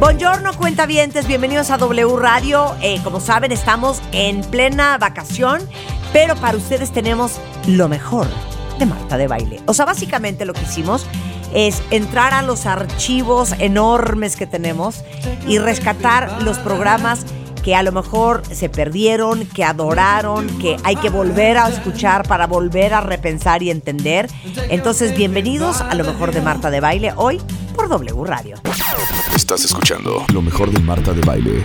Buongiorno, cuentavientes, bienvenidos a W Radio. Eh, como saben, estamos en plena vacación, pero para ustedes tenemos lo mejor de Marta de Baile. O sea, básicamente lo que hicimos es entrar a los archivos enormes que tenemos y rescatar los programas que a lo mejor se perdieron, que adoraron, que hay que volver a escuchar para volver a repensar y entender. Entonces, bienvenidos a lo mejor de Marta de Baile hoy por W Radio. Estás escuchando lo mejor de Marta de Baile.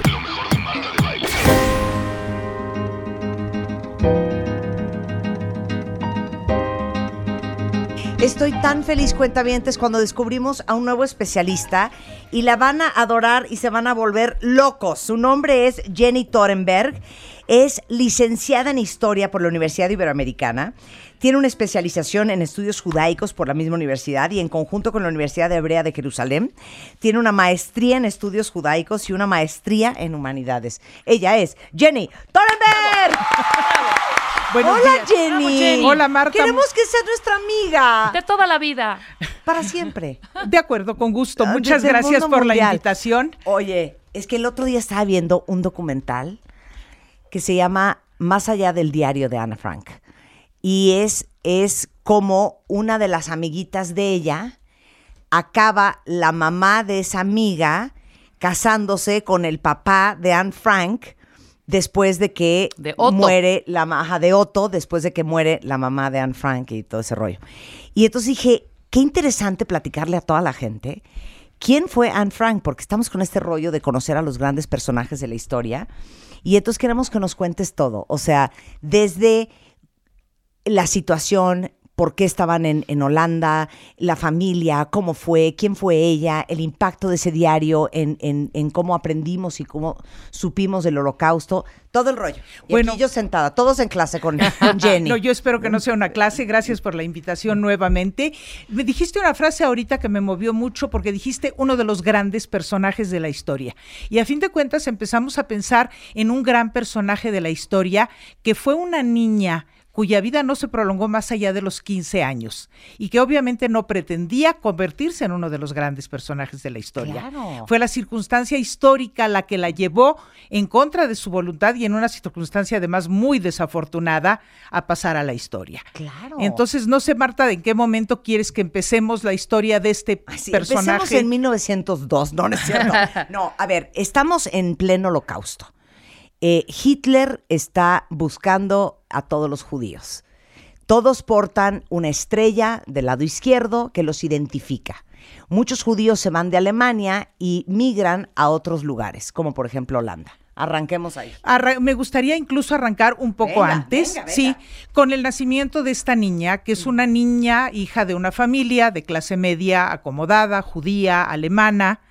Estoy tan feliz, cuentavientes, cuando descubrimos a un nuevo especialista y la van a adorar y se van a volver locos. Su nombre es Jenny Torenberg. Es licenciada en Historia por la Universidad Iberoamericana. Tiene una especialización en estudios judaicos por la misma universidad y en conjunto con la Universidad Hebrea de Jerusalén. Tiene una maestría en estudios judaicos y una maestría en humanidades. Ella es Jenny Torenberg. Buenos Hola días. Jenny. Vamos, Jenny. Hola, Marta. Queremos que sea nuestra amiga De toda la vida. para siempre. De acuerdo, con gusto. Ah, Muchas desde gracias por la invitación. Oye, es que el otro día estaba viendo un documental que se llama Más allá del diario de Ana Frank. Y es, es como una de las amiguitas de ella acaba la mamá de esa amiga casándose con el papá de Anne Frank después de que De muere la maja de Otto, después de que muere la mamá de Anne Frank y todo ese rollo. Y entonces dije, qué interesante platicarle a toda la gente quién fue Anne Frank, porque estamos con este rollo de conocer a los grandes personajes de la historia. Y entonces queremos que nos cuentes todo, o sea, desde la situación, por qué estaban en, en Holanda, la familia, cómo fue, quién fue ella, el impacto de ese diario en, en- en cómo aprendimos y cómo supimos del holocausto, todo el rollo. Y Bueno. aquí yo sentada, todos en clase con, con Jenny. No, yo espero que no sea una clase. Gracias por la invitación nuevamente. Me dijiste una frase ahorita que me movió mucho porque dijiste uno de los grandes personajes de la historia. Y a fin de cuentas empezamos a pensar en un gran personaje de la historia que fue una niña cuya vida no se prolongó más allá de los 15 años y que obviamente no pretendía convertirse en uno de los grandes personajes de la historia. Claro. Fue la circunstancia histórica la que la llevó en contra de su voluntad y en una circunstancia además muy desafortunada a pasar a la historia. Claro. Entonces, no sé, Marta, ¿de en qué momento quieres que empecemos la historia de este Ay, sí, Empecemos personaje? en 1902, no, no es cierto. No, a ver, estamos en pleno holocausto. Eh, Hitler está buscando a todos los judíos. Todos portan una estrella del lado izquierdo que los identifica. Muchos judíos se van de Alemania y migran a otros lugares, como por ejemplo Holanda. Arranquemos ahí. Arra- me gustaría incluso arrancar un poco Venga, antes, venga, venga. sí, con el nacimiento de esta niña, que es una niña hija de una familia de clase media acomodada, judía, alemana.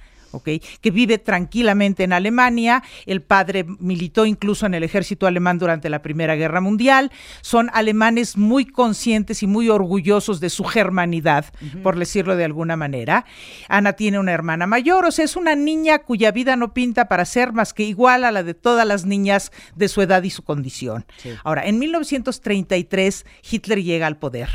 Que vive tranquilamente en Alemania. El padre militó incluso en el ejército alemán durante la Primera Guerra Mundial. Son alemanes muy conscientes y muy orgullosos de su germanidad, por decirlo de alguna manera. Ana tiene una hermana mayor, o sea, es una niña cuya vida no pinta para ser más que igual a la de todas las niñas de su edad y su condición. Ahora, en 1933 Hitler llega al poder.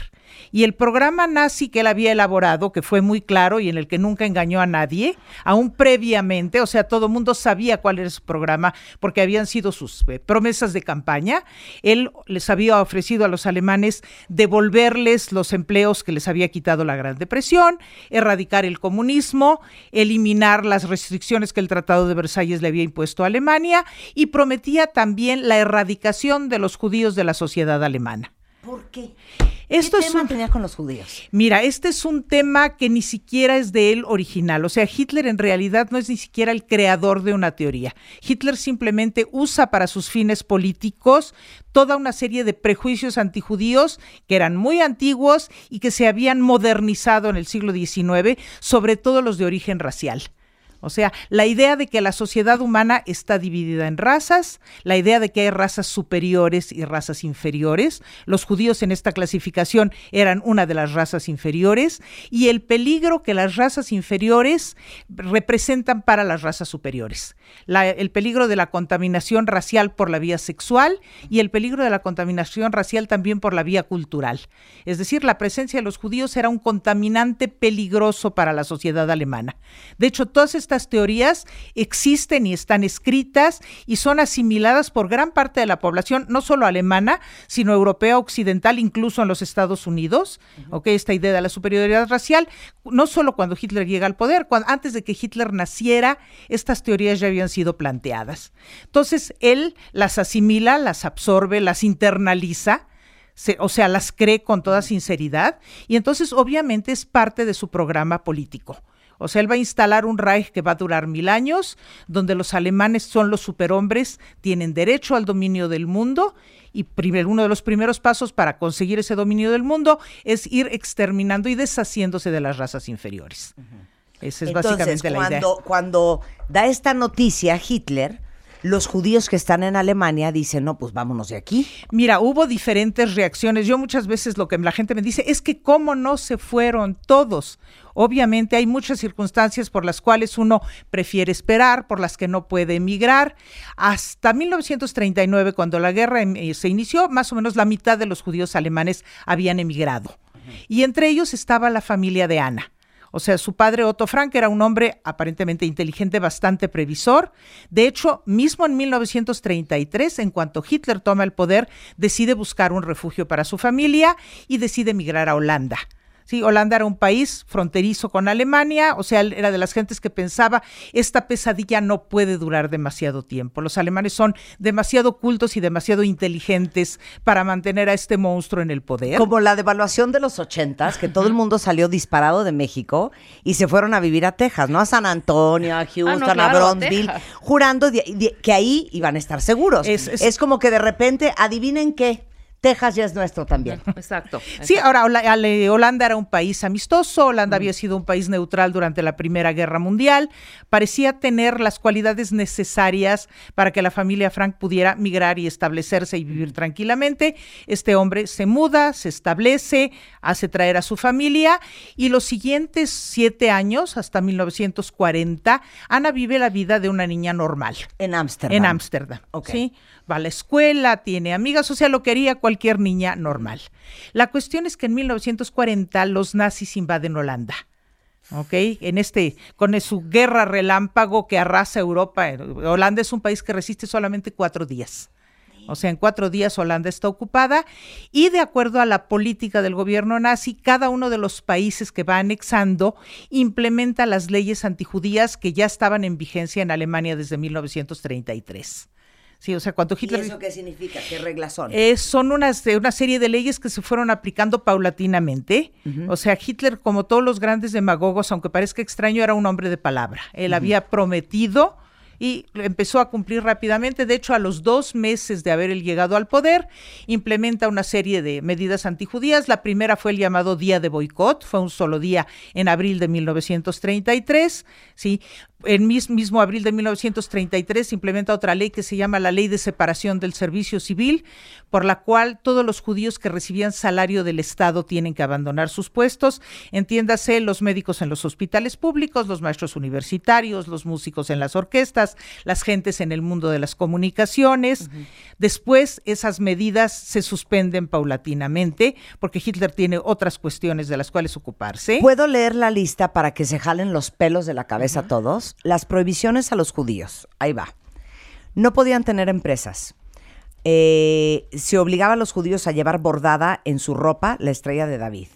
Y el programa nazi que él había elaborado, que fue muy claro y en el que nunca engañó a nadie, aún previamente, o sea, todo el mundo sabía cuál era su programa porque habían sido sus eh, promesas de campaña, él les había ofrecido a los alemanes devolverles los empleos que les había quitado la Gran Depresión, erradicar el comunismo, eliminar las restricciones que el Tratado de Versalles le había impuesto a Alemania y prometía también la erradicación de los judíos de la sociedad alemana. ¿Por qué? Esto ¿Qué es tema un- tenía con los judíos? Mira, este es un tema que ni siquiera es de él original. O sea, Hitler en realidad no es ni siquiera el creador de una teoría. Hitler simplemente usa para sus fines políticos toda una serie de prejuicios antijudíos que eran muy antiguos y que se habían modernizado en el siglo XIX, sobre todo los de origen racial. O sea, la idea de que la sociedad humana está dividida en razas, la idea de que hay razas superiores y razas inferiores. Los judíos en esta clasificación eran una de las razas inferiores y el peligro que las razas inferiores representan para las razas superiores. El peligro de la contaminación racial por la vía sexual y el peligro de la contaminación racial también por la vía cultural. Es decir, la presencia de los judíos era un contaminante peligroso para la sociedad alemana. De hecho, todas estas teorías existen y están escritas y son asimiladas por gran parte de la población, no solo alemana, sino europea, occidental, incluso en los Estados Unidos. ¿ok? Esta idea de la superioridad racial, no solo cuando Hitler llega al poder, cuando, antes de que Hitler naciera, estas teorías ya habían sido planteadas. Entonces, él las asimila, las absorbe, las internaliza se- o sea, las cree con toda sinceridad y entonces obviamente es parte de su programa político. O sea, él va a instalar un Reich que va a durar mil años, donde los alemanes son los superhombres, tienen derecho al dominio del mundo y primer- uno de los primeros pasos para conseguir ese dominio del mundo es ir exterminando y deshaciéndose de las razas inferiores. Esa es Entonces, básicamente la idea. cuando, cuando da esta noticia Hitler, los judíos que están en Alemania dicen, no, pues vámonos de aquí. Mira, hubo diferentes reacciones. Yo muchas veces lo que la gente me dice es que cómo no se fueron todos. Obviamente hay muchas circunstancias por las cuales uno prefiere esperar, por las que no puede emigrar. Hasta 1939, cuando la guerra em- eh, se inició, más o menos la mitad de los judíos alemanes habían emigrado. Y entre ellos estaba la familia de Ana. O sea, su padre Otto Frank era un hombre aparentemente inteligente, bastante previsor. De hecho, mismo en 1933, en cuanto Hitler toma el poder, decide buscar un refugio para su familia y decide emigrar a Holanda. Sí, Holanda era un país fronterizo con Alemania, o sea, era de las gentes que pensaba, esta pesadilla no puede durar demasiado tiempo. Los alemanes son demasiado cultos y demasiado inteligentes para mantener a este monstruo en el poder. Como la devaluación de los ochentas, que todo el mundo salió disparado de México y se fueron a vivir a Texas, ¿no? A San Antonio, a Houston, claro, a Bronzeville, jurando que ahí iban a estar seguros. Es- Es, es- como que de repente, adivinen qué, Texas ya es nuestro también. Exacto. Sí, ahora Holanda era un país amistoso, Holanda había sido un país neutral durante la Primera Guerra Mundial, parecía tener las cualidades necesarias para que la familia Frank pudiera migrar y establecerse y vivir tranquilamente. Este hombre se muda, se establece, hace traer a su familia y los siguientes siete años, hasta 1940, Ana vive la vida de una niña normal. En Ámsterdam. En Ámsterdam. Ok. ¿sí? Va a la escuela, tiene amigas, o sea, lo quería cualquier niña normal. La cuestión es que en 1940 los nazis invaden Holanda. ¿Ok? En este, con su guerra relámpago que arrasa Europa. Holanda es un país que resiste solamente cuatro días. O sea, en cuatro días Holanda está ocupada y de acuerdo a la política del gobierno nazi, cada uno de los países que va anexando implementa las leyes antijudías que ya estaban en vigencia en Alemania desde 1933. Sí, o sea, cuando ¿Y Hitler... eso qué significa? ¿Qué reglas son? Eh, son unas, una serie de leyes que se fueron aplicando paulatinamente. O sea, Hitler, como todos los grandes demagogos, aunque parezca extraño, era un hombre de palabra. Él había prometido y empezó a cumplir rápidamente. De hecho, a los dos meses de haber él llegado al poder, implementa una serie de medidas antijudías. La primera fue el llamado Día de Boicot, fue un solo día en abril de 1933. ¿sí? En mis- mismo abril de 1933 se implementa otra ley que se llama la Ley de Separación del Servicio Civil, por la cual todos los judíos que recibían salario del Estado tienen que abandonar sus puestos. Entiéndase, los médicos en los hospitales públicos, los maestros universitarios, los músicos en las orquestas, las gentes en el mundo de las comunicaciones. Después, esas medidas se suspenden paulatinamente porque Hitler tiene otras cuestiones de las cuales ocuparse. ¿Puedo leer la lista para que se jalen los pelos de la cabeza todos? Las prohibiciones a los judíos. Ahí va. No podían tener empresas. Eh, se obligaba a los judíos a llevar bordada en su ropa la estrella de David.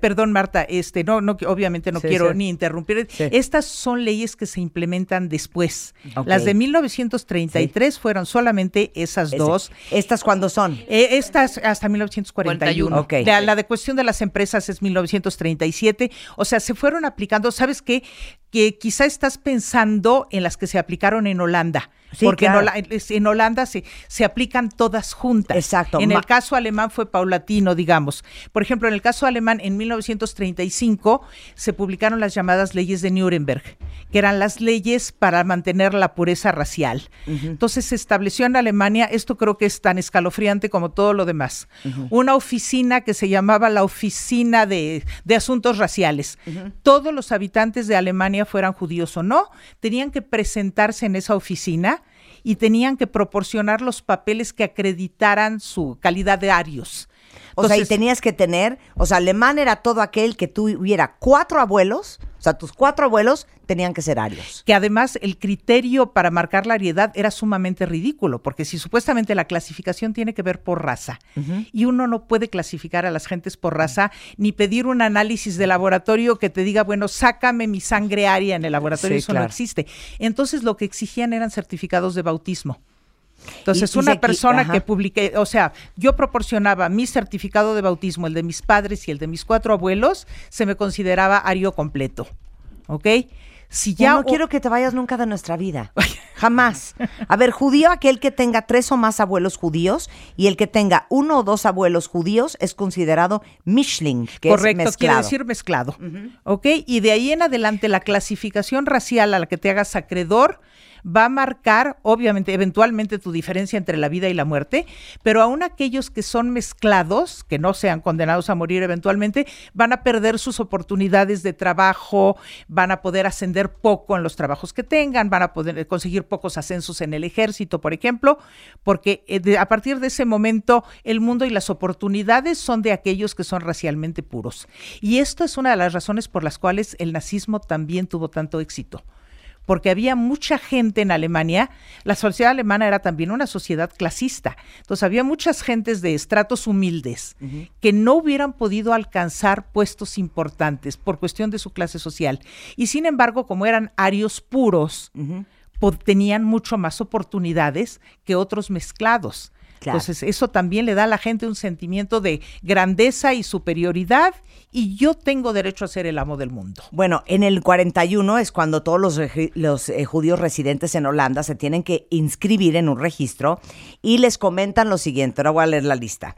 Perdón, Marta, este, no, no, obviamente no Sí, quiero sí. ni interrumpir. Sí. Estas son leyes que se implementan después. Las de 1933 fueron solamente esas Ese. dos. ¿Estas cuándo son? Eh, estas hasta 1941. 41. Ok. La, la de cuestión de las empresas es 1937. O sea, se fueron aplicando, ¿sabes qué? Que quizá estás pensando en las que se aplicaron en Holanda. Sí, porque en claro. Holanda se, se aplican todas juntas. Exacto. En el caso alemán fue paulatino, digamos. Por ejemplo, en el caso alemán, en 1935 se publicaron las llamadas leyes de Nuremberg, que eran las leyes para mantener la pureza racial. Entonces se estableció en Alemania, esto creo que es tan escalofriante como todo lo demás, una oficina que se llamaba la Oficina de, de Asuntos Raciales. Todos los habitantes de Alemania, fueran judíos o no, tenían que presentarse en esa oficina y tenían que proporcionar los papeles que acreditaran su calidad de arios. O sea, y tenías que tener, o sea, alemán era todo aquel que tuviera cuatro abuelos, o sea, tus cuatro abuelos tenían que ser arios. que además el criterio para marcar la ariedad era sumamente ridículo, porque si supuestamente la clasificación tiene que ver por raza, y uno no puede clasificar a las gentes por raza, ni pedir un análisis de laboratorio que te diga, bueno, sácame mi sangre aria en el laboratorio, Sí, eso claro. no existe. Entonces lo que exigían eran certificados de bautismo. Entonces, Y- y una se persona que publique, o sea, yo proporcionaba mi certificado de bautismo, el de mis padres y el de mis cuatro abuelos, se me consideraba ario completo. ¿Ok? Si Ya ya no o- quiero que te vayas nunca de nuestra vida. Jamás. A ver, judío aquel que tenga tres o más abuelos judíos y el que tenga uno o dos abuelos judíos es considerado Mishling, que Correcto, es quiere mezclado. decir mezclado. ¿Ok? Y de ahí en adelante la clasificación racial a la que te hagas acreedor va a marcar, obviamente, eventualmente tu diferencia entre la vida y la muerte, pero aún aquellos que son mezclados, que no sean condenados a morir eventualmente, van a perder sus oportunidades de trabajo, van a poder ascender poco en los trabajos que tengan, van a poder conseguir pocos ascensos en el ejército, por ejemplo, porque eh, a partir de ese momento el mundo y las oportunidades son de aquellos que son racialmente puros. Y esto es una de las razones por las cuales el nazismo también tuvo tanto éxito porque había mucha gente en Alemania, la sociedad alemana era también una sociedad clasista, entonces había muchas gentes de estratos humildes que no hubieran podido alcanzar puestos importantes por cuestión de su clase social. Y sin embargo, como eran arios puros, tenían mucho más oportunidades que otros mezclados. Claro. Entonces, eso también le da a la gente un sentimiento de grandeza y superioridad y yo tengo derecho a ser el amo del mundo. Bueno, en el 41 es cuando todos los eh, judíos residentes en Holanda se tienen que inscribir en un registro y les comentan lo siguiente. Ahora voy a leer la lista.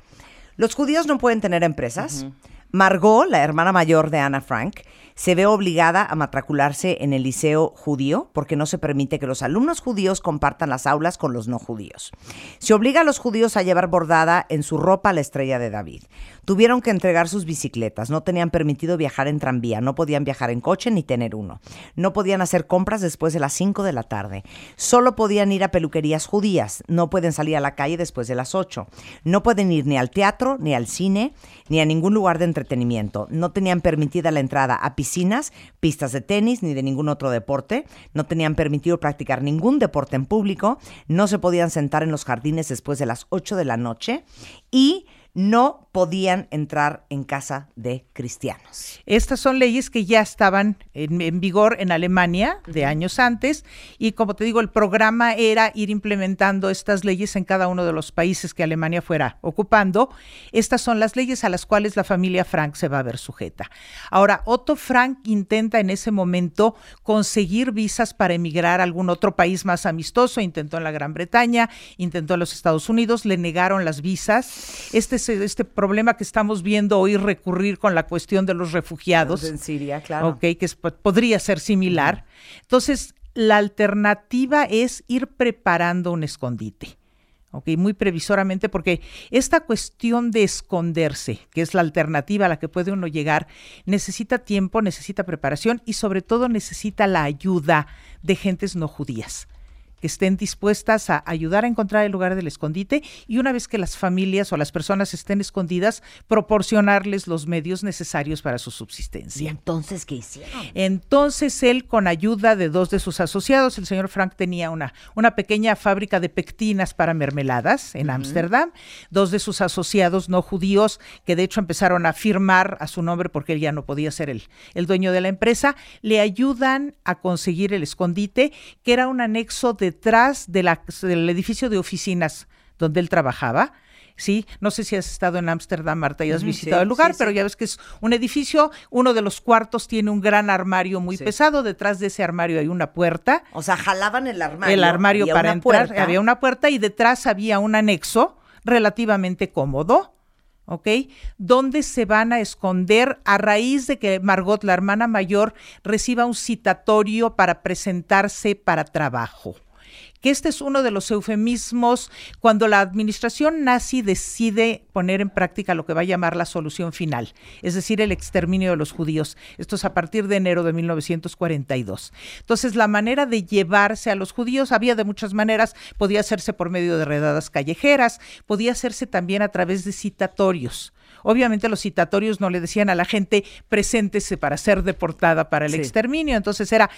Los judíos no pueden tener empresas. Margot, la hermana mayor de Anna Frank, se ve obligada a matricularse en el liceo judío porque no se permite que los alumnos judíos compartan las aulas con los no judíos. Se obliga a los judíos a llevar bordada en su ropa la estrella de David. Tuvieron que entregar sus bicicletas, no tenían permitido viajar en tranvía, no podían viajar en coche ni tener uno. No podían hacer compras después de las 5 de la tarde. Solo podían ir a peluquerías judías, no pueden salir a la calle después de las 8. No pueden ir ni al teatro, ni al cine, ni a ningún lugar de entretenimiento. No tenían permitida la entrada a piscinas, pistas de tenis, ni de ningún otro deporte. No tenían permitido practicar ningún deporte en público. No se podían sentar en los jardines después de las 8 de la noche. Y no podían entrar en casa de cristianos. Estas son leyes que ya estaban en, en vigor en Alemania de años antes y como te digo, el programa era ir implementando estas leyes en cada uno de los países que Alemania fuera ocupando. Estas son las leyes a las cuales la familia Frank se va a ver sujeta. Ahora, Otto Frank intenta en ese momento conseguir visas para emigrar a algún otro país más amistoso, intentó en la Gran Bretaña, intentó en los Estados Unidos, le negaron las visas. Este es este problema que estamos viendo hoy recurrir con la cuestión de los refugiados. En Siria, claro. Ok, que es- po- podría ser similar. Entonces, la alternativa es ir preparando un escondite. Ok, muy previsoramente, porque esta cuestión de esconderse, que es la alternativa a la que puede uno llegar, necesita tiempo, necesita preparación y sobre todo necesita la ayuda de gentes no judías que estén dispuestas a ayudar a encontrar el lugar del escondite y una vez que las familias o las personas estén escondidas, proporcionarles los medios necesarios para su ¿Y subsistencia. entonces qué hicieron? Entonces él, con ayuda de dos de sus asociados, el señor Frank tenía una, una pequeña fábrica de pectinas para mermeladas en Ámsterdam, dos de sus asociados no judíos, que de hecho empezaron a firmar a su nombre porque él ya no podía ser el, el dueño de la empresa, le ayudan a conseguir el escondite, que era un anexo detrás de la- del edificio de oficinas donde él trabajaba. ¿sí? No sé si has estado en Ámsterdam, Marta, y has visitado sí, el lugar, sí, pero sí. ya ves que es un edificio, uno de los cuartos tiene un gran armario muy pesado, detrás de ese armario hay una puerta, O sea, jalaban el armario. el armario había para entrar, puerta. había una puerta y detrás había un anexo relativamente cómodo, ¿ok? Donde se van a esconder a raíz de que Margot, la hermana mayor, reciba un citatorio para presentarse para trabajo. Que este es uno de los eufemismos cuando la administración nazi decide poner en práctica lo que va a llamar la solución final, es decir, el exterminio de los judíos. Esto es a partir de enero de 1942. Entonces, la manera de llevarse a los judíos había de muchas maneras. Podía hacerse por medio de redadas callejeras, podía hacerse también a través de citatorios. Obviamente los citatorios no le decían a la gente preséntese para ser deportada para el Sí. exterminio, entonces era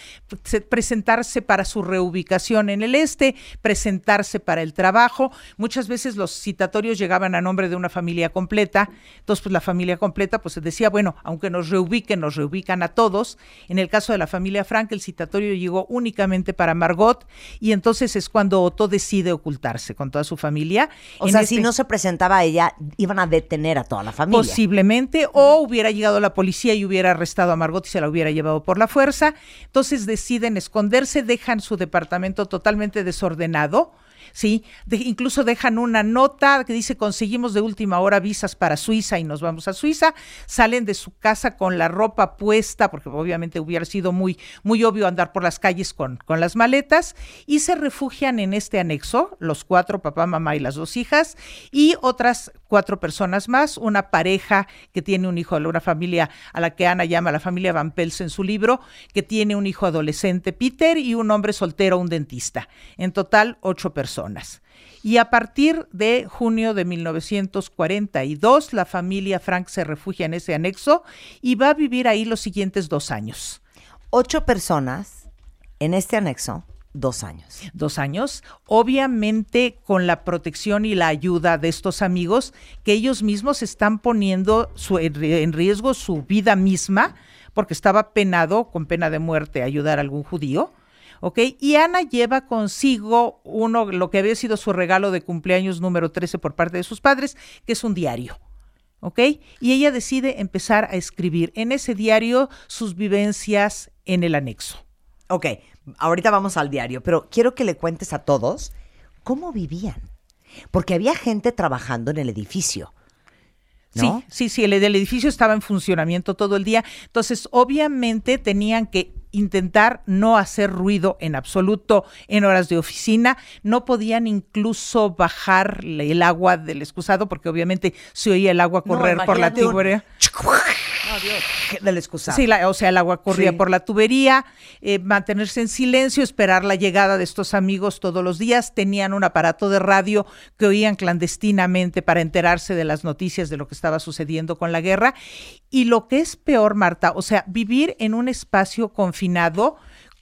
se- presentarse para su reubicación en el este, presentarse para el trabajo. Muchas veces los citatorios llegaban a nombre de una familia completa, entonces pues la familia completa pues se decía, bueno, aunque nos reubiquen, nos reubican a todos. En el caso de la familia Frank, el citatorio llegó únicamente para Margot y entonces es cuando Otto decide ocultarse con toda su familia. O En sea, este- si no se presentaba a ella, iban a detener a toda la familia. Posiblemente, o hubiera llegado la policía y hubiera arrestado a Margot y se la hubiera llevado por la fuerza. Entonces deciden esconderse, dejan su departamento totalmente desordenado. Sí, incluso dejan una nota que dice conseguimos de última hora visas para Suiza y nos vamos a Suiza. Salen de su casa con la ropa puesta, porque obviamente hubiera sido muy, muy obvio andar por las calles con, con las maletas, y se refugian en este anexo, los cuatro, papá, mamá y las dos hijas, y otras cuatro personas más, una pareja que tiene un hijo, una familia a la que Ana llama la familia Van Pels en su libro, que tiene un hijo adolescente, Peter, y un hombre soltero, un dentista. En total, ocho personas. Y a partir de junio de 1942, la familia Frank se refugia en ese anexo y va a vivir ahí los siguientes dos años. Ocho personas en este anexo, dos años. dos años, obviamente con la protección y la ayuda de estos amigos que ellos mismos están poniendo su- en ri- en riesgo su vida misma, porque estaba penado con pena de muerte ayudar a algún judío. ¿Ok? Y Ana lleva consigo uno, lo que había sido su regalo de cumpleaños número 13 por parte de sus padres, que es un diario. ¿Ok? Y ella decide empezar a escribir en ese diario sus vivencias en el anexo. Ok, ahorita vamos al diario, pero quiero que le cuentes a todos cómo vivían. Porque había gente trabajando en el edificio. ¿no? Sí, sí, sí, el, el edificio estaba en funcionamiento todo el día. Entonces, obviamente tenían que intentar no hacer ruido en absoluto en horas de oficina. No podían incluso bajar el agua del excusado porque obviamente se oía el agua No, correr por la imagínate un- tubería. Del excusado. Sí, la- o sea, el agua corría Sí. por la tubería, eh, mantenerse en silencio, esperar la llegada de estos amigos todos los días. Tenían un aparato de radio que oían clandestinamente para enterarse de las noticias de lo que estaba sucediendo con la guerra. Y lo que es peor, Marta, o sea, vivir en un espacio confinado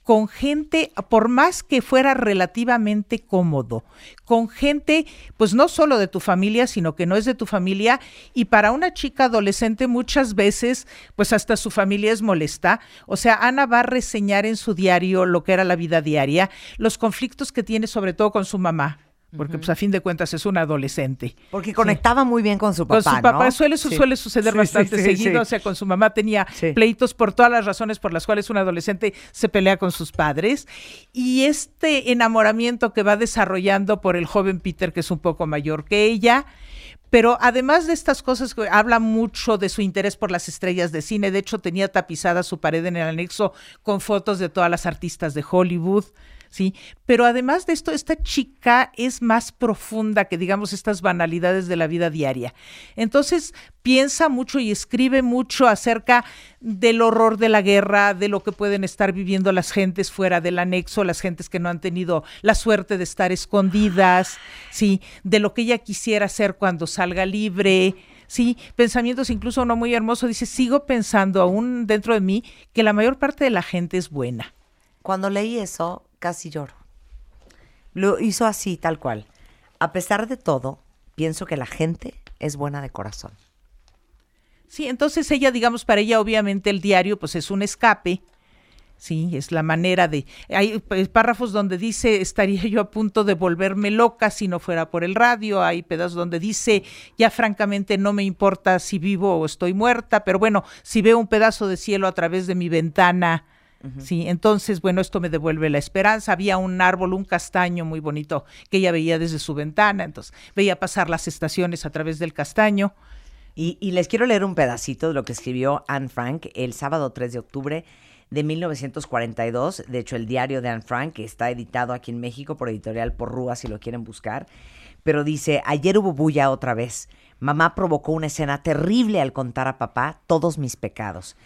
con gente, por más que fuera relativamente cómodo, con gente, pues no solo de tu familia, sino que no es de tu familia, y para una chica adolescente muchas veces, pues hasta su familia es molesta. O sea, Ana va a reseñar en su diario lo que era la vida diaria, los conflictos que tiene sobre todo con su mamá, porque pues a fin de cuentas es una adolescente. Porque conectaba muy bien con su papá. Con su papá ¿no? suele, su- Sí. suele suceder Sí, bastante seguido, o sea, con su mamá tenía pleitos por todas las razones por las cuales un adolescente se pelea con sus padres. Y este enamoramiento que va desarrollando por el joven Peter, que es un poco mayor que ella, pero además de estas cosas, habla mucho de su interés por las estrellas de cine. De hecho, tenía tapizada su pared en el anexo con fotos de todas las artistas de Hollywood. Sí, pero además de esto, esta chica es más profunda que, digamos, estas banalidades de la vida diaria. Entonces, piensa mucho y escribe mucho acerca del horror de la guerra, de lo que pueden estar viviendo las gentes fuera del anexo, las gentes que no han tenido la suerte de estar escondidas, sí, de lo que ella quisiera hacer cuando salga libre. Sí, pensamientos incluso no muy hermoso. Dice, sigo pensando aún dentro de mí que la mayor parte de la gente es buena. Cuando leí eso, casi lloro. Lo hizo así, tal cual. A pesar de todo, pienso que la gente es buena de corazón. Sí, entonces ella, digamos, para ella obviamente el diario pues es un escape, Sí, es la manera de... Hay pues, párrafos donde dice, estaría yo a punto de volverme loca si no fuera por el radio. Hay pedazos donde dice, ya francamente no me importa si vivo o estoy muerta, pero bueno, si veo un pedazo de cielo a través de mi ventana, sí, entonces, bueno, esto me devuelve la esperanza. Había un árbol, un castaño muy bonito que ella veía desde su ventana, entonces veía pasar las estaciones a través del castaño. Y, y les quiero leer un pedacito de lo que escribió Anne Frank el sábado 3 de octubre de 1942. De hecho, el diario de Anne Frank, que está editado aquí en México por editorial Porrúa, si lo quieren buscar. Pero dice, ayer hubo bulla otra vez. Mamá provocó una escena terrible al contar a papá todos mis pecados.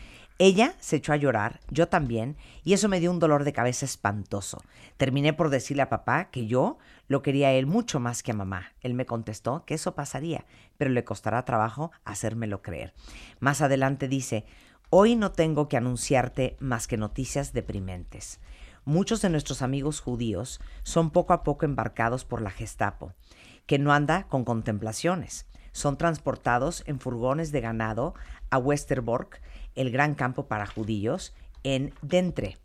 Ella se echó a llorar, yo también, y eso me dio un dolor de cabeza espantoso. Terminé por decirle a papá que yo lo quería a él mucho más que a mamá. Él me contestó que eso pasaría, pero le costará trabajo hacérmelo creer. Más adelante dice, Hoy no tengo que anunciarte más que noticias deprimentes. Muchos de nuestros amigos judíos son poco a poco embarcados por la Gestapo, que no anda con contemplaciones. Son transportados en furgones de ganado a Westerbork, el gran campo para judíos, en Dentre,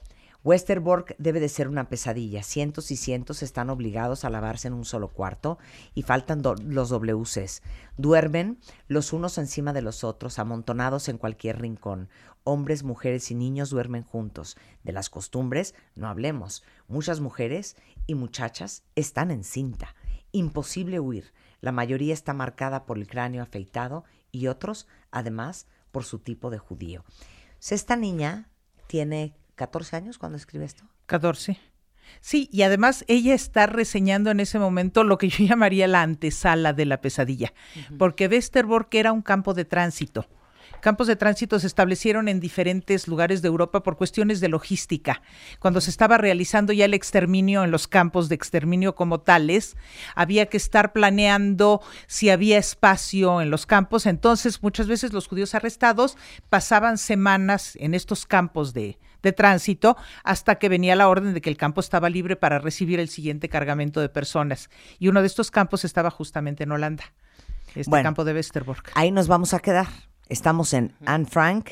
Westerbork debe de ser una pesadilla. Cientos y cientos están obligados a lavarse en un solo cuarto y faltan los WCs. Duermen los unos encima de los otros, amontonados en cualquier rincón. Hombres, mujeres y niños duermen juntos. De las costumbres no hablemos. Muchas mujeres y muchachas están en cinta. Imposible huir. La mayoría está marcada por el cráneo afeitado y otros, además, por su tipo de judío. esta niña tiene 14 años cuando escribe esto. 14. Sí, y además ella está reseñando en ese momento lo que yo llamaría la antesala de la pesadilla, porque Westerbork era un campo de tránsito. Campos de tránsito se establecieron en diferentes lugares de Europa por cuestiones de logística. Cuando se estaba realizando ya el exterminio en los campos de exterminio como tales, había que estar planeando si había espacio en los campos. Entonces, muchas veces los judíos arrestados pasaban semanas en estos campos de, de tránsito hasta que venía la orden de que el campo estaba libre para recibir el siguiente cargamento de personas. Y uno de estos campos estaba justamente en Holanda, este campo de Westerbork. Ahí nos vamos a quedar. Estamos en Anne Frank,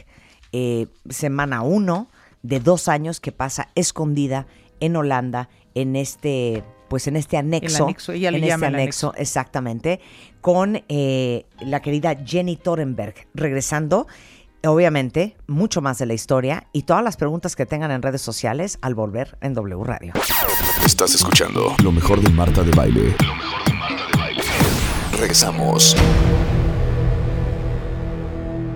eh, semana uno de dos años que pasa escondida en Holanda en este pues en este anexo, anexo ella le en llama este anexo, exactamente, con eh, la querida Jenny Torenberg, regresando obviamente, mucho más de la historia y todas las preguntas que tengan en redes sociales al volver en W Radio. Estás escuchando lo mejor de Marta de Baile. Lo mejor de Marta de Baile. Regresamos.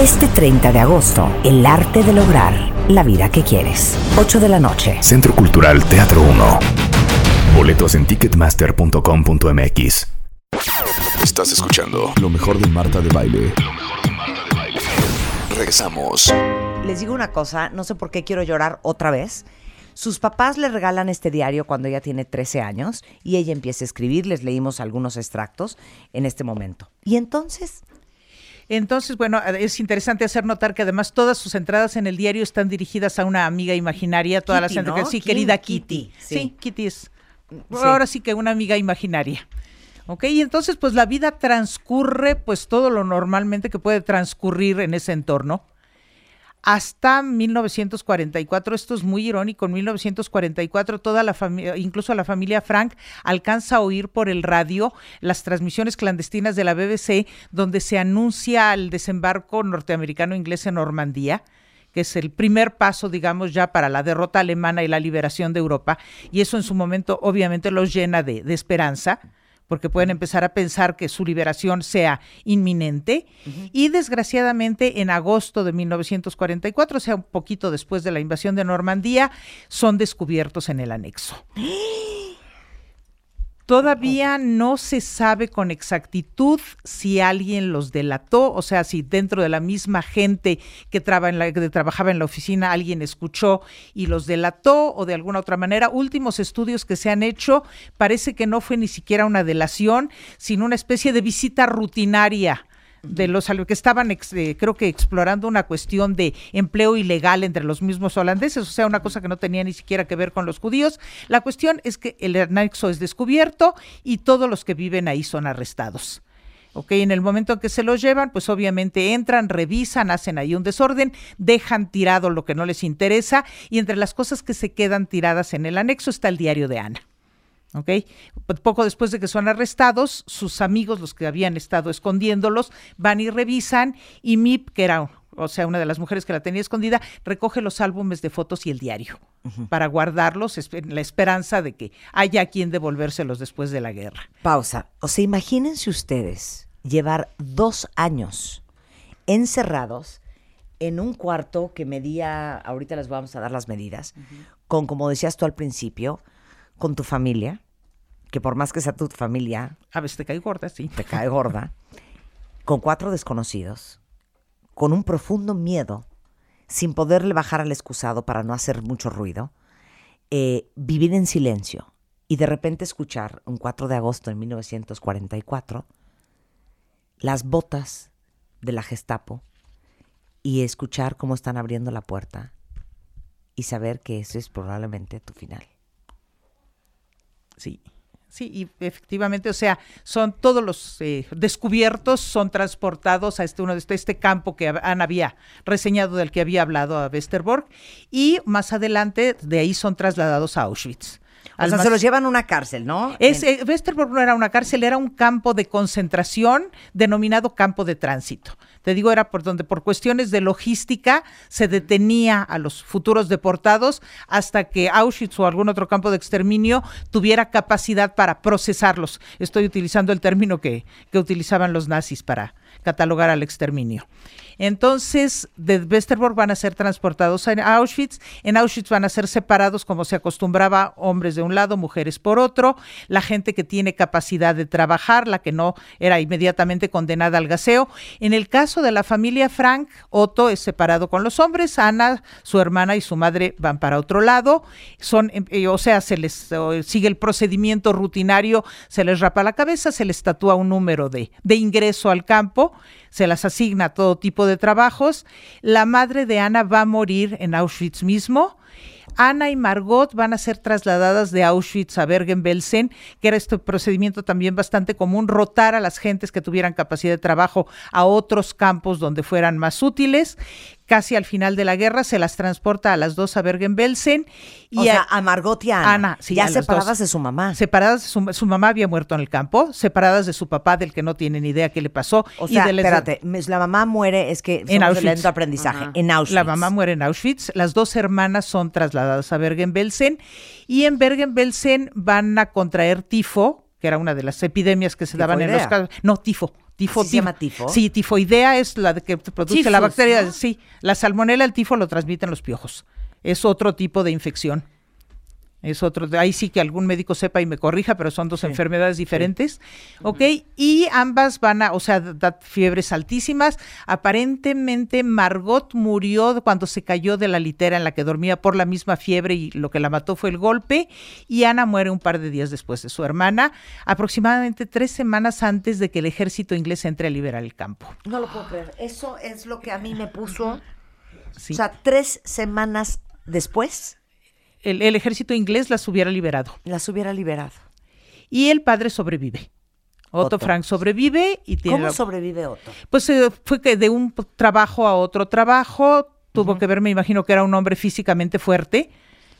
Este 30 de agosto, el arte de lograr la vida que quieres. 8 de la noche. Centro Cultural Teatro 1. Boletos en ticketmaster.com.mx. Estás escuchando lo mejor de Marta de Baile. Lo mejor de Marta de Baile. Regresamos les digo una cosa, no sé por qué quiero llorar otra vez. Sus papás le regalan este diario cuando ella tiene 13 años y ella empieza a escribir, les leímos algunos extractos en este momento. ¿Y entonces? Entonces, bueno, es interesante hacer notar que además todas sus entradas en el diario están dirigidas a una amiga imaginaria, todas las entradas, sí, querida Kitty. Sí. Kitty es ahora sí que una amiga imaginaria. ¿Ok? Y entonces, pues la vida transcurre, pues todo lo normalmente que puede transcurrir en ese entorno hasta 1944. Esto es muy irónico. En 1944 toda la familia, incluso la familia Frank, alcanza a oír por el radio las transmisiones clandestinas de la BBC donde se anuncia el desembarco norteamericano-inglés en Normandía que es el primer paso, digamos, ya para la derrota alemana y la liberación de Europa. Y eso en su momento obviamente los llena de, de esperanza porque pueden empezar a pensar que su liberación sea inminente. Y desgraciadamente en agosto de 1944, o sea, un poquito después de la invasión de Normandía, son descubiertos en el anexo. Todavía no se sabe con exactitud si alguien los delató, o sea, si dentro de la misma gente que, traba en la, que trabajaba en la oficina alguien escuchó y los delató o de alguna otra manera. Últimos estudios que se han hecho parece que no fue ni siquiera una delación, sino una especie de visita rutinaria de los que estaban, eh, creo que explorando una cuestión de empleo ilegal entre los mismos holandeses, o sea, una cosa que no tenía ni siquiera que ver con los judíos. La cuestión es que el anexo es descubierto y todos los que viven ahí son arrestados. Ok, en el momento en que se los llevan, pues obviamente entran, revisan, hacen ahí un desorden, dejan tirado lo que no les interesa y entre las cosas que se quedan tiradas en el anexo está el diario de Ana. ¿Ok? Poco después de que son arrestados, sus amigos, los que habían estado escondiéndolos, van y revisan y Mip, que era, o sea, una de las mujeres que la tenía escondida, recoge los álbumes de fotos y el diario para guardarlos en la esperanza de que haya quien devolvérselos después de la guerra. Pausa. O sea, imagínense ustedes llevar dos años encerrados en un cuarto que medía, ahorita les vamos a dar las medidas, con, como decías tú al principio, con tu familia, que por más que sea tu familia... A veces te cae gorda, sí. Te cae gorda. con cuatro desconocidos, con un profundo miedo, sin poderle bajar al excusado para no hacer mucho ruido, eh, vivir en silencio y de repente escuchar, un 4 de agosto de 1944, las botas de la Gestapo y escuchar cómo están abriendo la puerta y saber que ese es probablemente tu final. Sí. Sí, y efectivamente, o sea, son todos los eh, descubiertos, son transportados a este uno de este, este, campo que Ana había reseñado del que había hablado a Westerbork, y más adelante de ahí son trasladados a Auschwitz. O sea, se los llevan a una cárcel, ¿no? Es, eh, Westerbork no era una cárcel, era un campo de concentración denominado campo de tránsito. Te digo, era por donde por cuestiones de logística se detenía a los futuros deportados hasta que Auschwitz o algún otro campo de exterminio tuviera capacidad para procesarlos. Estoy utilizando el término que, que utilizaban los nazis para catalogar al exterminio. Entonces, de Westerbork van a ser transportados a Auschwitz. En Auschwitz van a ser separados, como se acostumbraba, hombres de un lado, mujeres por otro. La gente que tiene capacidad de trabajar, la que no era inmediatamente condenada al gaseo. En el caso de la familia Frank, Otto es separado con los hombres. Ana, su hermana y su madre van para otro lado. Son, eh, o sea, se les sigue el procedimiento rutinario, se les rapa la cabeza, se les tatúa un número de, de ingreso al campo se las asigna todo tipo de trabajos. La madre de Ana va a morir en Auschwitz mismo. Ana y Margot van a ser trasladadas de Auschwitz a Bergen-Belsen, que era este procedimiento también bastante común, rotar a las gentes que tuvieran capacidad de trabajo a otros campos donde fueran más útiles casi al final de la guerra, se las transporta a las dos a Bergen-Belsen. Y o sea, a Margot y a Ana. ya separadas de su mamá. Separadas, su, su, mamá había muerto en el campo, separadas de su papá, del que no tiene ni idea qué le pasó. O sea, espérate, la mamá muere, es que en Auschwitz. lento aprendizaje, en Auschwitz. La mamá muere en Auschwitz, las dos hermanas son trasladadas a Bergen-Belsen y en Bergen-Belsen van a contraer tifo, que era una de las epidemias que se daban en los casos. No, tifo, Tifo, ¿Se llama tifo? Sí, tifoidea es la que produce la bacteria. Sí, la salmonela, el tifo lo transmiten los piojos. Es otro tipo de infección. Es otro, ahí sí que algún médico sepa y me corrija, pero son dos enfermedades diferentes. ¿Ok? Y ambas van a, o sea, da fiebres altísimas. Aparentemente Margot murió cuando se cayó de la litera en la que dormía por la misma fiebre y lo que la mató fue el golpe. Y Ana muere un par de días después de su hermana, aproximadamente tres semanas antes de que el ejército inglés entre a liberar el campo. No lo puedo creer. Eso es lo que a mí me puso. O sea, tres semanas después el, ejército inglés las hubiera liberado. Las hubiera liberado. Y el padre sobrevive. Otto, Frank sobrevive y tiene. ¿Cómo sobrevive Otto? Pues eh, fue que de un trabajo a otro trabajo tuvo que ver, me imagino que era un hombre físicamente fuerte,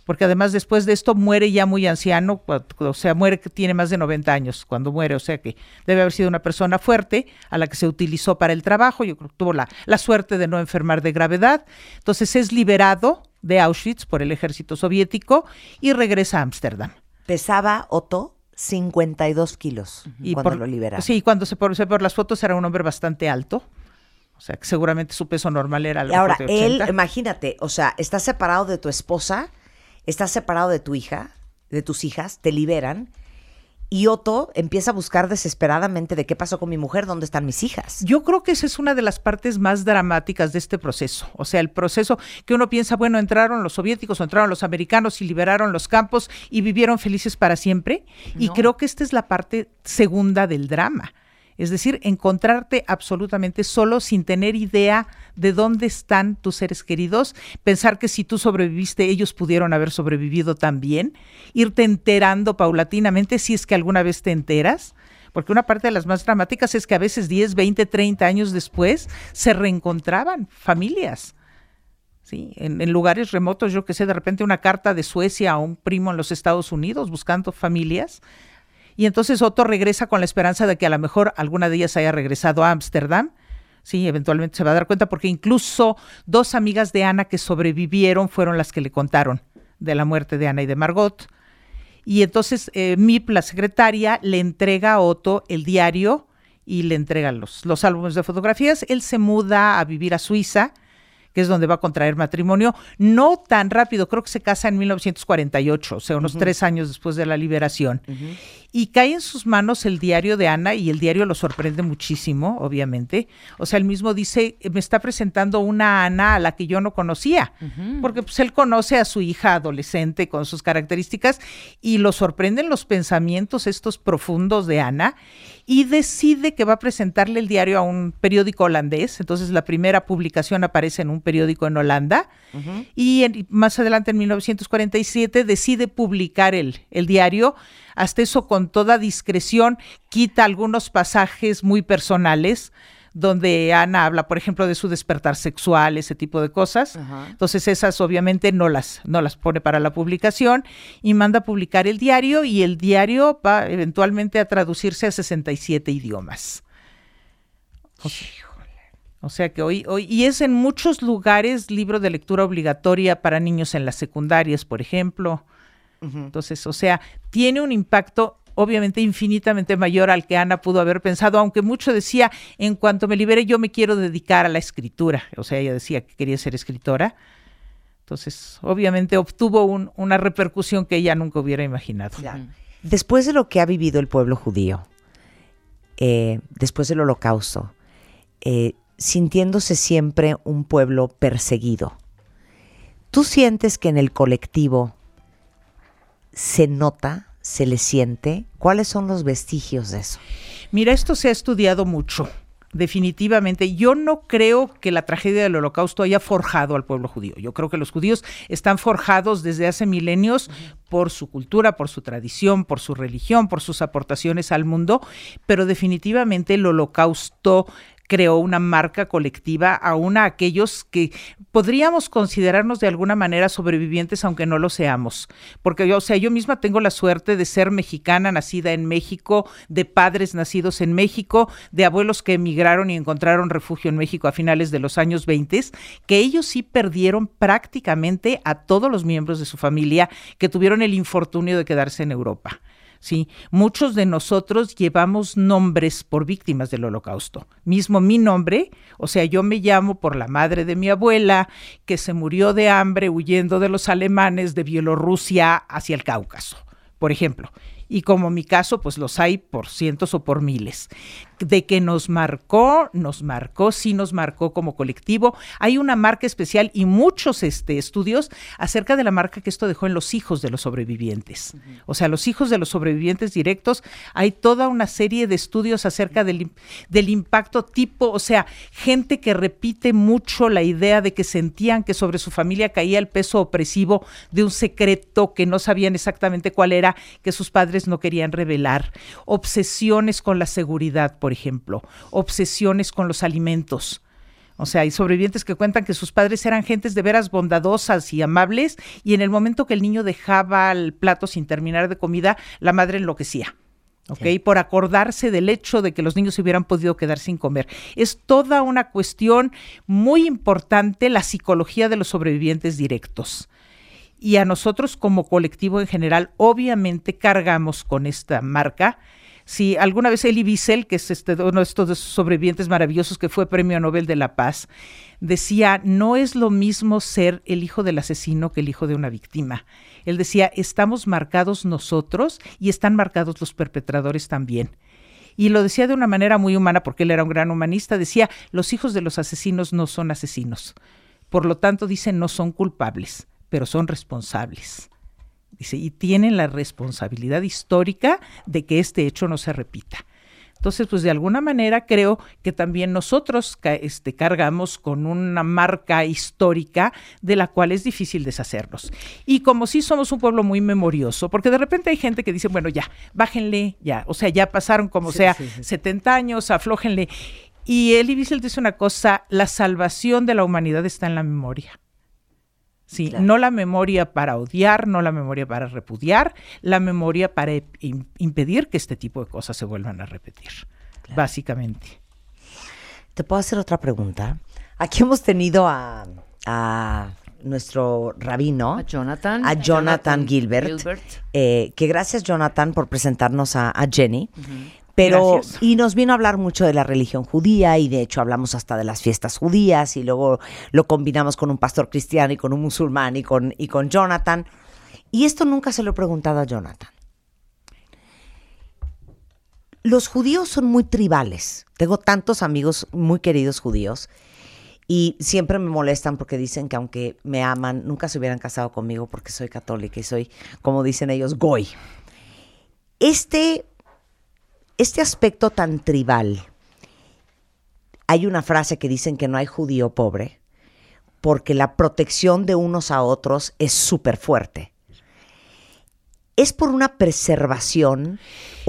porque además después de esto muere ya muy anciano, o sea, muere que tiene más de 90 años cuando muere, o sea que debe haber sido una persona fuerte a la que se utilizó para el trabajo, yo creo que tuvo la, la suerte de no enfermar de gravedad, entonces es liberado de Auschwitz por el ejército soviético y regresa a Ámsterdam. Pesaba Otto 52 kilos y cuando lo liberaron. Sí, cuando se por, por las fotos era un hombre bastante alto. O sea, que seguramente su peso normal era algo Ahora, él, imagínate, o sea, estás separado de tu esposa, estás separado de tu hija, de tus hijas, te liberan y Otto empieza a buscar desesperadamente de qué pasó con mi mujer, dónde están mis hijas. Yo creo que esa es una de las partes más dramáticas de este proceso. O sea, el proceso que uno piensa, bueno, entraron los soviéticos o entraron los americanos y liberaron los campos y vivieron felices para siempre. Y creo que esta es la parte segunda del drama. Es decir, encontrarte absolutamente solo sin tener idea de dónde están tus seres queridos, pensar que si tú sobreviviste, ellos pudieron haber sobrevivido también, irte enterando paulatinamente si es que alguna vez te enteras. Porque una parte de las más dramáticas es que a veces 10, 20, 30 años después se reencontraban familias. ¿sí? En, en, lugares remotos, yo que sé, de repente una carta de Suecia a un primo en los Estados Unidos buscando familias y entonces Otto regresa con la esperanza de que a lo mejor alguna de ellas haya regresado a Ámsterdam. Sí, eventualmente se va a dar cuenta porque incluso dos amigas de Ana que sobrevivieron fueron las que le contaron de la muerte de Ana y de Margot. Y entonces eh, Mip, la secretaria, le entrega a Otto el diario y le entrega los, los álbumes de fotografías. Él se muda a vivir a Suiza que es donde va a contraer matrimonio, no tan rápido, creo que se casa en 1948, o sea, unos tres años después de la liberación. Y cae en sus manos el diario de Ana y el diario lo sorprende muchísimo, obviamente. O sea, él mismo dice, me está presentando una Ana a la que yo no conocía, porque pues él conoce a su hija adolescente con sus características y lo sorprenden los pensamientos estos profundos de Ana y decide que va a presentarle el diario a un periódico holandés. Entonces la primera publicación aparece en un periódico en Holanda y más adelante en 1947 decide publicar el, el diario. Hasta eso con toda discreción quita algunos pasajes muy personales donde Ana habla, por ejemplo, de su despertar sexual, ese tipo de cosas. Entonces esas obviamente no las, no las pone para la publicación y manda a publicar el diario y el diario va eventualmente a traducirse a 67 idiomas. O sea, que hoy, hoy, y es en muchos lugares libro de lectura obligatoria para niños en las secundarias, por ejemplo. Entonces, o sea, tiene un impacto obviamente infinitamente mayor al que Ana pudo haber pensado, aunque mucho decía, en cuanto me libere yo me quiero dedicar a la escritura, o sea, ella decía que quería ser escritora. Entonces, obviamente obtuvo una repercusión que ella nunca hubiera imaginado. Después de lo que ha vivido el pueblo judío, eh, después del holocausto, eh, sintiéndose siempre un pueblo perseguido, ¿tú sientes que en el colectivo se nota se le siente? ¿Cuáles son los vestigios de eso? Mira, esto se ha estudiado mucho. Definitivamente, yo no creo que la tragedia del holocausto haya forjado al pueblo judío. Yo creo que los judíos están forjados desde hace milenios por su cultura, por su tradición, por su religión, por sus aportaciones al mundo, pero definitivamente el holocausto creó una marca colectiva aún a aquellos que podríamos considerarnos de alguna manera sobrevivientes aunque no lo seamos. Porque yo, o sea, yo misma tengo la suerte de ser mexicana, nacida en México, de padres nacidos en México, de abuelos que emigraron y encontraron refugio en México a finales de los años 20, que ellos sí perdieron prácticamente a todos los miembros de su familia que tuvieron el infortunio de quedarse en Europa. ¿Sí? Muchos de nosotros llevamos nombres por víctimas del holocausto. Mismo mi nombre, o sea, yo me llamo por la madre de mi abuela, que se murió de hambre huyendo de los alemanes de Bielorrusia hacia el Cáucaso, por ejemplo y como mi caso, pues los hay por cientos o por miles. De que nos marcó, nos marcó, sí nos marcó como colectivo. Hay una marca especial y muchos este, estudios acerca de la marca que esto dejó en los hijos de los sobrevivientes. O sea, los hijos de los sobrevivientes directos, hay toda una serie de estudios acerca del, del impacto tipo, o sea, gente que repite mucho la idea de que sentían que sobre su familia caía el peso opresivo de un secreto que no sabían exactamente cuál era, que sus padres no querían revelar, obsesiones con la seguridad, por ejemplo, obsesiones con los alimentos. O sea, hay sobrevivientes que cuentan que sus padres eran gentes de veras bondadosas y amables y en el momento que el niño dejaba el plato sin terminar de comida, la madre enloquecía. ¿ok? Por acordarse del hecho de que los niños se hubieran podido quedar sin comer. Es toda una cuestión muy importante la psicología de los sobrevivientes directos y a nosotros como colectivo en general, obviamente cargamos con esta marca Si alguna vez Elie Wiesel, que es este, uno de estos sobrevivientes maravillosos que fue Premio Nobel de la Paz, decía, no es lo mismo ser el hijo del asesino que el hijo de una víctima. Él decía, estamos marcados nosotros y están marcados los perpetradores también. Y lo decía de una manera muy humana, porque él era un gran humanista, decía, los hijos de los asesinos no son asesinos. Por lo tanto, dice, no son culpables, pero son responsables. Dice, y tienen la responsabilidad histórica de que este hecho no se repita. Entonces, pues de alguna manera creo que también nosotros este, cargamos con una marca histórica de la cual es difícil deshacernos. Y como sí somos un pueblo muy memorioso, porque de repente hay gente que dice, bueno, ya, bájenle, ya, o sea, ya pasaron como sea 70 años, aflójenle. Y Elie Wiesel dice una cosa, la salvación de la humanidad está en la memoria. Sí, no la memoria para odiar, no la memoria para repudiar, la memoria para impedir que este tipo de cosas se vuelvan a repetir, básicamente. ¿Te puedo hacer otra pregunta? Aquí hemos tenido a, nuestro rabino, a Jonathan, a Jonathan, Gilbert, eh, que gracias Jonathan por presentarnos a, Jenny. Pero, y nos vino a hablar mucho de la religión judía y de hecho hablamos hasta de las fiestas judías y luego lo combinamos con un pastor cristiano y con un musulmán y con, y con Jonathan. Y esto nunca se lo he preguntado a Jonathan. Los judíos son muy tribales. Tengo tantos amigos muy queridos judíos y siempre me molestan porque dicen que aunque me aman, nunca se hubieran casado conmigo porque soy católica y soy, como dicen ellos, goy. Este este aspecto tan tribal, hay una frase que dicen que no hay judío pobre, porque la protección de unos a otros es súper fuerte. ¿Es por una preservación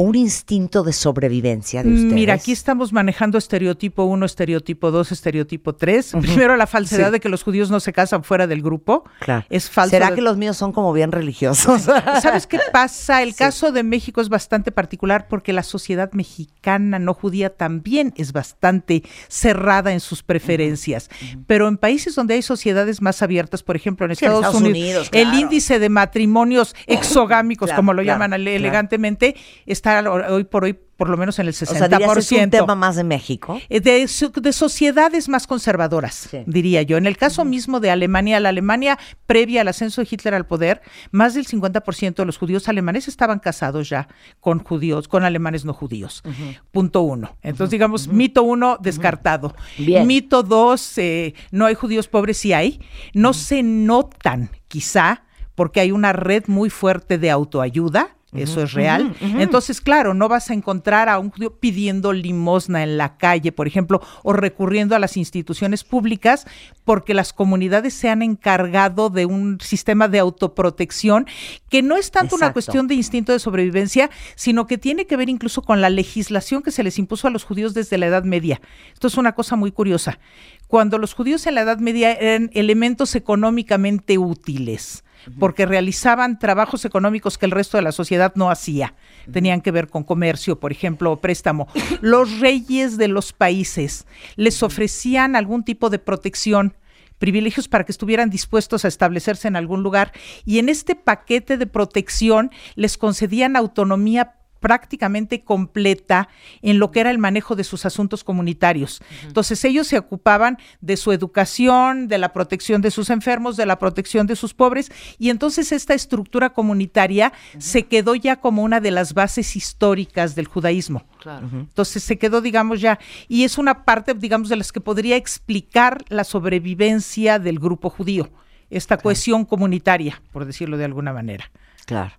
un instinto de sobrevivencia de ustedes? Mira, aquí estamos manejando estereotipo 1, estereotipo 2, estereotipo 3. Primero, la falsedad de que los judíos no se casan fuera del grupo. Claro. Es falso. ¿Será que los míos son como bien religiosos? ¿Sabes qué pasa? El caso de México es bastante particular porque la sociedad mexicana no judía también es bastante cerrada en sus preferencias. Pero en países donde hay sociedades más abiertas, por ejemplo en Estados, Unidos, el índice de matrimonios exogámicos, como lo llaman elegantemente, está hoy por hoy por lo menos en el 60%. O sea, es un tema más de México? Eh, de, de sociedades más conservadoras, diría yo. En el caso mismo de Alemania, la Alemania previa al ascenso de Hitler al poder, más del 50% de los judíos alemanes estaban casados ya con judíos, con alemanes no judíos. Punto uno. Entonces, digamos, mito uno, descartado. Mito dos, eh, no hay judíos pobres, sí hay. No se notan, quizá, porque hay una red muy fuerte de autoayuda eso es real. Entonces, claro, no vas a encontrar a un judío pidiendo limosna en la calle, por ejemplo, o recurriendo a las instituciones públicas, porque las comunidades se han encargado de un sistema de autoprotección que no es tanto una cuestión de instinto de sobrevivencia, sino que tiene que ver incluso con la legislación que se les impuso a los judíos desde la Edad Media. Esto es una cosa muy curiosa. Cuando los judíos en la Edad Media eran elementos económicamente útiles, porque realizaban trabajos económicos que el resto de la sociedad no hacía. Tenían que ver con comercio, por ejemplo, o préstamo. Los reyes de los países les ofrecían algún tipo de protección privilegios para que estuvieran dispuestos a establecerse en algún lugar y en este paquete de protección les concedían autonomía prácticamente completa en lo que era el manejo de sus asuntos comunitarios. Entonces ellos se ocupaban de su educación, de la protección de sus enfermos, de la protección de sus pobres, y entonces esta estructura comunitaria se quedó ya como una de las bases históricas del judaísmo. Entonces se quedó, digamos, ya, y es una parte, digamos, de las que podría explicar la sobrevivencia del grupo judío, esta cohesión comunitaria, por decirlo de alguna manera. Claro.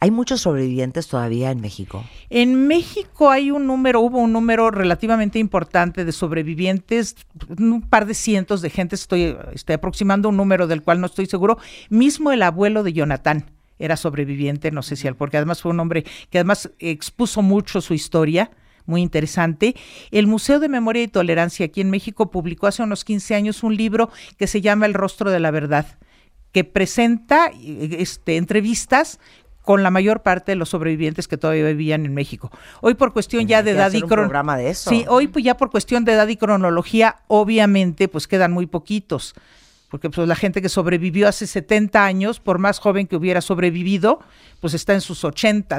¿Hay muchos sobrevivientes todavía en México? En México hay un número, hubo un número relativamente importante de sobrevivientes, un par de cientos de gente, estoy, estoy aproximando un número del cual no estoy seguro. Mismo el abuelo de Jonathan era sobreviviente, no sé si al, porque además fue un hombre que además expuso mucho su historia muy interesante. El Museo de Memoria y Tolerancia aquí en México publicó hace unos 15 años un libro que se llama El rostro de la verdad que presenta este, entrevistas con la mayor parte de los sobrevivientes que todavía vivían en México. Hoy por cuestión ya de edad y eso. Sí, hoy pues ya por cuestión de edad y cronología, obviamente, pues quedan muy poquitos. porque pues la gente que sobrevivió hace 70 años, por más joven que hubiera sobrevivido, pues está en sus 80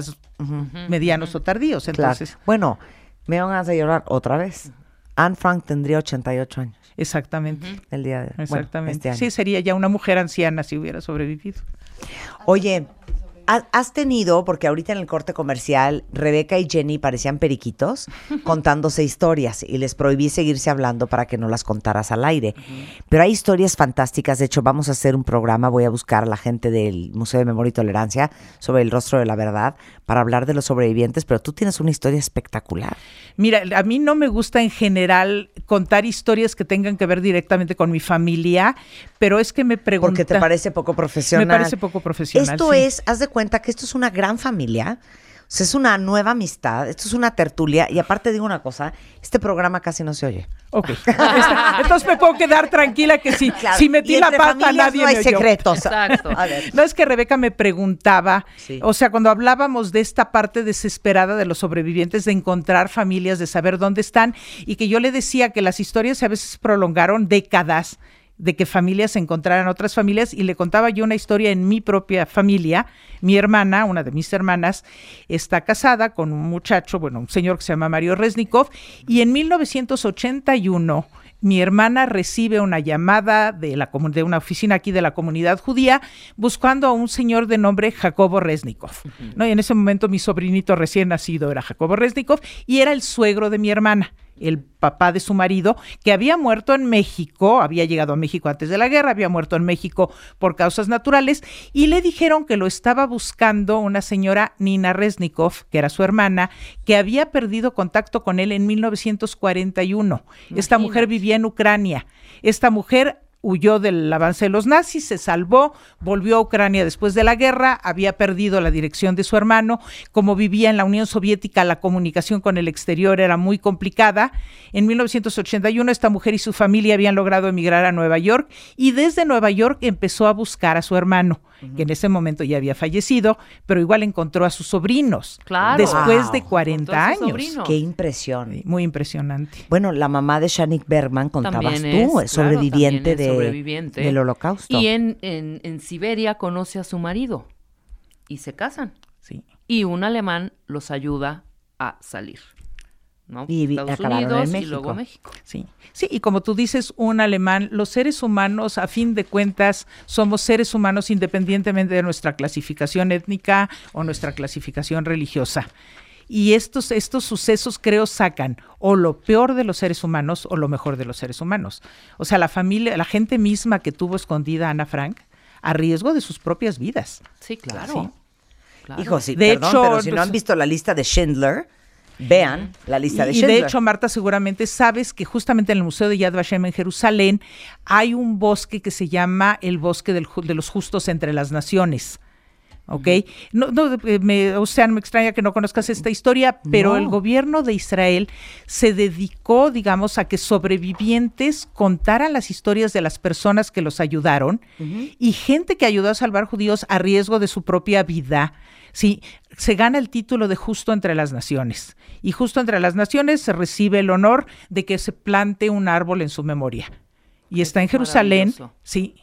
medianos o tardíos. Entonces, Bueno, me van a hacer llorar otra vez. Anne Frank tendría 88 años exactamente. el día de bueno, Exactamente. este año. sí, sería ya una mujer anciana si hubiera sobrevivido. Oye, has tenido, porque ahorita en el corte comercial, Rebeca y Jenny parecían periquitos contándose historias y les prohibí seguirse hablando para que no las contaras al aire. Pero hay historias fantásticas. De hecho, vamos a hacer un programa. Voy a buscar a la gente del Museo de Memoria y Tolerancia sobre el rostro de la verdad para hablar de los sobrevivientes. Pero tú tienes una historia espectacular. Mira, a mí no me gusta en general contar historias que tengan que ver directamente con mi familia, pero es que me preguntan... Porque te parece poco profesional. Me parece poco profesional, Esto sí. es, haz de cuenta que esto es una gran familia. O sea, es una nueva amistad, esto es una tertulia. Y aparte digo una cosa, este programa casi no se oye. Ok. Está- Entonces me puedo quedar tranquila que si, Claro, si metí y la pata nadie no hay me oyó. secretos. Exacto. A ver. No es que Rebeca me preguntaba, Sí. o sea, cuando hablábamos de esta parte desesperada de los sobrevivientes, de encontrar familias, de saber dónde están, y que yo le decía que las historias a veces prolongaron décadas de que familias encontraran otras familias y le contaba yo una historia en mi propia familia. Mi hermana, una de mis hermanas, está casada con un muchacho, bueno, un señor que se llama Mario Resnikov, y en 1981 mi hermana recibe una llamada de, la, de una oficina aquí de la comunidad judía buscando a un señor de nombre Jacobo Resnikov. ¿no? Y en ese momento mi sobrinito recién nacido era Jacobo Resnikov y era el suegro de mi hermana el papá de su marido, que había muerto en México, había llegado a México antes de la guerra, había muerto en México por causas naturales, y le dijeron que lo estaba buscando una señora Nina Resnikov, que era su hermana, que había perdido contacto con él en 1941. Esta mujer vivía en Ucrania. Esta mujer huyó del avance de los nazis, se salvó, volvió a Ucrania después de la guerra, había perdido la dirección de su hermano, como vivía en la Unión Soviética, la comunicación con el exterior era muy complicada. En 1981 esta mujer y su familia habían logrado emigrar a Nueva York y desde Nueva York empezó a buscar a su hermano, que en ese momento ya había fallecido, pero igual encontró a sus sobrinos Claro. después Wow. de 40 Entonces, años. sobrino. Qué impresión. Muy impresionante. Bueno, la mamá de Shanik Bergman contabas tú, es, es claro, sobreviviente, de, sobreviviente. del holocausto. Y en, en, en Siberia conoce a su marido y se casan. Sí. Y un alemán los ayuda a salir. ¿no? Y Estados acabaron en Unidos y México. luego México. Sí, sí, y como tú dices, un alemán, los seres humanos, a fin de cuentas, somos seres humanos independientemente de nuestra clasificación étnica o nuestra clasificación religiosa. Y estos, estos sucesos creo sacan o lo peor de los seres humanos o lo mejor de los seres humanos. O sea, la familia, la gente misma que tuvo escondida a Ana Frank a riesgo de sus propias vidas. Sí, claro. Sí. Claro. Hijo, sí, De perdón, hecho, pero si no pues- han visto la lista de Schindler, vean la lista de Y, y Schindler. de hecho, Marta, seguramente sabes que justamente en el Museo de Yad Vashem en Jerusalén hay un bosque que se llama el Bosque del de los Justos entre las Naciones. ¿Ok? No, no, eh, me, o sea, me extraña que no conozcas esta historia, pero No. el gobierno de Israel se dedicó, digamos, a que sobrevivientes contaran las historias de las personas que los ayudaron y gente que ayudó a salvar judíos a riesgo de su propia vida. Sí, se gana el título de justo entre las naciones. Y justo entre las naciones se recibe el honor de que se plante un árbol en su memoria. Y está en Jerusalén, sí,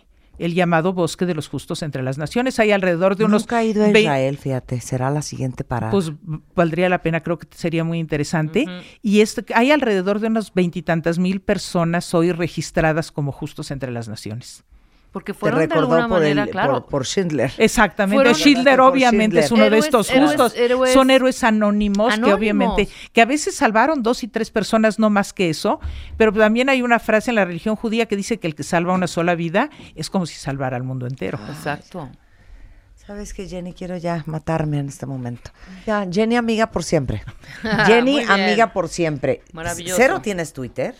el llamado Bosque de los Justos entre las Naciones. Hay alrededor de unos... Nunca he ido a Israel, fíjate, será la siguiente parada. Pues valdría la pena, creo que sería muy interesante. Y este, hay alrededor de unas veintitantas mil personas hoy registradas como justos entre las naciones. Porque Te fueron de recordó alguna por, manera, el, claro. por, por Schindler. Exactamente. Fueron- Schindler obviamente Schindler. es uno de estos justos. héroes Son héroes anónimos, que obviamente, que a veces salvaron dos y tres personas, no más que eso. Pero también hay una frase en la religión judía que dice que el que salva una sola vida es como si salvara al mundo entero. Exacto. ¿Sabes qué, Jenny? Quiero ya matarme en este momento. Ya, Jenny, amiga por siempre. Jenny, amiga por siempre. Maravilloso. Cero tienes Twitter,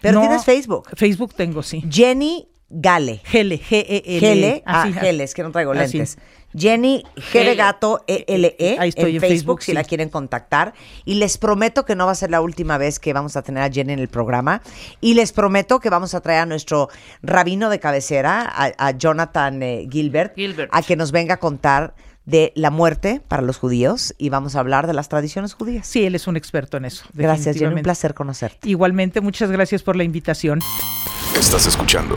pero No, tienes Facebook. Facebook tengo, sí. Jenny Gale. Gele, G-E-L. Gele, ah, Gele, es que no traigo así. lentes. Jenny G de Gele. Gato E-L-E Ahí estoy en en Facebook, Facebook, si sí. la quieren contactar. Y les prometo que no va a ser la última vez que vamos a tener a Jenny en el programa. Y les prometo que vamos a traer a nuestro rabino de cabecera, a, a Jonathan eh, Gilbert, Gilbert. a que nos venga a contar de la muerte para los judíos y vamos a hablar de las tradiciones judías. Sí, él es un experto en eso. Gracias, Jenny, un placer conocerte. Igualmente, muchas gracias por la invitación. Estás escuchando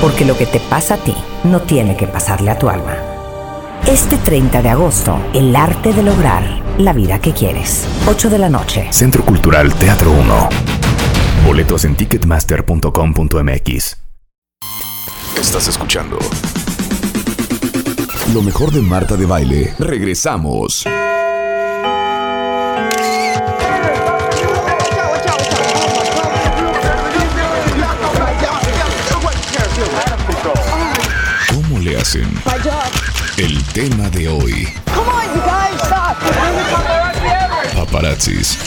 Porque lo que te pasa a ti no tiene que pasarle a tu alma. Este 30 de agosto, el arte de lograr la vida que quieres. 8 de la noche. Centro Cultural Teatro 1. Boletos en ticketmaster.com.mx. Estás escuchando. Lo mejor de Marta de Baile. Regresamos. ¿Cómo le hacen? El tema de hoy. Paparazzis.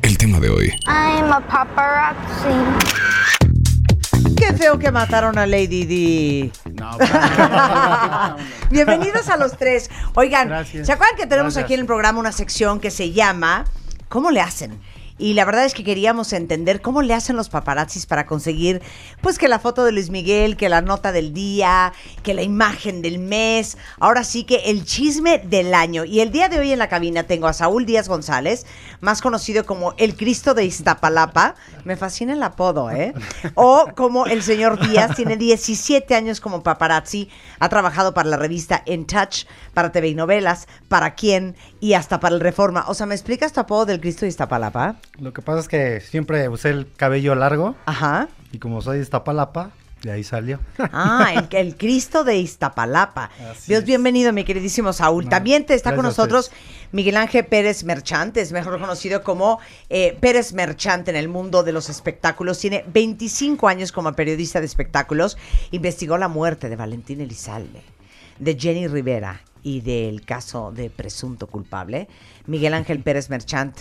El tema de hoy. I'm a paparazzi. Qué feo que mataron a Lady D. Bienvenidos a los tres. Oigan, Gracias. ¿se acuerdan que tenemos Gracias. aquí en el programa una sección que se llama ¿Cómo le hacen? Y la verdad es que queríamos entender cómo le hacen los paparazzis para conseguir, pues que la foto de Luis Miguel, que la nota del día, que la imagen del mes, ahora sí que el chisme del año. Y el día de hoy en la cabina tengo a Saúl Díaz González, más conocido como el Cristo de Iztapalapa. Me fascina el apodo, ¿eh? O como el señor Díaz, tiene 17 años como paparazzi, ha trabajado para la revista En Touch, para TV y novelas, para quién y hasta para el Reforma. O sea, ¿me explicas tu apodo del Cristo de Iztapalapa? Lo que pasa es que siempre usé el cabello largo Ajá. y como soy de Iztapalapa, de ahí salió. Ah, el, el Cristo de Iztapalapa. Así Dios, es. bienvenido, mi queridísimo Saúl. No, También te está con nosotros. Miguel Ángel Pérez Merchante, es mejor conocido como eh, Pérez Merchante en el mundo de los espectáculos. Tiene 25 años como periodista de espectáculos. Investigó la muerte de Valentín Elizalde, de Jenny Rivera y del caso de presunto culpable. Miguel Ángel Pérez Merchant,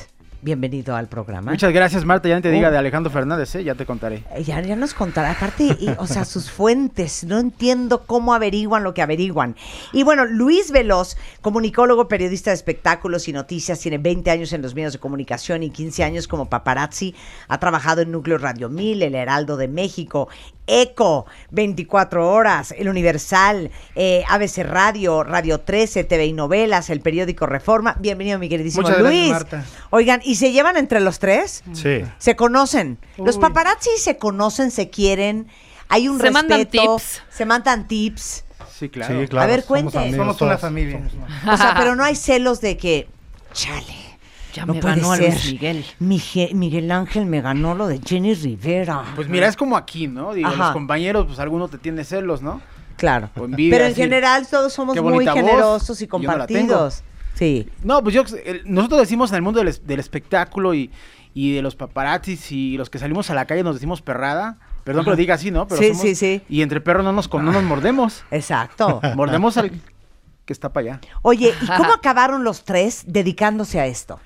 bienvenido al programa. Muchas gracias, Marta. Ya no te diga Oh. de Alejandro Fernández, ¿eh? ya te contaré. Eh, Ya, ya nos contará, aparte, y, o sea, sus fuentes, no entiendo cómo averiguan lo que averiguan. Y bueno, Luis Veloz, comunicólogo, periodista de espectáculos y noticias, tiene 20 años en los medios de comunicación y 15 años como paparazzi, ha trabajado en Núcleo Radio 1000, El Heraldo de México, ECO, 24 horas, El Universal, eh, ABC Radio, Radio 13, TV y Novelas, el periódico Reforma. Bienvenido, mi queridísimo Muchas gracias, Luis. Marta. Oigan, ¿y se llevan entre los tres? Sí. Se conocen. Los paparazzi se conocen, se quieren. Hay un Se mandan respeto. tips. Se mandan tips. Sí, claro. Sí, claro. A ver, somos cuente. amigos Somos una familia. somos una- O sea, pero no hay celos de que, chale. Ya no me puede ganó a. Luis Miguel. Miguel Ángel me ganó lo de Jenny Rivera. Pues mira, es como aquí, ¿no? Digo, Ajá. los compañeros, pues alguno te tiene celos, ¿no? claro. o envidia, Pero en así, general todos somos muy voz, generosos y no compartidos. sí. No, pues yo, nosotros decimos en el mundo del, es- del espectáculo y, y de los paparazzis y los que salimos a la calle nos decimos perrada. Perdón que lo diga así, ¿no? Pero Sí, somos- sí, sí. Y entre perros no nos, no nos mordemos. Exacto. Mordemos al que está para allá. Oye, ¿y cómo acabaron los tres dedicándose a esto?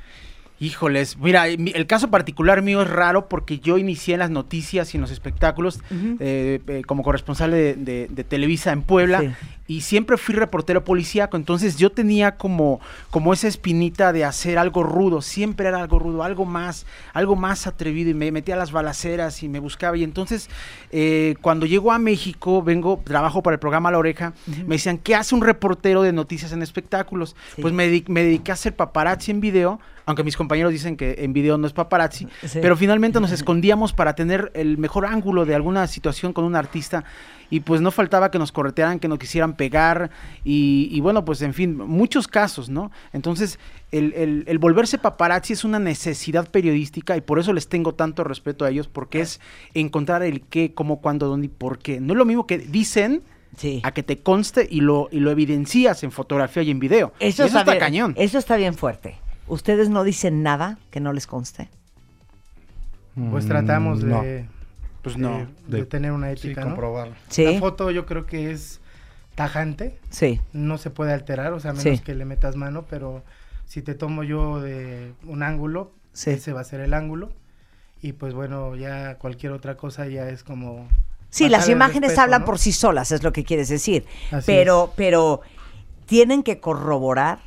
Híjoles, mira, mi- el caso particular mío es raro porque yo inicié en las noticias y en los espectáculos eh, eh, como corresponsal de, de- de Televisa en Puebla Sí. Y siempre fui reportero policíaco, entonces yo tenía como, como esa espinita de hacer algo rudo, siempre era algo rudo, algo más, algo más atrevido y me metía a las balaceras y me buscaba y entonces eh, cuando llego a México, vengo, trabajo para el programa La Oreja, me decían, ¿qué hace un reportero de noticias en espectáculos? Sí. Pues me, me dediqué a hacer paparazzi en video, aunque mis compañeros dicen que en video no es paparazzi, Sí. pero finalmente nos escondíamos para tener el mejor ángulo de alguna situación con un artista y pues no faltaba que nos corretearan, que nos quisieran pegar y, y bueno, pues en fin, muchos casos, ¿no? Entonces, el, el- el volverse paparazzi es una necesidad periodística y por eso les tengo tanto respeto a ellos, porque es encontrar el qué, cómo, cuándo, dónde y por qué. No es lo mismo que dicen Sí. a que te conste y lo, y lo evidencias en fotografía y en video. Eso, está bien, cañón. Eso está bien fuerte. ¿Ustedes no dicen nada que no les conste? Pues Mm, tratamos no. Pues no. de- de De- tener una Sí, ética, ¿no? comprobarlo. Sí. La foto yo creo que es tajante, Sí. no se puede alterar, o sea, a menos Sí. que le metas mano, pero si te tomo yo de un ángulo, Sí. ese va a ser el ángulo. Y pues bueno, ya cualquier otra cosa ya es como Sí, las imágenes respeto, hablan ¿no? por sí solas, es lo que quieres decir. Así pero, pero tienen que corroborar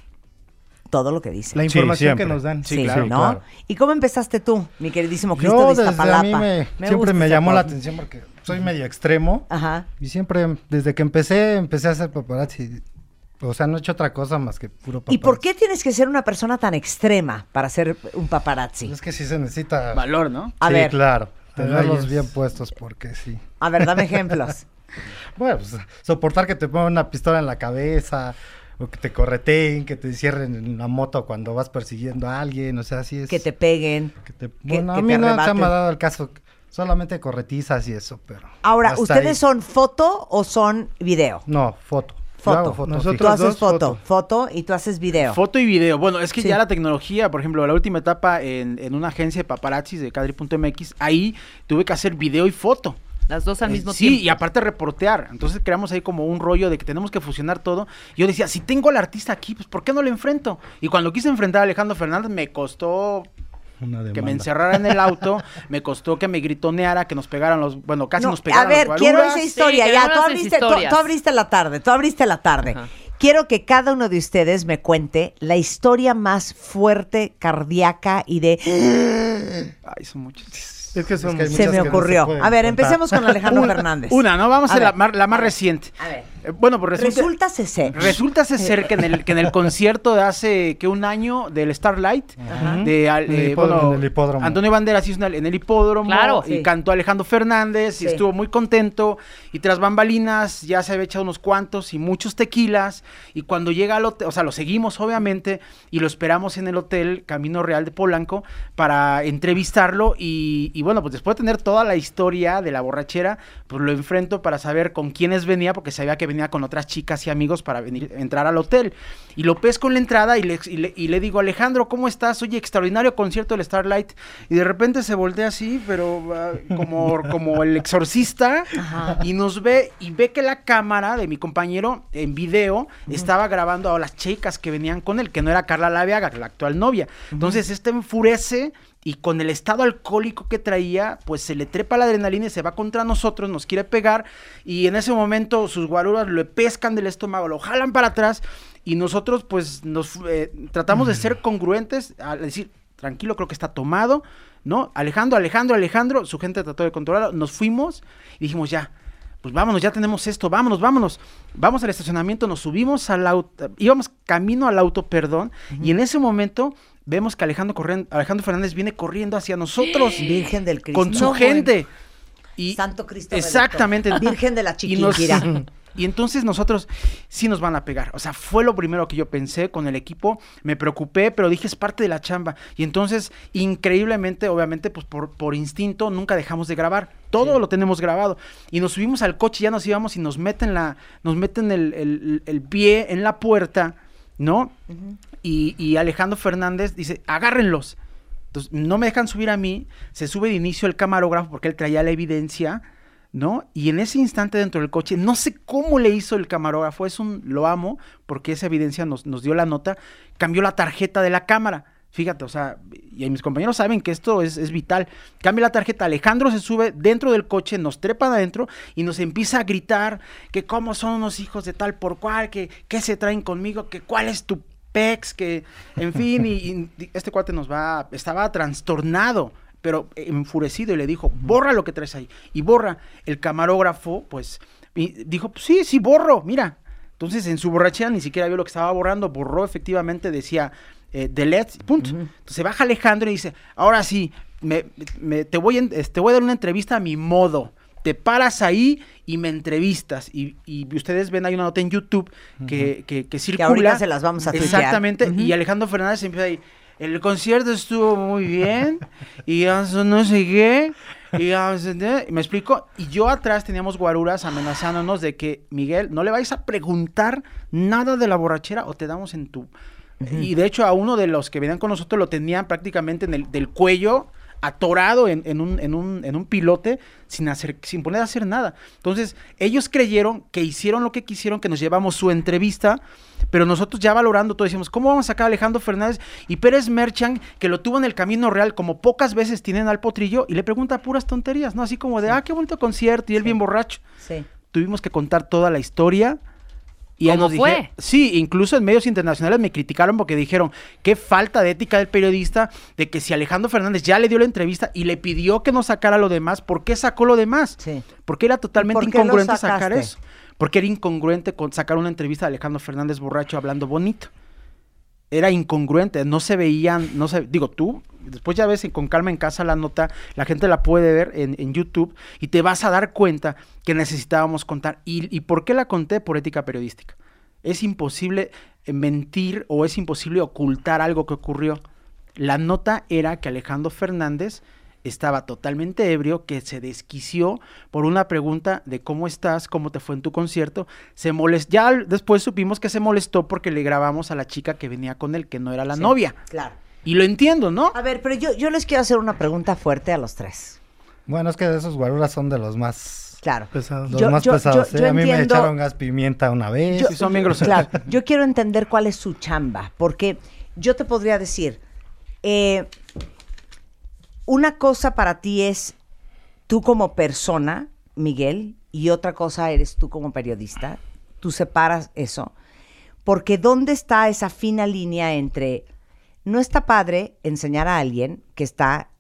todo lo que dicen. La Sí, información que nos dan. Sí, claro, ¿no? claro. ¿Y cómo empezaste tú, mi queridísimo Cristo Yo de desde a Iztapalapa? mí me, siempre me llamó la atención porque soy medio extremo. Ajá. Y siempre, desde que empecé, empecé a hacer paparazzi. O sea, no he hecho otra cosa más que puro paparazzi. ¿Y por qué tienes que ser una persona tan extrema para ser un paparazzi? Es que sí se necesita... Valor, ¿no? A sí, ver, claro. Tenerlos bien puestos porque sí. a ver, dame ejemplos. Bueno, pues soportar que te pongan una pistola en la cabeza, o que te correteen, que te cierren en la moto cuando vas persiguiendo a alguien, o sea, así es. que te peguen. que te- bueno, que a mí te no se me ha dado el caso, solamente corretizas y eso, pero... Ahora, ¿ustedes ahí. son foto o son video? No, foto. Foto. foto. Nosotros- Tú haces dos, foto, foto. foto y tú haces video. Foto y video. Bueno, es que Sí. ya la tecnología, por ejemplo, la última etapa en, en una agencia de paparazzis de Cadri.mx, ahí tuve que hacer video y foto. Las dos al Eh, mismo sí, tiempo. y aparte reportear. Entonces creamos ahí como un rollo de que tenemos que fusionar todo. Y yo decía, si tengo al artista aquí, pues ¿por qué no lo enfrento? Y cuando quise enfrentar a Alejandro Fernández, me costó Una que me encerrara en el auto, me costó que me gritoneara, que nos pegaran los, bueno, casi No, nos pegaran a ver, los quiero esa historia. Sí, ya, tú abriste, tú, historias. tú abriste la tarde, tú abriste la tarde. Ajá. Quiero que cada uno de ustedes me cuente la historia más fuerte, cardíaca y de... Ay, son muchos. Es que son que hay Se me que no se ocurrió. a ver, contar. empecemos con Alejandro Fernández. Una, ¿no? Vamos a, A la, mar- la más reciente. a ver. Eh, bueno, pues resulta... Resulta ser. Resulta ser que en el, que en el concierto de hace que un año del Starlight, de al- En el eh, hipódromo, bueno, en el hipódromo. Antonio Banderas hizo en el hipódromo Claro. y Sí. cantó Alejandro Fernández Sí. y estuvo muy contento y tras bambalinas ya se había echado unos cuantos y muchos tequilas y cuando llega al hotel, o sea, lo seguimos obviamente y lo esperamos en el hotel Camino Real de Polanco para entrevistarlo y, y bueno, pues después de tener toda la historia de la borrachera, pues lo enfrento para saber con quiénes venía porque sabía que venía con otras chicas y amigos para venir entrar al hotel y lo pesco en la entrada y le, y le, y le digo Alejandro, ¿cómo estás? Oye, extraordinario concierto del Starlight y de repente se voltea así, pero ah, como, como el exorcista Ajá. y nos ve y ve que la cámara de mi compañero en video estaba grabando a las chicas que venían con él, que no era Carla Laviaga, la actual novia. Entonces este enfurece y con el estado alcohólico que traía, pues se le trepa la adrenalina y se va contra nosotros, nos quiere pegar y en ese momento sus guaruras lo pescan del estómago, lo jalan para atrás y nosotros pues nos eh, tratamos de ser congruentes al decir, tranquilo, creo que está tomado, ¿no? Alejandro, Alejandro, Alejandro, su gente trató de controlarlo, nos fuimos y dijimos ya, pues vámonos, ya tenemos esto, vámonos, vámonos. Vamos al estacionamiento, nos subimos al auto, íbamos camino al auto, perdón, y en ese momento vemos que Alejandro, corren- Alejandro Fernández viene corriendo hacia nosotros Virgen del Cristo. con su No, gente. Y Santo Cristo Exactamente. Virgen de la Y nos- Chiquinquirá. Y entonces nosotros sí nos van a pegar. O sea, fue lo primero que yo pensé con el equipo. Me preocupé, pero dije es parte de la chamba. Y entonces, increíblemente, obviamente, pues por, por instinto, nunca dejamos de grabar. Todo lo tenemos grabado. Y nos subimos al coche, ya nos íbamos y nos meten la, nos meten el, el- el pie en la puerta, ¿no? Y, y Alejandro Fernández dice, agárrenlos. Entonces, no me dejan subir a mí, se sube de inicio el camarógrafo porque él traía la evidencia, ¿no? Y en ese instante dentro del coche, no sé cómo le hizo el camarógrafo, es un, lo amo, porque esa evidencia nos, nos dio la nota, cambió la tarjeta de la cámara. Fíjate, o sea, y mis compañeros saben que esto es, es vital. Cambia la tarjeta, Alejandro se sube dentro del coche, nos trepan adentro y nos empieza a gritar que cómo son unos hijos de tal por cual, que qué se traen conmigo, que cuál es tu pex, que en fin, y, y este cuate nos va, estaba trastornado, pero enfurecido y le dijo, borra lo que traes ahí. Y borra. El camarógrafo, pues, dijo, pues, sí, sí, borro, mira. Entonces, en su borrachera ni siquiera vio lo que estaba borrando, borró efectivamente, decía, eh, delete, punto. Entonces baja Alejandro y dice, ahora sí, me, me- te, voy en- te voy a dar una entrevista a mi modo. Te paras ahí y me entrevistas. Y, y ustedes ven, hay una nota en YouTube que, que, que circula. ahorita se las vamos a tuitear. Exactamente. Y Alejandro Fernández empieza ahí. El concierto estuvo muy bien. y no sé qué. Y me explico. Y yo atrás teníamos guaruras amenazándonos de que, Miguel, no le vais a preguntar nada de la borrachera o te damos en tu. Y de hecho, a uno de los que venían con nosotros lo tenían prácticamente en el, del cuello atorado en, en un, en, un, en un pilote sin, hacer, sin poner a hacer nada. Entonces, ellos creyeron que hicieron lo que quisieron, que nos llevamos su entrevista, pero nosotros ya valorando todo decimos, ¿cómo vamos a sacar a Alejandro Fernández y Pérez Merchan, que lo tuvo en el camino real, como pocas veces tienen al potrillo, y le pregunta puras tonterías, ¿no? Así como de, ah, qué bonito concierto, y él bien borracho. Sí. Tuvimos que contar toda la historia. Y ¿Cómo nos fue? dije- sí, incluso en medios internacionales me criticaron porque dijeron qué falta de ética del periodista de que si Alejandro Fernández ya le dio la entrevista y le pidió que no sacara lo demás, ¿por qué sacó lo demás? Sí. Porque era totalmente ¿Por qué lo incongruente sacar eso. Porque era incongruente con sacar una entrevista de Alejandro Fernández borracho hablando bonito. Era incongruente, no se veían, no se, digo tú, después ya ves con calma en casa la nota, la gente la puede ver en, en YouTube y te vas a dar cuenta que necesitábamos contar. ¿Y, ¿Y por qué la conté? Por ética periodística. Es imposible mentir o es imposible ocultar algo que ocurrió. La nota era que Alejandro Fernández estaba totalmente ebrio, que se desquició por una pregunta de cómo estás, cómo te fue en tu concierto. Se molestó, ya después supimos que se molestó porque le grabamos a la chica que venía con él, que no era la Sí, novia. Claro. Y lo entiendo, ¿no? A ver, pero yo, yo les quiero hacer una pregunta fuerte a los tres. Bueno, es que esos guaruras son de los más Claro. Pesados. los Yo- más yo- pesados. yo- ¿eh? yo a mí me echaron gas pimienta una vez. Yo- Sí, son bien groseros. Claro, yo quiero entender cuál es su chamba, porque yo te podría decir, eh, una cosa para ti es tú como persona, Miguel, y otra cosa eres tú como periodista. Tú separas eso. Porque ¿dónde está esa fina línea entre no está padre enseñar a alguien que está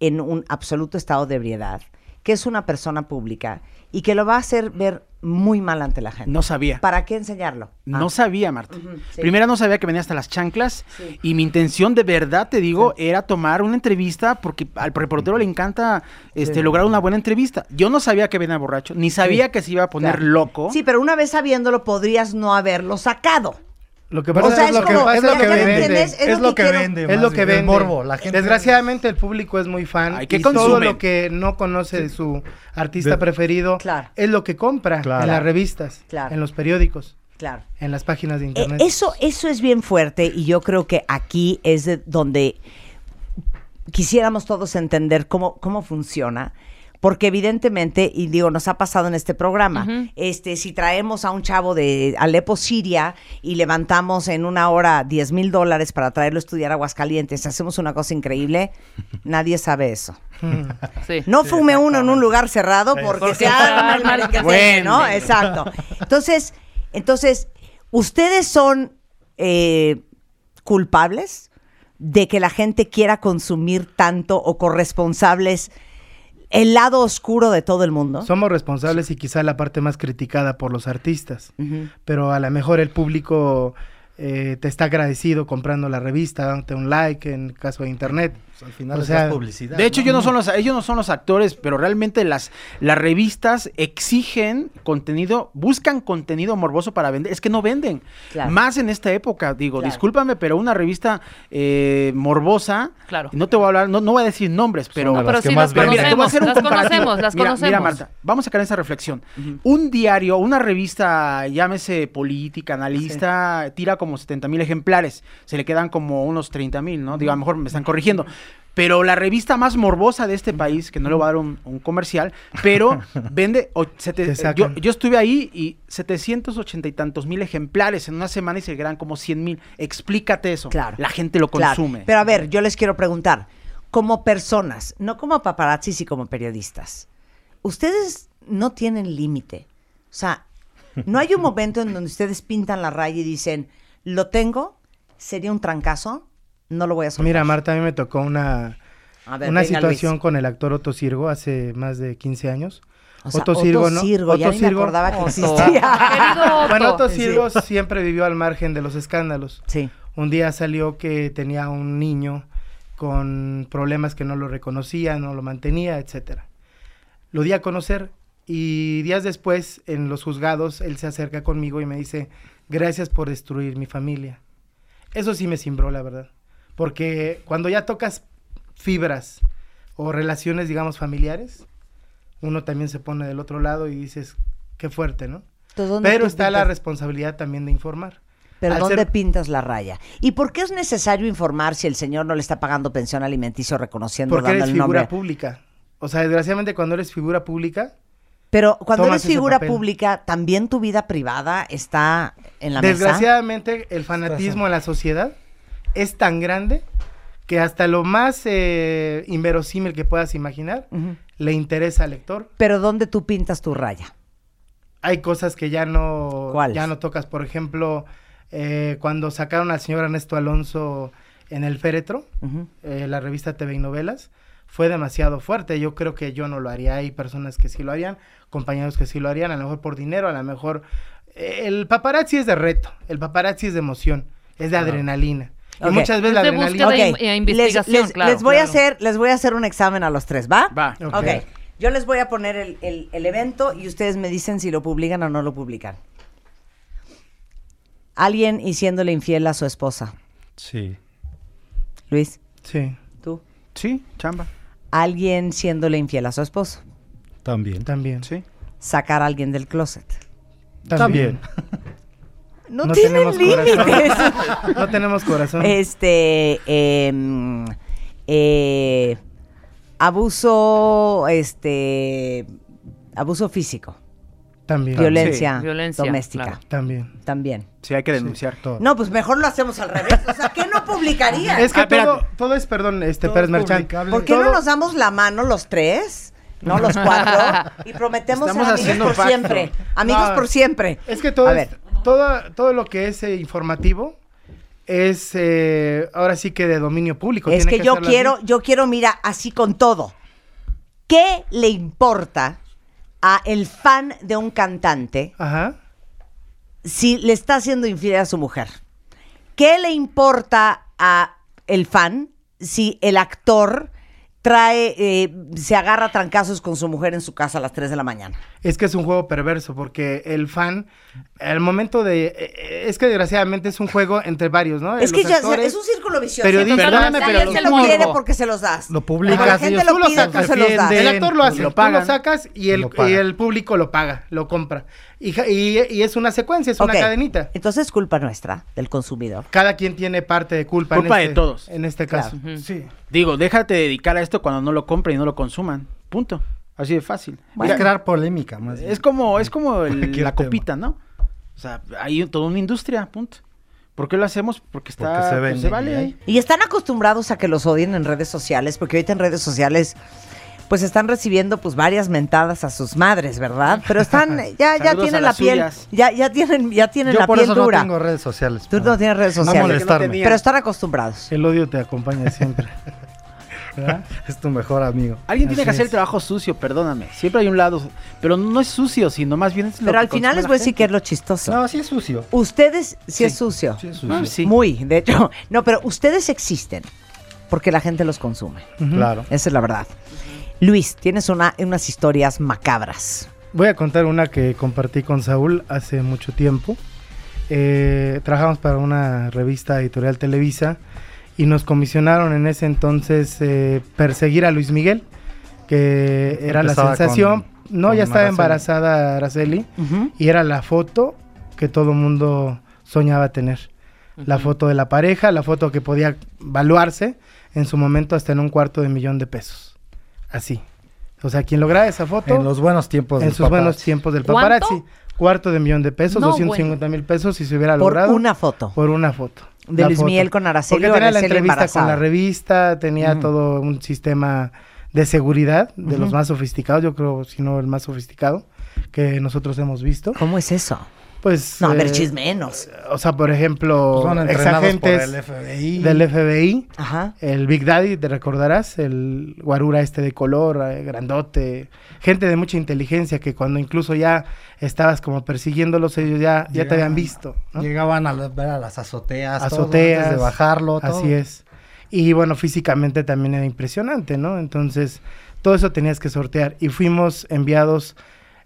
en un absoluto estado de ebriedad, que es una persona pública y que lo va a hacer ver muy mal ante la gente? No sabía. ¿Para qué enseñarlo? No Ah. sabía, Marta. Ujú, sí. Primero no sabía que venía hasta las chanclas Sí. y mi intención de verdad, te digo, era tomar una entrevista porque al reportero le encanta este, lograr una buena entrevista. Yo no sabía que venía borracho, ni sabía que se iba a poner Claro. loco. Sí, pero una vez sabiendo podrías no haberlo sacado. Lo que O pasa sea, es, es lo que, es lo que vende. Es, lo que, vende. Es lo que vende. morbo. La gente Desgraciadamente el público es muy fan Ay, ¿qué y todo consumen? lo que no conoce de su artista De- preferido Claro. es lo que compra Claro. en las revistas, Claro. en los periódicos, Claro. en las páginas de Eh, internet. eso, eso es bien fuerte y yo creo que aquí es de donde quisiéramos todos entender cómo, cómo funciona. Porque evidentemente, y digo, nos ha pasado en este programa, este, si traemos a un chavo de Alepo, Siria, y levantamos en una hora 10 mil dólares para traerlo a estudiar a Aguascalientes, hacemos una cosa increíble, nadie sabe eso. Mm. Sí. No fume uno en un lugar cerrado porque Porque se Bueno. ¿no? Exacto. Entonces, entonces, ¿ustedes son eh, culpables de que la gente quiera consumir tanto o corresponsables el lado oscuro de todo el mundo? Somos responsables y quizá la parte más criticada por los artistas, pero a lo mejor el público eh, te está agradecido comprando la revista, dándote un like en caso de internet. Pues, al final O es sea, publicidad. De hecho, yo no son los, ellos no son los actores, pero realmente las, las revistas exigen contenido, buscan contenido morboso para vender. Es que no venden. Claro. Más en esta época, digo, Claro. discúlpame, pero una revista eh, morbosa, Claro. no te voy a hablar, no, no voy a decir nombres, pero... No, pero las sí mira, te voy a conocemos, hacer un las conocemos, las mira, conocemos. mira, Marta, vamos a sacar esa reflexión. Un diario, una revista, llámese política, analista, tira como 70 mil ejemplares. Se le quedan como unos 30 mil, ¿no? Digo, a lo mejor me están corrigiendo. Pero la revista más morbosa de este país, que no le voy a dar un, un comercial, pero vende. o- sete- Te yo, yo estuve ahí y 780 y tantos mil ejemplares en una semana y se quedan como 100 mil. Explícate eso. Claro. La gente lo Claro. consume. Pero a ver, yo les quiero preguntar, como personas, no como paparazzis y como periodistas, ustedes no tienen límite. O sea, no hay un momento en donde ustedes pintan la raya y dicen, lo tengo, sería un trancazo, no lo voy a soltar. Mira, Marta, a mí me tocó una, ver, una venga, situación Luis. con el actor Otto Sirgo hace más de 15 años. O sea, Otto Otto Sirgo, ¿no? Sirgo, ya Otto ni me acordaba que Otto. existía. Otto. Bueno, Otto Sí. Sirgo siempre vivió al margen de los escándalos. Sí. Un día salió que tenía un niño con problemas que no lo reconocía, no lo mantenía, etcétera. Lo di a conocer y días después en los juzgados él se acerca conmigo y me dice, "Gracias por destruir mi familia." Eso sí me cimbró, la verdad, porque cuando ya tocas fibras o relaciones, digamos, familiares, uno también se pone del otro lado y dices, qué fuerte, ¿no? Entonces, ¿dónde Pero está la responsabilidad también de informar. pero Al ¿dónde ser- pintas la raya? ¿Y por qué es necesario informar si el señor no le está pagando pensión alimenticio reconociendo, Porque dando eres el figura nombre? pública. O sea, desgraciadamente cuando eres figura pública, Pero cuando eres figura pública, también tu vida privada está en la mesa. desgraciadamente el fanatismo en la sociedad es tan grande que hasta lo más eh, inverosímil que puedas imaginar le interesa al lector. Pero ¿dónde tú pintas tu raya? Hay cosas que ya no, ¿Cuáles? ya no tocas. Por ejemplo, eh, cuando sacaron al señor Ernesto Alonso en el féretro, eh, la revista TV y Novelas, fue demasiado fuerte. Yo creo que yo no lo haría. Hay personas que sí lo harían, compañeros que sí lo harían, a lo mejor por dinero, a lo mejor... el paparazzi es de reto, el paparazzi es de emoción, es de adrenalina. Y muchas veces Es la adrenalina... búsqueda Ok, de eh, les- investigación, les, claro. les voy a hacer, les voy a hacer un examen a los tres, ¿va? Va. Ok. ok. Yo les voy a poner el, el- el evento y ustedes me dicen si lo publican o no lo publican. Alguien hiciéndole infiel a su esposa. Sí. Luis, Sí, tú. Sí, chamba. Alguien siéndole infiel a su esposo. También. también. Sí. Sacar a alguien del closet. También. No, No tienen límites. No tenemos corazón. este em, eh, abuso este abuso físico También. violencia, Sí, violencia, doméstica claro. También. también Sí, hay que denunciar. Todo. no pues mejor lo hacemos al revés o sea ¿qué no publicaría? Es que Ah, todo, todo es, perdón, este Todo Pérez es Merchán. ¿por qué no todo- nos damos la mano los tres? No, los cuatro. Y prometemos Estamos ser amigos por pacto. siempre. Amigos No, por siempre. Es que todo, es- todo, todo lo que es eh, informativo es eh, ahora sí que de dominio público. Es tiene que yo quiero, yo quiero, mira, así con todo. ¿Qué le importa a el fan de un cantante Ajá. si le está haciendo infiel a su mujer? ¿Qué le importa a el fan si el actor trae, eh, se agarra a trancazos con su mujer en su casa a las 3 de la mañana? Es que es un juego perverso porque el fan, al momento de... eh, eh, es que desgraciadamente es un juego entre varios, ¿no? Es Los que ya actores- es un círculo vicioso. Periodistas, Entonces, perdóname, la pero gente los lo morbo. quiere porque se los das. Lo publicas la gente lo Tú lo pide, sacas, se los das. El actor lo hace, Lo tú lo sacas y el, Lo y el público lo paga, lo compra. Y, ja- y, y es una secuencia, es una cadenita. Entonces es culpa nuestra, del consumidor. Cada quien tiene parte de culpa. Culpa en de este, todos. En este caso. Sí. Digo, déjate dedicar a esto cuando no lo compren y no lo consuman. Punto. Así de fácil. Es crear polémica más. bien. Es como, es como el- la tema. copita, ¿no? O sea, hay toda una industria, punto. ¿Por qué lo hacemos? Porque está, Porque se pues, vende se vale ahí. hay- Y están acostumbrados a que los odien en redes sociales, porque ahorita en redes sociales pues están recibiendo pues varias mentadas a sus madres, ¿verdad? Pero están ya ya tienen la piel, suyas. ya ya tienen ya tienen Yo la por piel eso dura. no tengo redes sociales. Tú no tienes redes No sociales, molestarme. tenía. pero están acostumbrados. El odio te acompaña siempre. ¿Verdad? Es tu mejor amigo. Alguien tiene que hacer el trabajo sucio, perdóname. Siempre hay un lado, pero no es sucio, sino más bien es lo Pero que al final consume les voy a decir que es lo chistoso. No, sí es sucio. Ustedes sí, Sí. es sucio. Sí es sucio. Ah, sí. Muy, de hecho. No, pero ustedes existen porque la gente los consume. Claro. Esa es la verdad. Luis, tienes una, unas historias macabras. Voy a contar una que compartí con Saúl hace mucho tiempo. Eh, trabajamos para una revista editorial Televisa y nos comisionaron en ese entonces eh, perseguir a Luis Miguel, que era la sensación. con- no, con ya estaba Araceli. embarazada Araceli y era la foto que todo mundo soñaba tener. La foto de la pareja, la foto que podía valuarse en su momento hasta en un cuarto de millón de pesos. Así. O sea, quien lograba esa foto En los buenos tiempos en sus buenos tiempos del ¿Cuánto? paparazzi. Cuarto de millón de pesos, No, 250 mil pesos si se hubiera Por logrado. una foto. Por una foto. De La Luis foto. Miguel con Araceli Porque tenía la entrevista embarazada. con la revista, tenía todo un sistema de seguridad de los más sofisticados, yo creo, si no el más sofisticado que nosotros hemos visto. ¿Cómo es eso? Pues No, a ver, eh, chismenos. O sea, por ejemplo, Son por exagentes el FBI. del FBI, Ajá. el Big Daddy, te recordarás, el guarura este de color, eh, grandote, gente de mucha inteligencia que cuando incluso ya estabas como persiguiéndolos, ellos ya, ya te habían visto, ¿no? Llegaban a la- ver a las azoteas. todo Azoteas, antes de bajarlo. todo. Así es. Y bueno, físicamente también era impresionante, ¿no? Entonces, todo eso tenías que sortear. Y fuimos enviados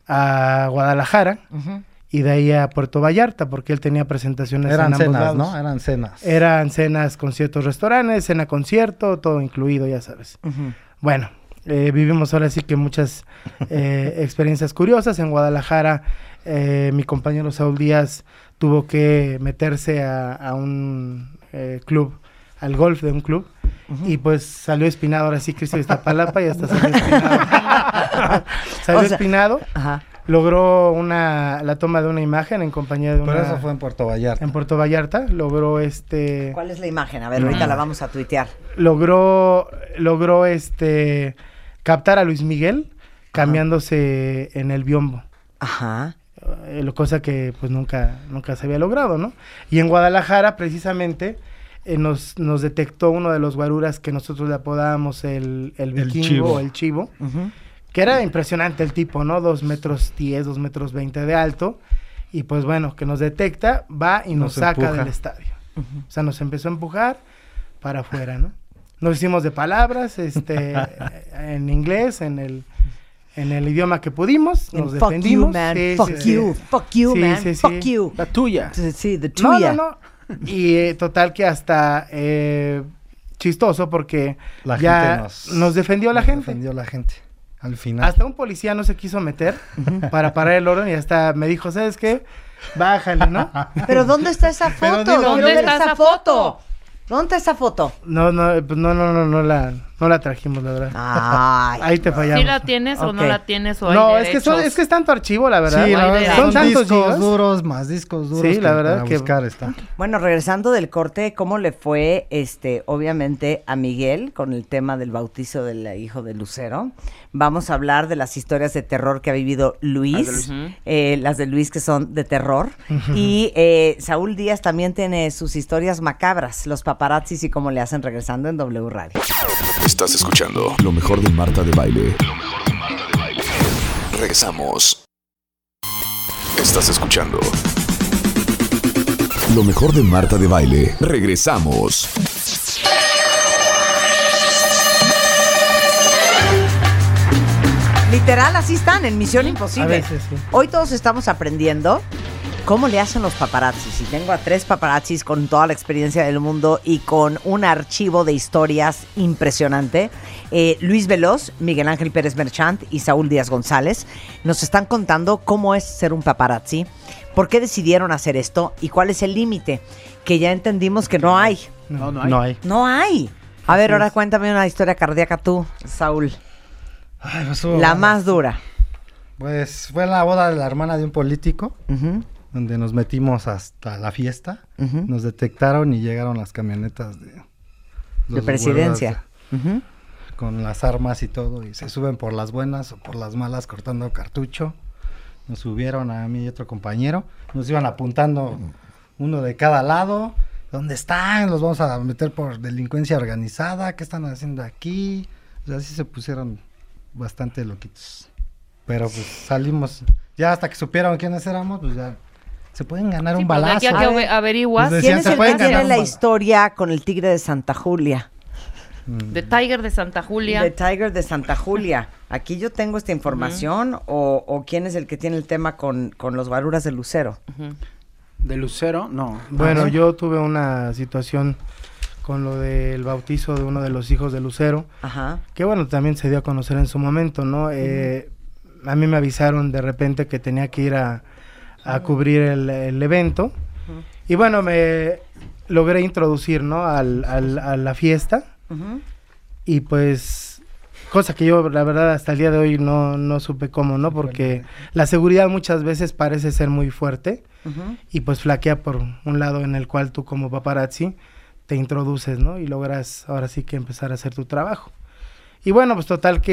a Guadalajara Ujú. Y de ahí a Puerto Vallarta, porque él tenía presentaciones Eran en ambos cenas, lados. ¿no? Eran cenas. Eran cenas con ciertos restaurantes, cena concierto, todo incluido, ya sabes. Bueno, eh, vivimos ahora sí que muchas eh, experiencias curiosas. En Guadalajara eh, mi compañero Saúl Díaz tuvo que meterse a, a un eh, club, al golf de un club, y pues salió espinado, ahora sí Cristo de Iztapalapa y hasta salió espinado. salió O sea- espinado, Ajá. Logró una, la toma de una imagen en compañía de una... Pero eso fue en Puerto Vallarta. en Puerto Vallarta, logró este... ¿Cuál es la imagen? A ver, ahorita la vamos a tuitear. logró logró este captar a Luis Miguel cambiándose en el biombo Ajá. eh, lo- cosa que pues nunca nunca se había logrado no y en Guadalajara precisamente eh, nos, nos detectó uno de los guaruras que nosotros le apodábamos el, el El vikingo chivo. o el chivo Ujú. Que era impresionante el tipo no dos metros diez dos metros veinte de alto y pues bueno que nos detecta va y nos, Nos saca empuja. del estadio o sea nos empezó a empujar para afuera no nos hicimos de palabras este en inglés en el en el idioma que pudimos nos fuck defendimos you, man. Sí, fuck sí, sí. you. Fuck you, Sí, man. sí, sí. Fuck you. La tuya. Sí, No, tuya. no, no. Y eh, total que hasta eh, chistoso porque La ya gente nos, defendió la nos gente. defendió la gente. Al final. Hasta un policía no se quiso meter para parar el orden y hasta me dijo, ¿sabes qué? Bájale, ¿no? Pero ¿dónde está esa Pero foto? dilo, ¿dónde está esa foto? ¿Dónde está esa foto? No, no, pues no, no, no, no la, no la trajimos, la verdad. Ay. Ahí te fallamos. ¿Sí la tienes o no la tienes o hay No, es que, son- es que es tanto archivo, la verdad. Sí, la verdad, son, son tantos discos gigas. duros más discos duros. Sí, la verdad para que- buscar está. Bueno, regresando del corte, ¿cómo le fue, este, obviamente, a Miguel con el tema del bautizo del hijo de Lucero? Vamos a hablar de las historias de terror que ha vivido Luis, eh, las de Luis que son de terror. Y eh, Saúl Díaz también tiene sus historias macabras, los paparazzis y cómo le hacen regresando en W Radio. Estás escuchando lo mejor de Marta de Baile. Lo mejor de Marta de Baile. Regresamos. Estás escuchando lo mejor de Marta de Baile. Regresamos. Literal, así están en Misión Imposible. A veces, sí. Hoy todos estamos aprendiendo cómo le hacen los paparazzis. Y tengo a tres paparazzis con toda la experiencia del mundo y con un archivo de historias impresionante. Eh, Luis Veloz, Miguel Ángel Pérez Merchant y Saúl Díaz González nos están contando cómo es ser un paparazzi, por qué decidieron hacer esto y cuál es el límite, que ya entendimos que no hay. No, no hay. No hay. No hay. A ver, ahora cuéntame una historia cardíaca tú, Saúl. Ay, pues, estuvo La más dura. Pues fue la boda de la hermana de un político, Ujú, donde nos metimos hasta la fiesta. ujú. Nos detectaron y llegaron las camionetas de... De presidencia. Con las armas y todo. Y se suben por las buenas o por las malas cortando cartucho. Nos subieron a mí y otro compañero. Nos iban apuntando uno de cada lado. ¿Dónde están? Los vamos a meter por delincuencia organizada. ¿Qué están haciendo aquí? O sea, así se pusieron bastante loquitos. Pero pues salimos. Ya hasta que supieron quiénes éramos, pues ya se pueden ganar Sí, un pues, de balazo. aquí que ver. Pues ¿Quién es se el que pueden tiene la historia con el tigre de Santa Julia? de Tiger de Santa Julia. The Tiger de Santa Julia. Aquí yo tengo esta información o, o quién es el que tiene el tema con, con los guaruras de Lucero. De Lucero, no. Bueno, yo tuve una situación con lo del bautizo de uno de los hijos de Lucero, Ajá. que bueno, también se dio a conocer en su momento, ¿no? Eh, a mí me avisaron de repente que tenía que ir a, a cubrir el, el evento. Y bueno, me logré introducir, ¿no? Al, al- a la fiesta. Y pues, cosa que yo, la verdad, hasta el día de hoy no, no supe cómo, ¿no? Porque la seguridad muchas veces parece ser muy fuerte y pues flaquea por un lado en el cual tú como paparazzi te introduces, ¿no? Y logras ahora sí que empezar a hacer tu trabajo. Y bueno, pues total que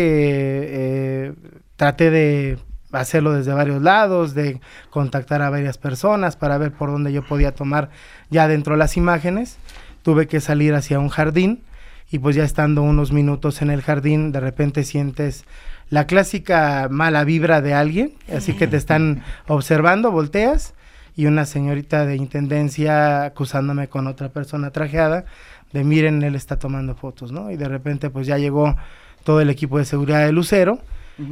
eh, traté de hacerlo desde varios lados, de contactar a varias personas para ver por dónde yo podía tomar ya dentro las imágenes. Tuve que salir hacia un jardín y pues ya estando unos minutos en el jardín, de repente sientes la clásica mala vibra de alguien, así que te están observando, volteas y una señorita de intendencia acusándome con otra persona trajeada de miren, él está tomando fotos, ¿no? Y de repente pues ya llegó todo el equipo de seguridad de Lucero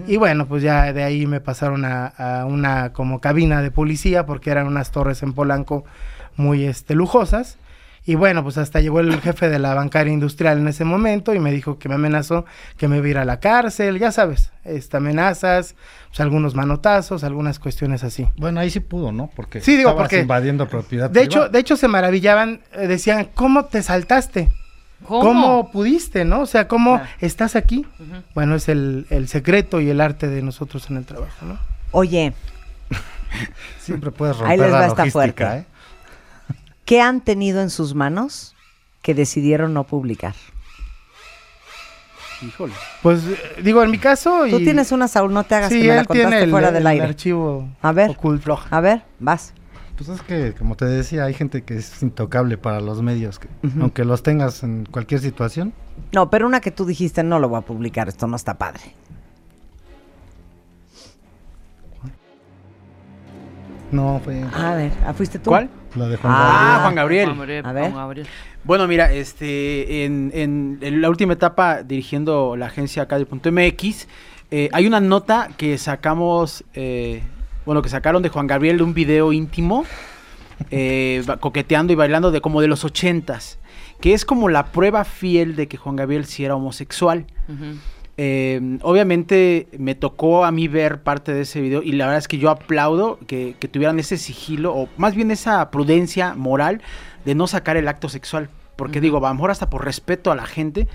y bueno, pues ya de ahí me pasaron a, a una como cabina de policía porque eran unas torres en Polanco muy este lujosas Y bueno, pues hasta llegó el jefe de la bancaria industrial en ese momento y me dijo que me amenazó que me iba a ir a la cárcel, ya sabes, este, amenazas, pues algunos manotazos, algunas cuestiones así. Bueno, ahí sí pudo, ¿no? Porque Sí, digo, porque invadiendo propiedad De hecho, de hecho se maravillaban, eh, decían, ¿cómo te saltaste? ¿Cómo? pudiste, no? O sea, ¿cómo Claro. estás aquí? Bueno, es el, el secreto y el arte de nosotros en el trabajo, ¿no? Oye, siempre puedes Ahí romper les va la esta logística, fuerte. ¿eh? ¿qué han tenido en sus manos que decidieron no publicar? Híjole. Pues eh, digo, en mi caso... Tú y- tienes una, Saúl, no te hagas Sí, que me la él tiene contaste el, fuera del el aire. archivo A ver, oculto. a ver, vas. Pues es que, como te decía, hay gente que es intocable para los medios, que aunque los tengas en cualquier situación. No, pero una que tú dijiste, no lo voy a publicar, esto no está padre. No, fue A ver, ¿ah, ¿fuiste tú? ¿Cuál? la de Juan Ah, Gabriel. Ah, Juan Gabriel. Juan Gabriel, A ver. Juan Gabriel. Bueno, mira, este, en, en- en la última etapa dirigiendo la agencia Cadio.mx, eh, hay una nota que sacamos, eh, bueno, que sacaron de Juan Gabriel de un video íntimo, eh, coqueteando y bailando de como de los ochentas, que es como la prueba fiel de que Juan Gabriel sí era homosexual. Eh, obviamente me tocó a mí ver parte de ese video y la verdad es que yo aplaudo que, que tuvieran ese sigilo o más bien esa prudencia moral de no sacar el acto sexual. Porque digo, a lo mejor hasta por respeto a la gente,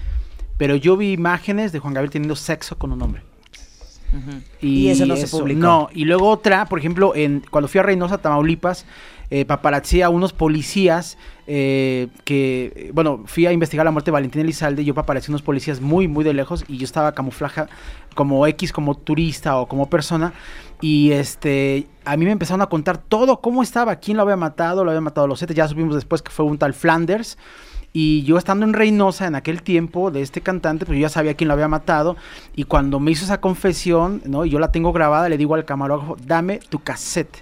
pero yo vi imágenes de Juan Gabriel teniendo sexo con un hombre. Y eso no se publicó. No, y luego otra, por ejemplo, en, cuando fui a Reynosa, Tamaulipas, eh, paparazzi a unos policías eh, que, bueno, fui a investigar la muerte de Valentín Elizalde, yo paparazzi a unos policías muy, muy de lejos, y yo estaba camuflaje como X, como turista o como persona, y este, a mí me empezaron a contar todo, cómo estaba, quién lo había matado, lo había matado los siete, ya supimos después que fue un tal Flanders, y yo estando en Reynosa en aquel tiempo de este cantante, pues yo ya sabía quién lo había matado. Y cuando me hizo esa confesión, ¿no? Y yo la tengo grabada, le digo al camarógrafo, dame tu cassette.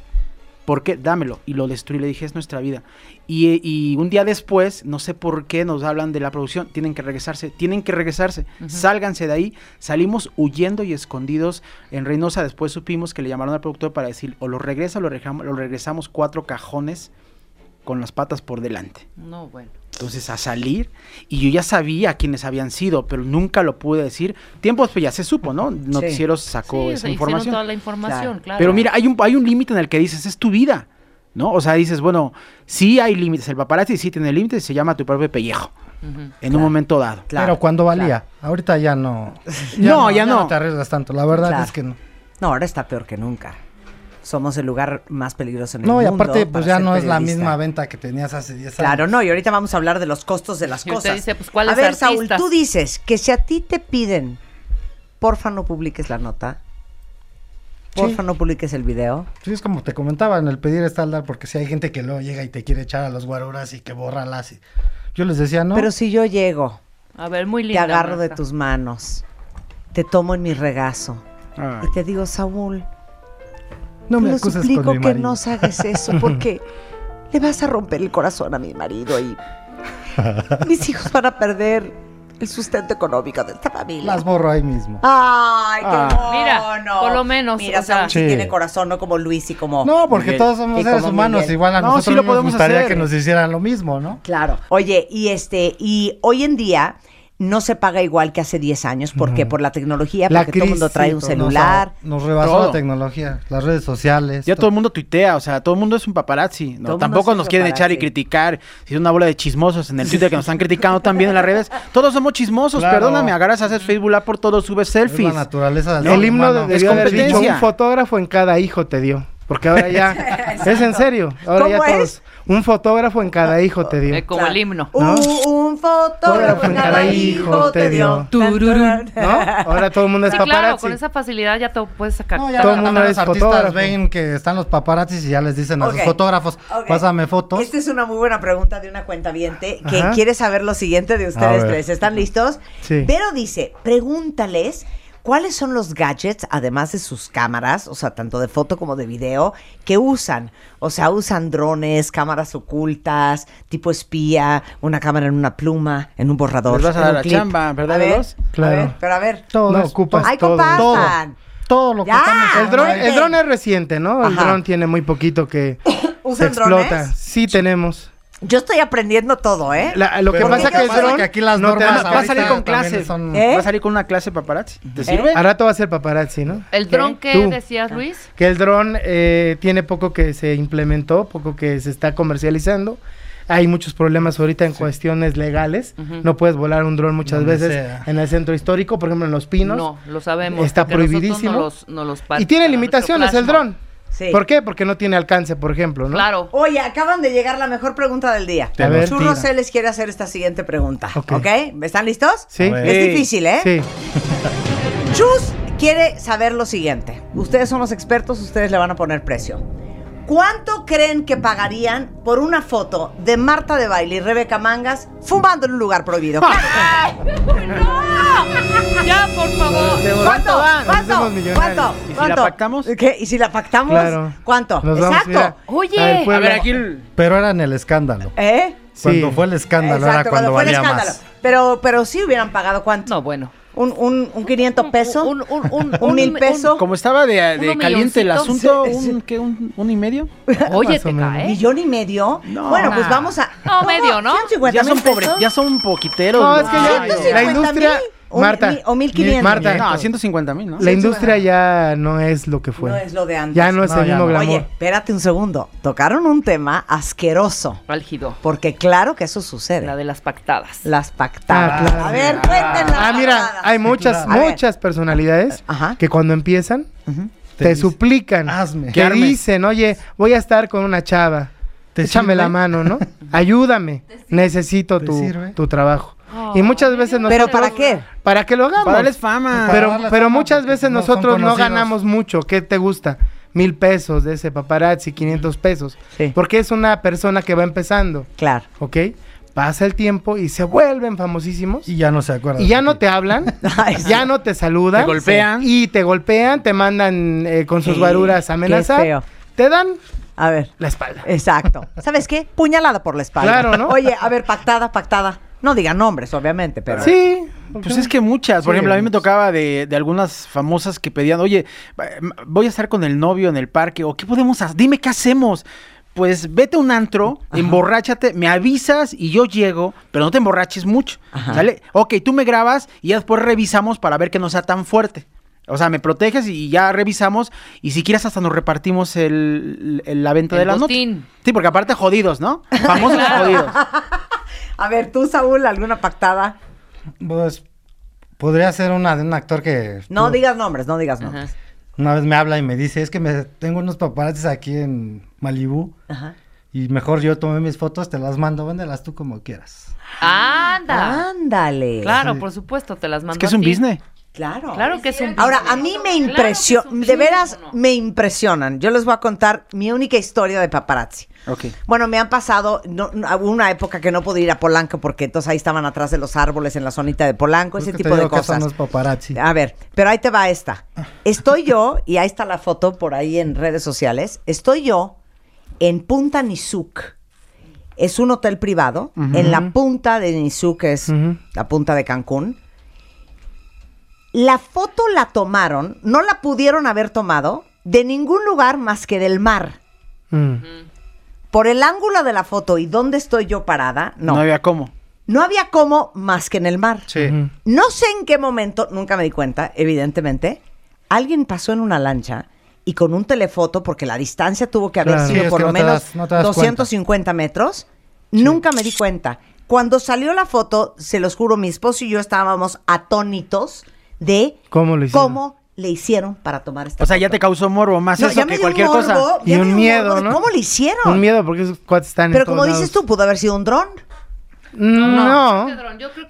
¿Por qué? Dámelo. Y lo destruí, le dije, es nuestra vida. Y, y un día después, no sé por qué, nos hablan de la producción, tienen que regresarse, tienen que regresarse, sálganse de ahí. Salimos huyendo y escondidos en Reynosa. Después supimos que le llamaron al productor para decir, o lo regresa o lo, rejam- lo regresamos cuatro cajones con las patas por delante. No, bueno. Entonces a salir y yo ya sabía quiénes habían sido, pero nunca lo pude decir. Tiempo después ya se supo, ¿no? Noticieros sacó Sí, esa se hicieron información. toda la información, claro. Pero mira, hay un hay un límite en el que dices, es tu vida, ¿no? O sea, dices, bueno, sí hay límites, el paparazzi sí tiene límites, se llama tu propio pellejo en un momento dado. Claro, Pero cuando valía. Ahorita ya no. No, ya no. te arriesgas tanto. La verdad Claro. es que no. No, ahora está peor que nunca. Somos el lugar más peligroso en el No, mundo. y aparte, pues ya no es la misma venta que tenías hace 10 años. Claro, no, y ahorita vamos a hablar de los costos de las Y usted cosas. dice, pues, a ¿cuáles ver, Saúl, tú dices que si a ti te piden, porfa no publiques la nota, porfa no publiques el video. Sí, es como te comentaba en el pedir está al dar, porque si hay gente que luego llega y te quiere echar a los guaruras y que borra las. y- Yo les decía, no. Pero si yo llego, A ver, muy te linda. agarro de tus manos, te tomo en mi regazo Ay. y te digo, Saúl, no te me lo acuses suplico con mi que no hagas eso porque le vas a romper el corazón a mi marido y mis hijos van a perder el sustento económico de esta familia. Las borro ahí mismo. Ay, qué Ah. Mira, por lo menos, Mira, o sea- sí tiene corazón, no como Luis y como... No, porque Miguel. todos somos Y seres humanos. Miguel. Igual a No, nosotros sí lo nos podemos gustaría hacer. que nos hicieran lo mismo, ¿no? Claro. Oye, y este, y hoy en día no se paga igual que hace 10 años. ¿Por qué? Por la tecnología, La porque todo el mundo trae un celular. Nos, nos rebasó Todo. la tecnología, las redes sociales. Ya to- todo el mundo tuitea, o sea, todo el mundo es un paparazzi. ¿no? Tampoco nos quieren echar y criticar. Si es una bola de chismosos en el Twitter que nos están criticando también en las redes. Todos somos chismosos, Claro. perdóname, agarras, haces Facebook Live por todo, subes es la selfies. naturaleza del El himno de, Es haber dicho competencia. un fotógrafo en cada hijo te dio. Porque ahora ya, es en serio, ahora ya ¿Cómo todos, es? un fotógrafo en cada hijo te dio. Como el himno. ¿No? Un, un fotógrafo en cada hijo te dio. ¿No? Ahora todo el mundo es Sí, claro, paparazzi. con esa facilidad ya te puedes sacar. No, ya Todo el mundo los es artistas fotógrafo. ven que están los paparazzis y ya les dicen a sus fotógrafos, pásame fotos. Esta es una muy buena pregunta de una cuenta que Ajá. quiere saber lo siguiente de ustedes tres. ¿Están listos? Sí. Pero dice, pregúntales cuáles son los gadgets, además de sus cámaras, o sea, tanto de foto como de video, que usan. O sea, usan drones, cámaras ocultas, tipo espía, una cámara en una pluma, en un borrador. Les vas a dar la clip. chamba, ¿verdad, A ver? Claro. A ver, pero a ver. Todo No, ocupas ¡Ay, todo. compartan! Todo lo que El dron, el dron es reciente, ¿no? El Ajá. dron tiene muy poquito que se ¿Usan explota. drones? Sí tenemos. Yo estoy aprendiendo todo, ¿eh? La- lo que pasa que que dron que aquí las no normas va, va a salir con clase. son- ¿Eh? Va a salir con una clase paparazzi. ¿Te ¿Eh? sirve? A rato va a ser paparazzi, ¿no? ¿El dron qué Tú. decías, Luis? Que el dron eh, tiene poco que se implementó, poco que se está comercializando. Hay muchos problemas ahorita en cuestiones legales. No puedes volar un dron muchas Donde veces sea. en el centro histórico, por ejemplo en Los Pinos. No, lo sabemos. Está prohibidísimo. no los- no los y tiene limitaciones el dron. Sí. ¿Por qué? Porque no tiene alcance, por ejemplo, ¿no? Claro. Oye, acaban de llegar la mejor pregunta del día. A ver, Churro tira. C les quiere hacer esta siguiente pregunta. Ok. ¿Están listos? Sí. Es difícil, ¿eh? Sí. Chus quiere saber lo siguiente. Ustedes son los expertos, ustedes le van a poner precio. ¿Cuánto creen que pagarían por una foto de Marta de Baile y Rebeca Mangas fumando en un lugar prohibido? Ya, por favor. ¿Cuánto? van? ¿Cuánto? ¿Cuánto? ¿Y si ¿Cuánto? la pactamos? ¿Qué? ¿Y si la pactamos? Claro. ¿Cuánto? Nos vamos, Exacto. mira, Oye. A ver, aquí el- Pero era en el escándalo. ¿Eh? Cuando Sí. fue el escándalo Exacto, era cuando fue el valía escándalo. más. Pero, pero sí hubieran pagado cuánto. No, bueno. Un, un, un 500 pesos. Un, un, un, ¿Un mil pesos? Como estaba de, de caliente el asunto, Sí, un, ¿qué, un, un y medio. Oye, te cae. ¿Millón y medio? No. bueno, pues Nah. vamos a. No, medio, ¿no? 150 Ya son pobres, pesos. ya son poquiteros. No, es que ya Ay, 150 la industria, mil o Marta, mil- o 1500. Marta, No, 150 mil, ¿no? la industria ya no es lo que fue. No es lo de antes. Ya no es No, el mismo no. glamour. Oye, espérate un segundo. Tocaron un tema asqueroso. Álgido. Porque claro que eso sucede. La de las pactadas. Las pactadas. Ah, claro. A ver, cuéntenla. Ah, mira, hay muchas, muchas personalidades Ajá. que cuando empiezan Te te, dice, suplican, "Hazme". que dicen, oye, voy a estar con una chava, ¿Te échame sirve? la mano, ¿no? Ayúdame, necesito ¿Te tu, tu trabajo. Y muchas veces nosotros... ¿Pero para qué? Para que lo hagamos. Para darles fama. Pero darles pero fama, muchas veces no nosotros no ganamos mucho. ¿Qué te gusta? Mil pesos de ese paparazzi, 500 pesos. Sí. Porque es una persona que va empezando, Claro. ¿ok? Pasa el tiempo y se vuelven famosísimos. Y ya no se acuerdan. Y ya no te hablan, ya no te saludan. Te golpean. Y te golpean, te mandan eh, con sus Sí, guaruras a qué amenazar. feo. Te dan A ver. la espalda. Exacto. ¿Sabes qué? Puñalada por la espalda. Claro, ¿no? Oye, a ver, pactada, pactada. No digan nombres, obviamente, pero. Sí. Pues es que muchas, por Sí, ejemplo, a mí me tocaba de, de algunas famosas que pedían, oye, voy a estar con el novio en el parque, o qué podemos hacer, dime qué hacemos. Pues vete a un antro, emborráchate, me avisas y yo llego, pero no te emborraches mucho, Ajá. ¿sale? Ok, tú me grabas y ya después revisamos para ver que no sea tan fuerte. O sea, me proteges y ya revisamos y si quieres hasta nos repartimos el, el- la venta El de la nota. botín. Sí, porque aparte jodidos, ¿no? Famosos jodidos. A ver, tú, Saúl, ¿alguna pactada? Pues podría ser una de un actor que No tú- digas nombres, no digas Ajá. nombres. una vez me habla y me dice, es que me tengo unos paparazzis aquí en Malibú Ajá. y mejor yo tomé mis fotos, te las mando, véndelas tú como quieras. ¡Anda! Ándale. Claro, Sí. por supuesto, te las mando Es que es un business. Claro. Claro que es un Ahora, a mí me Claro impresiona, un de veras me impresionan. Yo les voy a contar mi única historia de paparazzi. Ok. Bueno, me han pasado, no, una época que no pude ir a Polanco porque entonces ahí estaban atrás de los árboles en la zonita de Polanco, Es ese tipo te de digo que cosas. son los paparazzi. A ver, pero ahí te va esta. Estoy yo, y ahí está la foto por ahí en redes sociales, estoy yo en Punta Nizuc. Es un hotel privado en la punta de Nizuc, que es la punta de Cancún. La foto la tomaron, no la pudieron haber tomado de ningún lugar más que del mar. Mm. Por el ángulo de la foto y dónde estoy yo parada, no. No había cómo. No había cómo más que en el mar. Sí. No sé en qué momento, nunca me di cuenta, evidentemente, alguien pasó en una lancha y con un telefoto, porque la distancia tuvo que haber Claro. sido Sí, por lo no menos das- no te das 250 metros, nunca me di cuenta. Cuando salió la foto, se los juro, mi esposo y yo estábamos atónitos de ¿Cómo lo hicieron? cómo le hicieron para tomar esta O sea, ya te causó morbo más No, eso que cualquier morbo, cosa. Y un miedo, ¿no? ¿Cómo le hicieron? Un miedo porque esos cuates están Pero en como dices lados. tú, pudo haber sido un dron. No,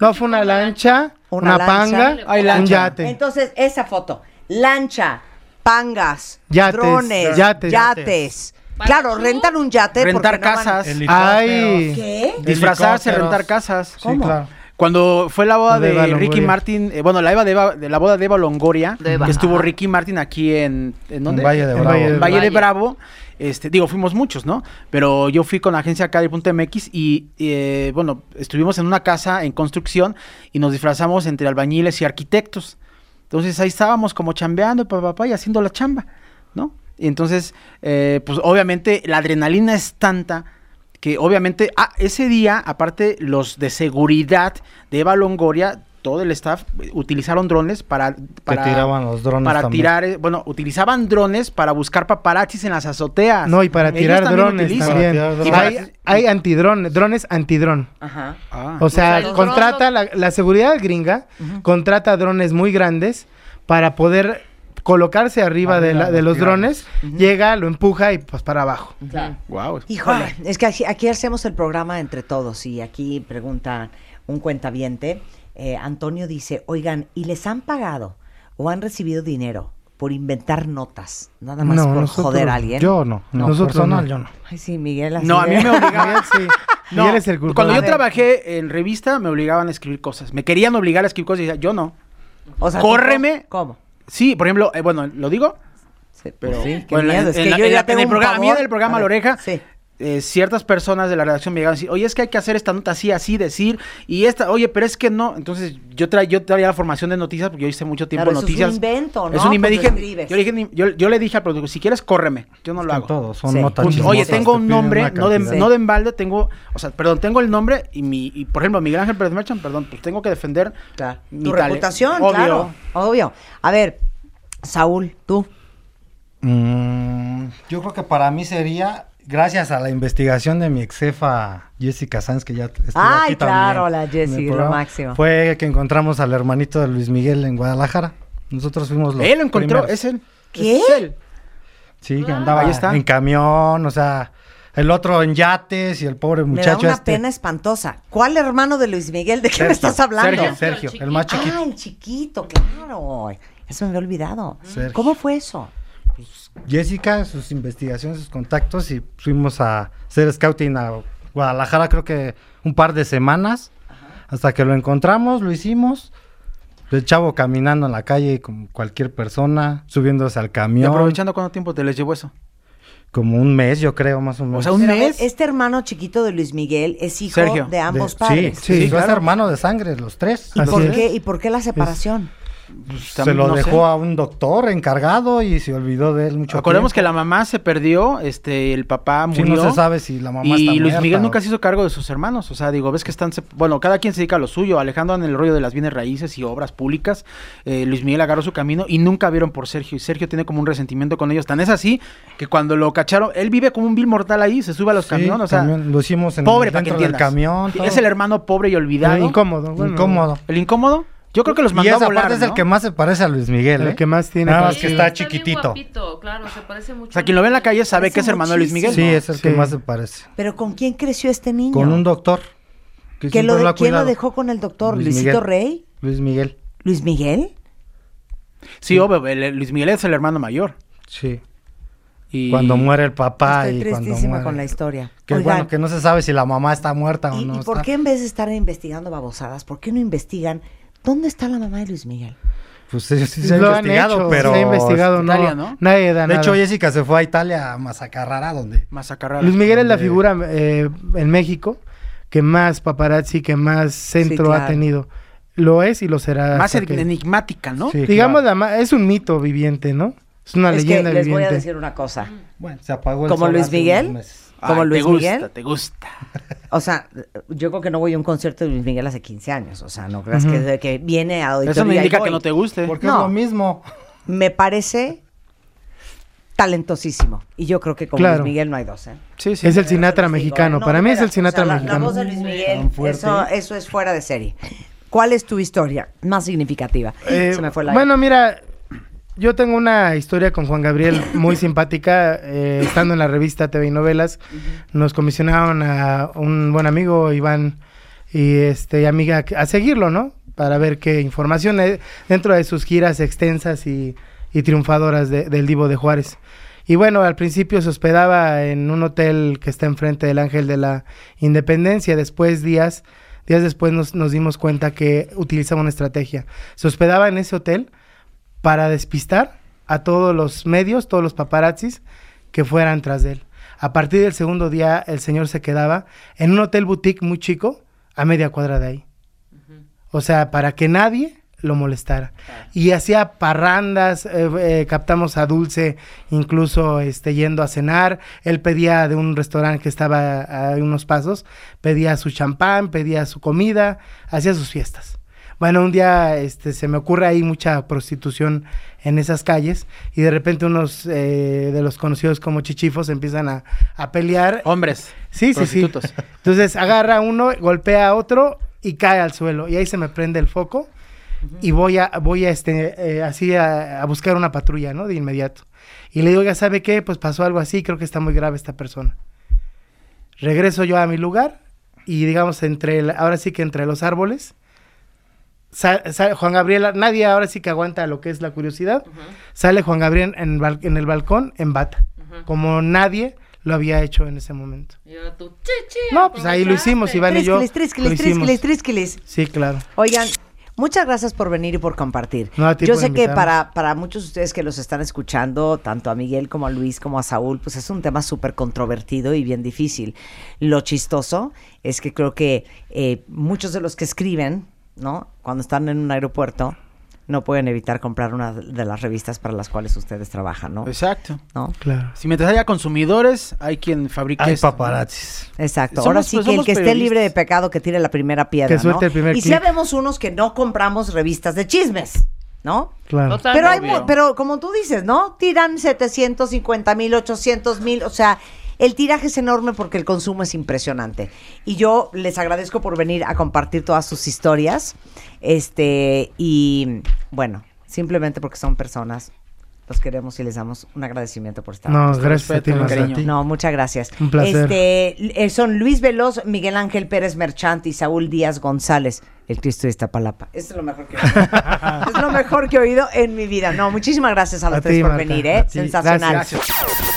no fue una lancha, Una lancha. panga, Ay, un lancha. yate. Entonces, esa foto, lancha, pangas, Yates, drones, yates. yates. Claro, rentan un yate Rentar porque no van- casas. Ay. ¿Qué? Disfrazarse, rentar casas. Sí, ¿Cómo? claro. Cuando fue la boda De Ricky Longoria. Martin, eh, bueno, la, Eva de, Eva- de la boda de Eva Longoria, De Eva, que estuvo ajá. Ricky Martin aquí en, ¿en dónde? Valle de En Bravo. Valle de En Valle de. Bravo. Este, digo, fuimos muchos, ¿no? Pero yo fui con la agencia acá de Punto MX y, eh, bueno, estuvimos en una casa en construcción y nos disfrazamos entre albañiles y arquitectos. Entonces ahí estábamos como chambeando, papá, papá, y haciendo la chamba, ¿no? Y entonces, eh, pues obviamente la adrenalina es tanta que obviamente, ah, ese día, aparte, los de seguridad de Eva Longoria, todo el staff, eh, utilizaron drones para... para tiraban los drones Para también. tirar, eh, bueno, utilizaban drones para buscar paparazzis en las azoteas. No, y para Ellos tirar también drones también. Para tirar Hay, hay antidrones, drones antidrón. Ajá. Ah. O sea, O sea, contrata drones la, la seguridad gringa, contrata drones muy grandes para poder colocarse arriba de, la- de los drones, llega, lo empuja y pues para abajo. Guau. Híjole, es que aquí, aquí hacemos el programa entre todos y aquí pregunta un cuentaviente. eh, Antonio dice, oigan, ¿y les han pagado o han recibido dinero por inventar notas? Nada más No, por nosotros- joder a alguien. Yo no, no Nosotros personal no. yo no. Ay, sí, Miguel. así No, a mí me obligaban. Sí. No, Miguel es el culpable. cuando yo trabajé en revista me obligaban a escribir cosas. Me querían obligar a escribir cosas y decía, yo no. O sea, Córreme. ¿Cómo? Sí, por ejemplo, eh, bueno, ¿lo digo? Sí, Pero sí, qué bueno, miedo. en- Es en que yo en ya en el programa, a mí pavor. del programa A La Oreja, Sí. Eh, ciertas personas de la redacción me llegaban a decir, oye, es que hay que hacer esta nota así, así, decir, y esta, oye, pero es que no. Entonces, yo, tra yo traía la formación de noticias porque yo hice mucho tiempo Claro, eso es un noticias. invento, ¿no? Es un invento. Dije- yo, le dije, yo, yo le dije al productor, si quieres, córreme. Yo no lo hago. todos, son Sí. notas Punto. Oye, tengo te un nombre, no de, no de embalde, tengo, o sea, perdón, tengo el nombre y mi, y, por ejemplo, Miguel Ángel Pérez Merchant, perdón, pues tengo que defender Claro. mi Tu tale- reputación, obvio. claro. Obvio. A ver, Saúl, tú. Mm, yo creo que para mí sería, gracias a la investigación de mi ex jefa Jessica Sanz, que ya estuvo Ay, aquí claro, también la en el Jessie, lo máximo. Fue que encontramos al hermanito de Luis Miguel en Guadalajara. Nosotros fuimos los Él lo encontró, primeros. es él. ¿Qué? Es él. Sí, que andaba Ahí está. en camión, o sea, el otro en yates y el pobre Me da muchacho una este. pena espantosa. ¿Cuál hermano de Luis Miguel? ¿De qué me estás hablando? Sergio, Sergio, el más chiquito. Ah, el chiquito, claro. Eso me había olvidado. Sergio. ¿Cómo fue eso? Jessica, sus investigaciones, sus contactos y fuimos a hacer scouting a Guadalajara creo que un par de semanas hasta que lo encontramos, lo hicimos. El chavo caminando en la calle como cualquier persona, subiéndose al Y camión. aprovechando cuánto tiempo te les llevó eso. Como un mes, yo creo, más o menos. O sea, un Pero mes. este hermano chiquito de Luis Miguel es hijo Sergio. de ambos De- padres. Sí, sí, claro. hermanos de sangre, los tres. ¿Y por, es. qué, ¿Y por qué la separación? Se También lo no dejó sé. a un doctor encargado y se olvidó de él mucho Acordemos que tiempo. la mamá se perdió, este, el papá Sí, murió. no se sabe si la mamá está y Luis muerta Miguel o- nunca se hizo cargo de sus hermanos. O sea, digo, ves que están. Bueno, cada quien se dedica a lo suyo. Alejandro en el rollo de las bienes raíces y obras públicas. Eh, Luis Miguel agarró su camino y nunca vieron por Sergio. Y Sergio tiene como un resentimiento con ellos. Tan es así que cuando lo cacharon, él vive como un vil mortal ahí, se sube a los Sí, camiones. O sea, lo hicimos en pobre para que dentro del entiendas. camión. todo. Es el hermano pobre y olvidado. incómodo. bueno, incómodo. ¿El incómodo? Yo creo que los Y mandó a esa volar, parte es el que más se parece a Luis Miguel, El ¿eh? que más tiene Nada más que está chiquitito. guapito, claro, se parece mucho. O sea, quien lo ve en la calle sabe Parece que es hermano de Luis Miguel. Sí, es el que Sí. más se parece. ¿Pero con quién creció este niño? Con un doctor. Que ¿Que siempre lo de- ha ¿Quién lo cuidado. dejó con el doctor? Luis ¿Luisito Miguel. Rey? Luis Miguel. ¿Luis Miguel? Sí, obvio, el- el Luis Miguel es el hermano mayor. Sí. Y... Cuando muere el papá Estoy y cuando tristísima muere. con la historia. Que Oigan, bueno, que no se sabe si la mamá está muerta o ¿y, no y por está. qué en vez de estar investigando babosadas, por qué no investigan dónde está la mamá de Luis Miguel? Pues sí, sí se ha investigado, hecho, pero... se ha investigado, no, Italia, ¿no? nadie da De nada. hecho, Jessica se fue a Italia a Mazacarrara, donde... Mazacarrara. Luis Miguel es la figura eh, en México que más paparazzi, que más centro claro. ha tenido. Lo es y lo será. Más que- enigmática, ¿no? Sí, Digamos, claro. la es un mito viviente, ¿no? Es una es que leyenda les voy a viviente. decir una cosa. Bueno, se apagó el ¿Como Luis hace Miguel? unos meses. Como Ay, Luis te gusta, Miguel. te gusta. O sea, yo creo que no voy a un concierto de Luis Miguel hace 15 años. O sea, no creas que, viene a auditorio Eso no indica que no te guste. Porque No. es lo mismo. Me parece talentosísimo. Y yo creo que con Claro. Luis Miguel no hay dos, ¿eh? Sí, sí. Es el Sinatra mexicano. No, Para mí es el Sinatra o sea, la- mexicano. La voz de Luis Miguel, eso, eso es fuera de serie. ¿Cuál es tu historia más significativa? Eh, Se me fue la bueno, mira, yo tengo una historia con Juan Gabriel muy simpática. eh, estando en la revista TV y Novelas, nos comisionaron a un buen amigo, Iván, y este amiga, a seguirlo, ¿no? Para ver qué información hay dentro de sus giras extensas y, y triunfadoras de- del Divo de Juárez. Y bueno, al principio se hospedaba en un hotel que está enfrente del Ángel de la Independencia. Después, días, días después nos, nos dimos cuenta que utilizaba una estrategia. Se hospedaba en ese hotel para despistar a todos los medios, todos los paparazzis que fueran tras de él. A partir del segundo día, el señor se quedaba en un hotel boutique muy chico, a media cuadra de ahí. O sea, para que nadie lo molestara. Y hacía parrandas, eh, eh, captamos a Dulce incluso este, yendo a cenar. Él pedía de un restaurante que estaba a unos pasos, pedía su champán, pedía su comida, hacía sus fiestas. Bueno, un día este, se me ocurre ahí mucha prostitución en esas calles y de repente unos eh, de los conocidos como chichifos empiezan a, a pelear. Hombres. Sí, sí, sí. prostitutos. Entonces agarra uno, golpea a otro y cae al suelo. Y ahí se me prende el foco y voy a, voy a este, eh, así a, a buscar una patrulla, ¿no? De inmediato. Y le digo, ya sabe qué, pues pasó algo así, creo que está muy grave esta persona. Regreso yo a mi lugar y digamos, entre el- ahora sí que entre los árboles, Juan Gabriel, nadie ahora sí que aguanta lo que es la curiosidad, sale Juan Gabriel en, el balcón en bata, como nadie lo había hecho en ese momento. No, pues ahí lo hicimos, Iván y yo. Trisquiles, trisquiles, lo hicimos. trisquiles, trisquiles. Sí, claro. Oigan, muchas gracias por venir y por compartir. No, a ti Yo por sé que para muchos de ustedes que los están escuchando, tanto a Miguel como a Luis como a Saúl, pues es un tema súper controvertido y bien difícil. Lo chistoso es que creo que eh, muchos de los que escriben, ¿no? Cuando están en un aeropuerto, no pueden evitar comprar una de las revistas para las cuales ustedes trabajan, ¿no? Exacto. ¿No? Claro. Si mientras haya consumidores, hay quien fabrica Hay esto. paparazzis. Exacto. Somos- Ahora sí pues, que el que esté libre de pecado que tire la primera piedra, Que suelte ¿no? el primer y si clic. vemos unos que no compramos revistas de chismes, ¿no? Claro. Pero, hay, pero como tú dices, ¿no? Tiran 750 mil, 800 mil, o sea, el tiraje es enorme porque el consumo es impresionante. Y yo les agradezco por venir a compartir todas sus historias. Este, y bueno, simplemente porque son personas, los queremos y les damos un agradecimiento por estar. No, gracias a ti, a. No, muchas gracias. Un placer. Este, eh, son Luis Veloz, Miguel Ángel Pérez Merchant y Saúl Díaz González. El Cristo de Iztapalapa. Esto es lo mejor que he oído. es lo mejor que he oído en mi vida. No, muchísimas gracias a los A tres ti, por Marta, venir, ¿eh? Sensacional. Gracias.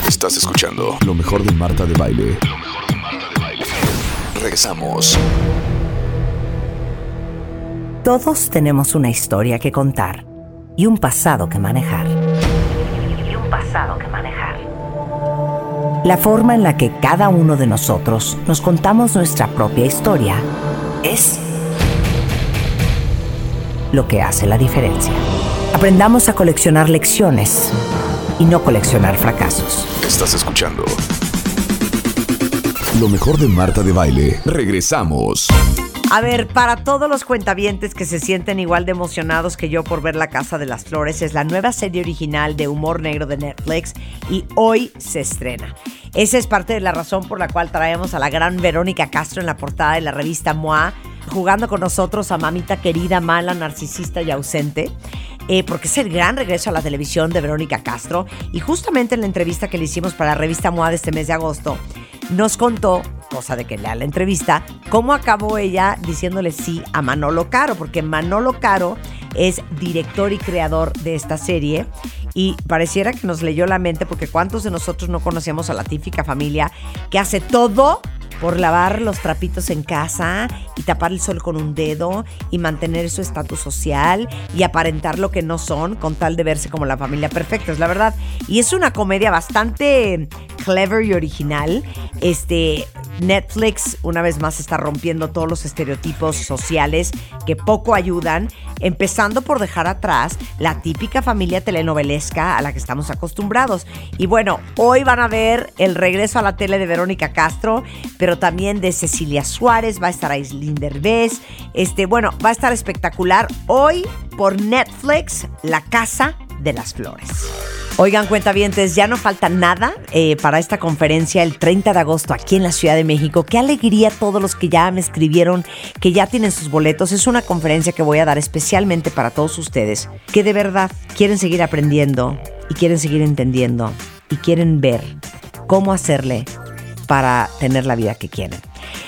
Estás escuchando lo mejor de Marta de Baile. Lo mejor de Marta de Baile. Regresamos. Todos tenemos una historia que contar y un pasado que manejar. Un pasado que manejar. La forma en la que cada uno de nosotros nos contamos nuestra propia historia es lo que hace la diferencia. Aprendamos a coleccionar lecciones y no coleccionar fracasos. Estás escuchando lo mejor de Marta de Baile. Regresamos. A ver, para todos los cuentavientes que se sienten igual de emocionados que yo por ver La Casa de las Flores, es la nueva serie original de humor negro de Netflix y hoy se estrena. Esa es parte de la razón por la cual traemos a la gran Verónica Castro en la portada de la revista MOA, jugando con nosotros a mamita querida, mala, narcisista y ausente. eh, porque es el gran regreso a la televisión de Verónica Castro. Y justamente en la entrevista que le hicimos para la revista MOA de este mes de agosto, nos contó, cosa de que lea la entrevista, cómo acabó ella diciéndole sí a Manolo Caro, porque Manolo Caro es director y creador de esta serie y pareciera que nos leyó la mente porque cuántos de nosotros no conocíamos a la típica familia que hace todo por lavar los trapitos en casa y tapar el sol con un dedo y mantener su estatus social y aparentar lo que no son con tal de verse como la familia perfecta, es la verdad. Y es una comedia bastante clever y original. Este Netflix una vez más está rompiendo todos los estereotipos sociales que poco ayudan, empezando por dejar atrás la típica familia telenovelesca a la que estamos acostumbrados. Y bueno, hoy van a ver el regreso a la tele de Verónica Castro, pero también de Cecilia Suárez, va a estar Aislinn Derbez, este, bueno, va a estar espectacular hoy por Netflix, La Casa de las Flores. Oigan, cuentavientes, ya no falta nada eh, para esta conferencia el 30 de agosto aquí en la Ciudad de México. Qué alegría todos los que ya me escribieron, que ya tienen sus boletos. Es una conferencia que voy a dar especialmente para todos ustedes, que de verdad quieren seguir aprendiendo y quieren seguir entendiendo y quieren ver cómo hacerle para tener la vida que quieren.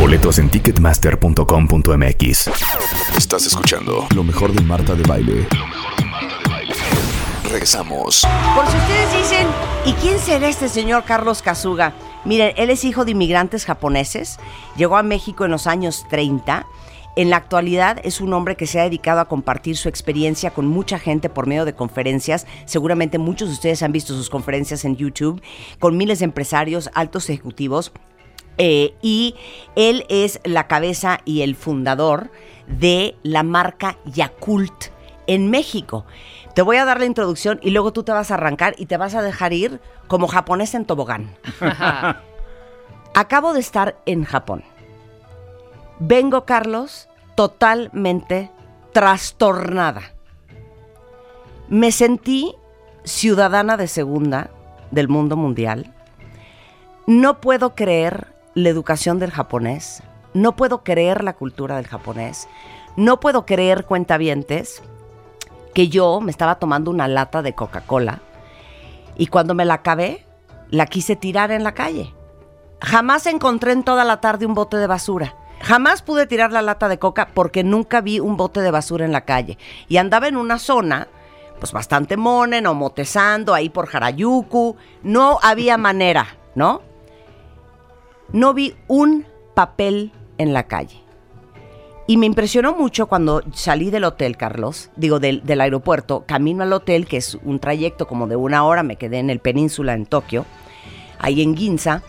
Boletos en ticketmaster.com.mx. Estás escuchando lo mejor de Marta de Baile. Lo mejor de Marta de Baile. Regresamos. Por si ustedes dicen, ¿y quién será este señor Carlos Kazuga? Miren, él es hijo de inmigrantes japoneses, llegó a México en los años 30. En la actualidad es un hombre que se ha dedicado a compartir su experiencia con mucha gente por medio de conferencias. Seguramente muchos de ustedes han visto sus conferencias en YouTube con miles de empresarios, altos ejecutivos. Eh, y él es la cabeza y el fundador de la marca Yakult en México. Te voy a dar la introducción y luego tú te vas a arrancar y te vas a dejar ir como japonés en tobogán. Acabo de estar en Japón. Vengo, Carlos, totalmente trastornada. Me sentí ciudadana de segunda del mundo mundial. No puedo creer la educación del japonés. No puedo creer la cultura del japonés. No puedo creer, cuentavientes, que yo me estaba tomando una lata de Coca-Cola y cuando me la acabé, la quise tirar en la calle. Jamás encontré en toda la tarde un bote de basura. Jamás pude tirar la lata de coca porque nunca vi un bote de basura en la calle. Y andaba en una zona, pues bastante monen o motezando ahí por Harayuku. No había manera, ¿no? No vi un papel en la calle. Y me impresionó mucho cuando salí del hotel, Carlos, digo, del, aeropuerto, camino al hotel, que es un trayecto como de una hora, me quedé en el península en Tokio, ahí en Ginza.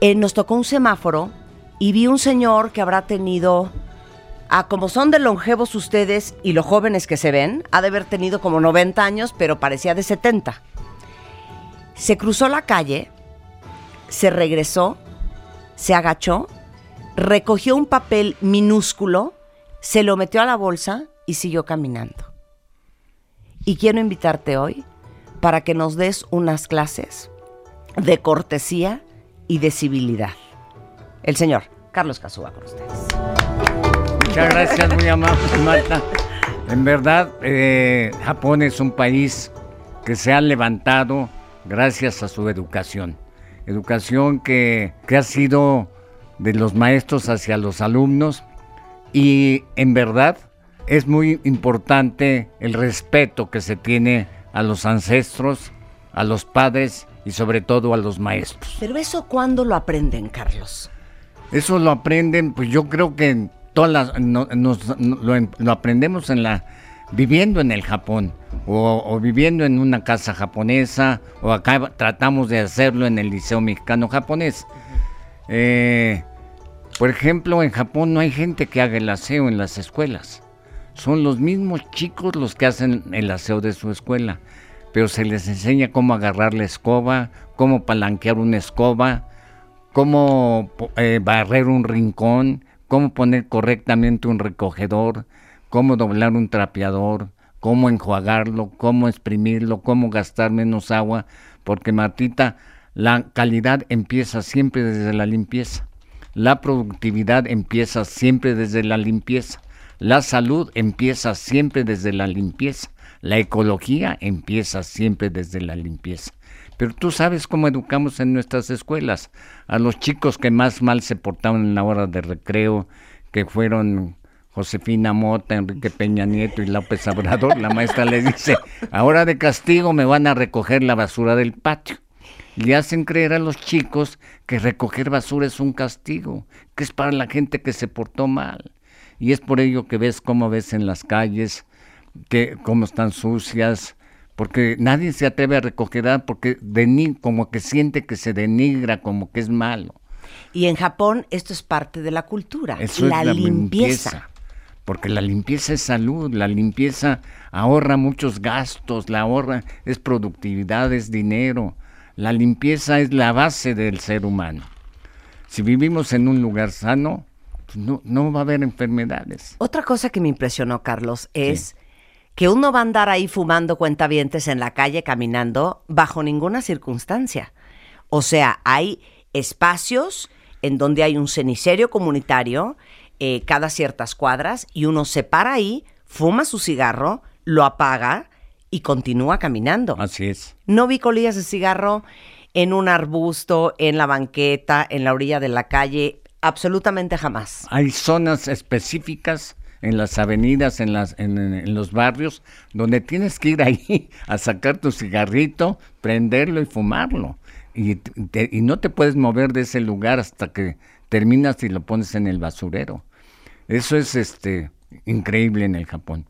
Eh, nos tocó un semáforo y vi un señor que habrá tenido, ah, como son de longevos ustedes y los jóvenes que se ven, ha de haber tenido como 90 años, pero parecía de 70. Se cruzó la calle, se regresó, se agachó recogió un papel minúsculo, se lo metió a la bolsa y siguió caminando. Y quiero invitarte hoy para que nos des unas clases de cortesía y de civilidad. El señor Carlos Casúa con ustedes. Muchas gracias, muy amable, Marta. En verdad, eh, Japón es un país que se ha levantado gracias a su educación. Educación que, que ha sido de los maestros hacia los alumnos y en verdad es muy importante el respeto que se tiene a los ancestros, a los padres y sobre todo a los maestros. Pero eso cuándo lo aprenden, Carlos? Eso lo aprenden, pues yo creo que todas las, no, nos, no, lo, lo, aprendemos en la viviendo en el Japón o, viviendo en una casa japonesa o acá tratamos de hacerlo en el Liceo Mexicano Japonés. Eh, por ejemplo, en Japón no hay gente que haga el aseo en las escuelas. Son los mismos chicos los que hacen el aseo de su escuela. Pero se les enseña cómo agarrar la escoba, cómo palanquear una escoba, cómo eh, barrer un rincón, cómo poner correctamente un recogedor, cómo doblar un trapeador, cómo enjuagarlo, cómo exprimirlo, cómo gastar menos agua, porque Martita, la calidad empieza siempre desde la limpieza. La productividad empieza siempre desde la limpieza. La salud empieza siempre desde la limpieza. La ecología empieza siempre desde la limpieza. Pero tú sabes cómo educamos en nuestras escuelas a los chicos que más mal se portaban en la hora de recreo, que fueron Josefina Mota, Enrique Peña Nieto y López Obrador. La maestra le dice, ahora de castigo me van a recoger la basura del patio le hacen creer a los chicos que recoger basura es un castigo, que es para la gente que se portó mal. Y es por ello que ves cómo ves en las calles, que cómo están sucias, porque nadie se atreve a recoger porque como que siente que se denigra, como que es malo. Y en Japón esto es parte de la cultura, Eso la, es la limpieza. limpieza. Porque la limpieza es salud, la limpieza ahorra muchos gastos, la ahorra es productividad, es dinero. La limpieza es la base del ser humano. Si vivimos en un lugar sano, no, no va a haber enfermedades. Otra cosa que me impresionó, Carlos, es que uno va a andar ahí fumando cuentavientes en la calle caminando bajo ninguna circunstancia. O sea, hay espacios en donde hay un cenicerio comunitario eh, cada ciertas cuadras y uno se para ahí, fuma su cigarro, lo apaga y continúa caminando. Así es. No vi colillas de cigarro en un arbusto, en la banqueta, en la orilla de la calle, absolutamente jamás. Hay zonas específicas en las avenidas, en, las, en, en los barrios, donde tienes que ir ahí a sacar tu cigarrito, prenderlo y fumarlo. Y, te- y no te puedes mover de ese lugar hasta que terminas y lo pones en el basurero. Eso es este increíble en el Japón.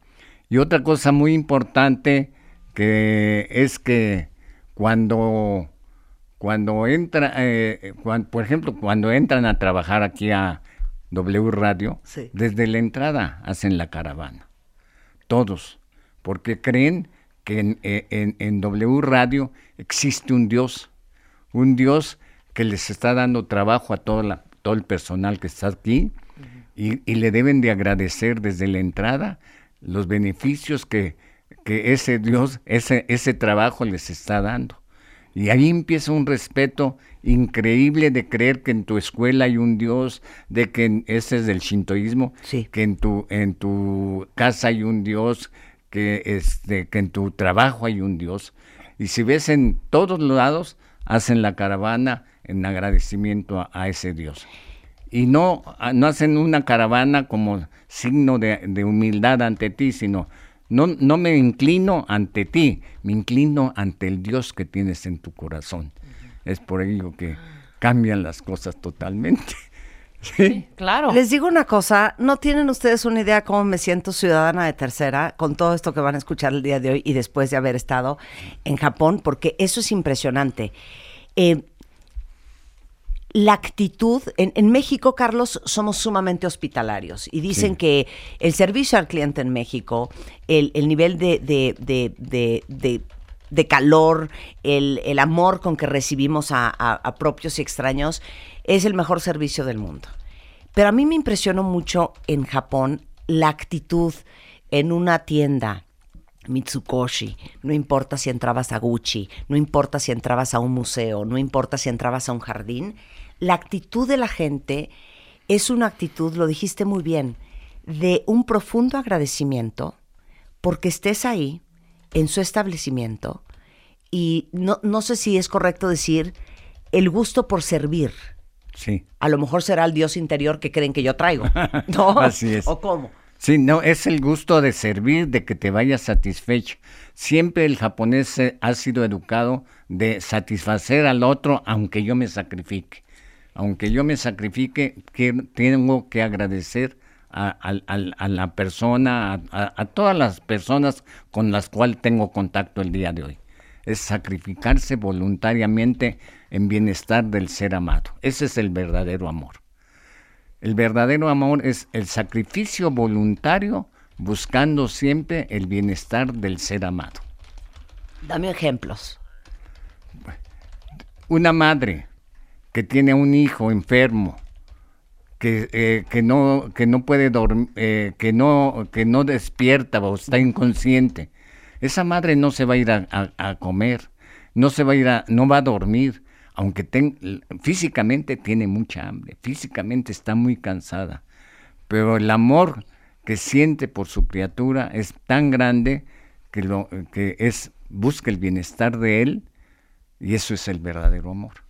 Y otra cosa muy importante que es que cuando cuando entra, eh, por ejemplo, cuando entran a trabajar aquí a W Radio, Sí. desde la entrada hacen la caravana. Todos. Porque creen que en, eh, en- en W Radio existe un Dios. Un Dios que les está dando trabajo a todo, la- todo el personal que está aquí y, y le deben de agradecer desde la entrada los beneficios que, que ese Dios, ese, ese trabajo les está dando. Y ahí empieza un respeto increíble de creer que en tu escuela hay un Dios, de que ese es del shintoísmo, Sí. que en tu, en tu casa hay un Dios, que, este, que en tu trabajo hay un Dios. Y si ves en todos lados, hacen la caravana en agradecimiento a, a ese Dios. Y no, no hacen una caravana como signo de, de humildad ante ti, sino no, no me inclino ante ti, me inclino ante el Dios que tienes en tu corazón. Es por ello que cambian las cosas totalmente. ¿Sí? Claro. Les digo una cosa, no tienen ustedes una idea cómo me siento ciudadana de tercera con todo esto que van a escuchar el día de hoy y después de haber estado en Japón, porque eso es impresionante. Eh, la actitud, en, en México, Carlos, somos sumamente hospitalarios y dicen Sí. que el servicio al cliente en México, el, el nivel de, de- de- de- de- de calor, el, el amor con que recibimos a, a- a propios y extraños, es el mejor servicio del mundo. Pero a mí me impresionó mucho en Japón la actitud en una tienda Mitsukoshi, no importa si entrabas a Gucci, no importa si entrabas a un museo, no importa si entrabas a un jardín, la actitud de la gente es una actitud, lo dijiste muy bien, de un profundo agradecimiento porque estés ahí en su establecimiento y no, no sé si es correcto decir el gusto por servir. Sí. A lo mejor será el Dios interior que creen que yo traigo. ¿No? Así es. ¿O cómo? Sí, no, es el gusto de servir, de que te vayas satisfecho. Siempre el japonés se- ha sido educado de satisfacer al otro aunque yo me sacrifique. Aunque yo me sacrifique, que tengo que agradecer a, la persona, a todas las personas con las cuales tengo contacto el día de hoy. Es sacrificarse voluntariamente en bienestar del ser amado. Ese es el verdadero amor. El verdadero amor es el sacrificio voluntario buscando siempre el bienestar del ser amado. Dame ejemplos. Una madre que tiene un hijo enfermo, que, eh, que no, que no puede dormir, que, no, que no despierta o está inconsciente, esa madre no se va a ir a, comer, no se va a ir no va a dormir, aunque físicamente tiene mucha hambre, físicamente está muy cansada, pero el amor que siente por su criatura es tan grande que, lo, que es, busca el bienestar de él y eso es el verdadero amor.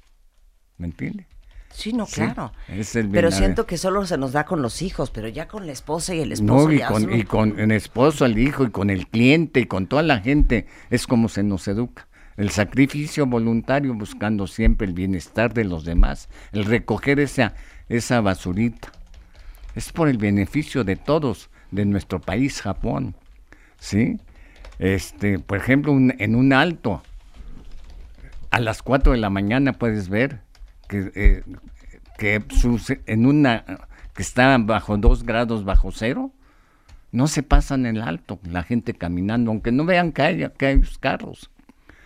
¿Me entiende? Sí, no, Sí, claro. es el pero siento que solo se nos da con los hijos, pero ya con la esposa y el esposo No, y ya con, son- y con el esposo, el hijo, y con el cliente, y con toda la gente, es como se nos educa. El sacrificio voluntario buscando siempre el bienestar de los demás, el recoger esa, esa basurita. Es por el beneficio de todos, de nuestro país, Japón. ¿Sí? Este, por ejemplo, un- en un alto, a las 4 de la mañana puedes ver que, eh, que sus- en una que está bajo 2 grados bajo cero, no se pasan el alto, la gente caminando, aunque no vean que hay, que hay carros.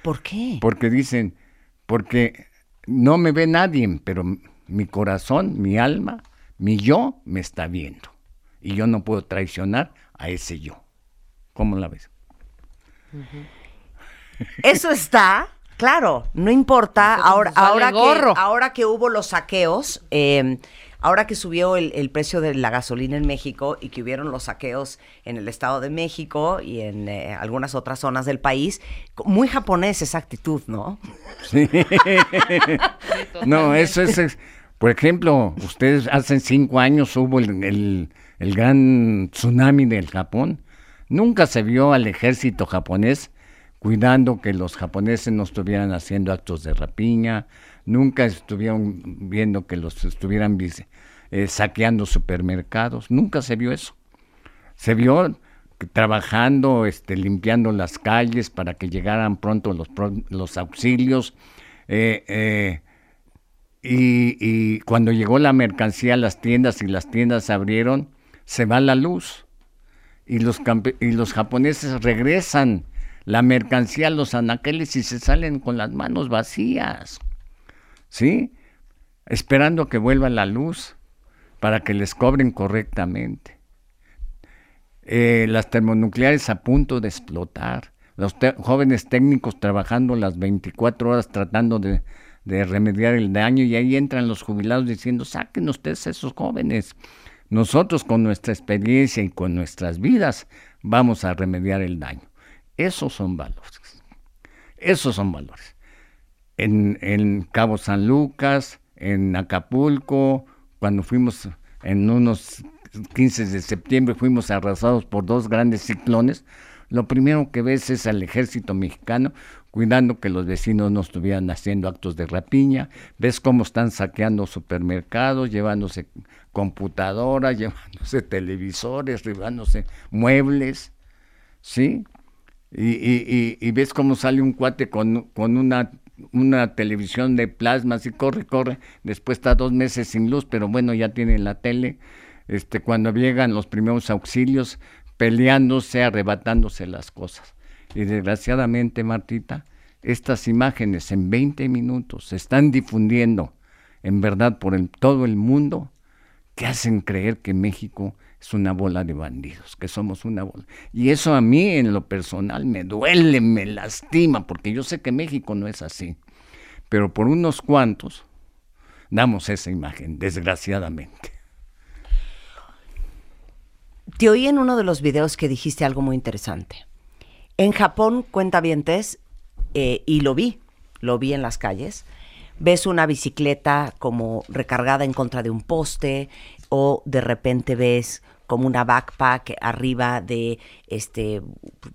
¿Por qué? Porque dicen, porque no me ve nadie, pero mi corazón, mi alma, Mi yo me está viendo y yo no puedo traicionar a ese yo. ¿Cómo la ves? Eso está, claro, no importa. Ahora, ahora, que, gorro. ahora que hubo los saqueos, eh, ahora que subió el, el precio de la gasolina en México y que hubieron los saqueos en el Estado de México y en eh, algunas otras zonas del país, muy japonés esa actitud, ¿no? Sí. no, eso es, es- por ejemplo, ustedes hace cinco años hubo el, el- el gran tsunami del Japón. Nunca se vio al ejército japonés cuidando que los japoneses no estuvieran haciendo actos de rapiña. Nunca estuvieron viendo que los estuvieran eh, saqueando supermercados. Nunca se vio eso. Se vio trabajando, este, limpiando las calles para que llegaran pronto los, auxilios. eh, eh, y, cuando llegó la mercancía a las tiendas y las tiendas abrieron, se va la luz. Y los, y los japoneses regresan la mercancía a los anaqueles y se salen con las manos vacías. ¿Sí? Esperando que vuelva la luz para que les cobren correctamente. Eh, las termonucleares a punto de explotar, los jóvenes técnicos trabajando las 24 horas tratando de, de remediar el daño y ahí entran los jubilados diciendo, saquen ustedes esos jóvenes. Nosotros con nuestra experiencia y con nuestras vidas vamos a remediar el daño. Esos son valores. Esos son valores. En, Cabo San Lucas, en Acapulco, cuando fuimos en unos 15 de septiembre, fuimos arrasados por dos grandes ciclones, lo primero que ves es al ejército mexicano cuidando que los vecinos no estuvieran haciendo actos de rapiña, ves cómo están saqueando supermercados, llevándose computadoras, llevándose televisores, llevándose muebles, ¿sí? Y, ves cómo sale un cuate con, una, televisión de plasma, así corre, corre, después está dos meses sin luz, pero bueno, ya tiene la tele, este, cuando llegan los primeros auxilios, peleándose, arrebatándose las cosas. Y desgraciadamente, Martita, estas imágenes en 20 minutos se están difundiendo, en verdad, por todo el mundo, que hacen creer que México es una bola de bandidos, que somos una bola. Y eso a mí en lo personal me duele, me lastima, porque yo sé que México no es así. Pero por unos cuantos damos esa imagen, desgraciadamente. Te oí en uno de los videos que dijiste algo muy interesante. En Japón, cuentavientes, eh, y lo vi, lo vi en las calles, ves una bicicleta como recargada en contra de un poste o de repente ves como una backpack arriba de este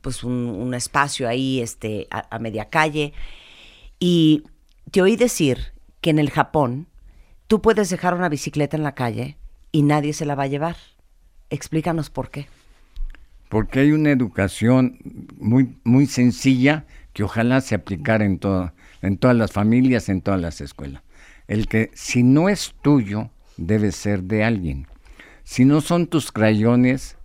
pues un, espacio ahí este a, a media calle y te oí decir que en el Japón tú puedes dejar una bicicleta en la calle y nadie se la va a llevar. Explícanos por qué. Porque hay una educación muy, muy sencilla que ojalá se aplicara en, todo, en todas las familias, en todas las escuelas. El que si no es tuyo, debe ser de alguien. Si no son tus crayones,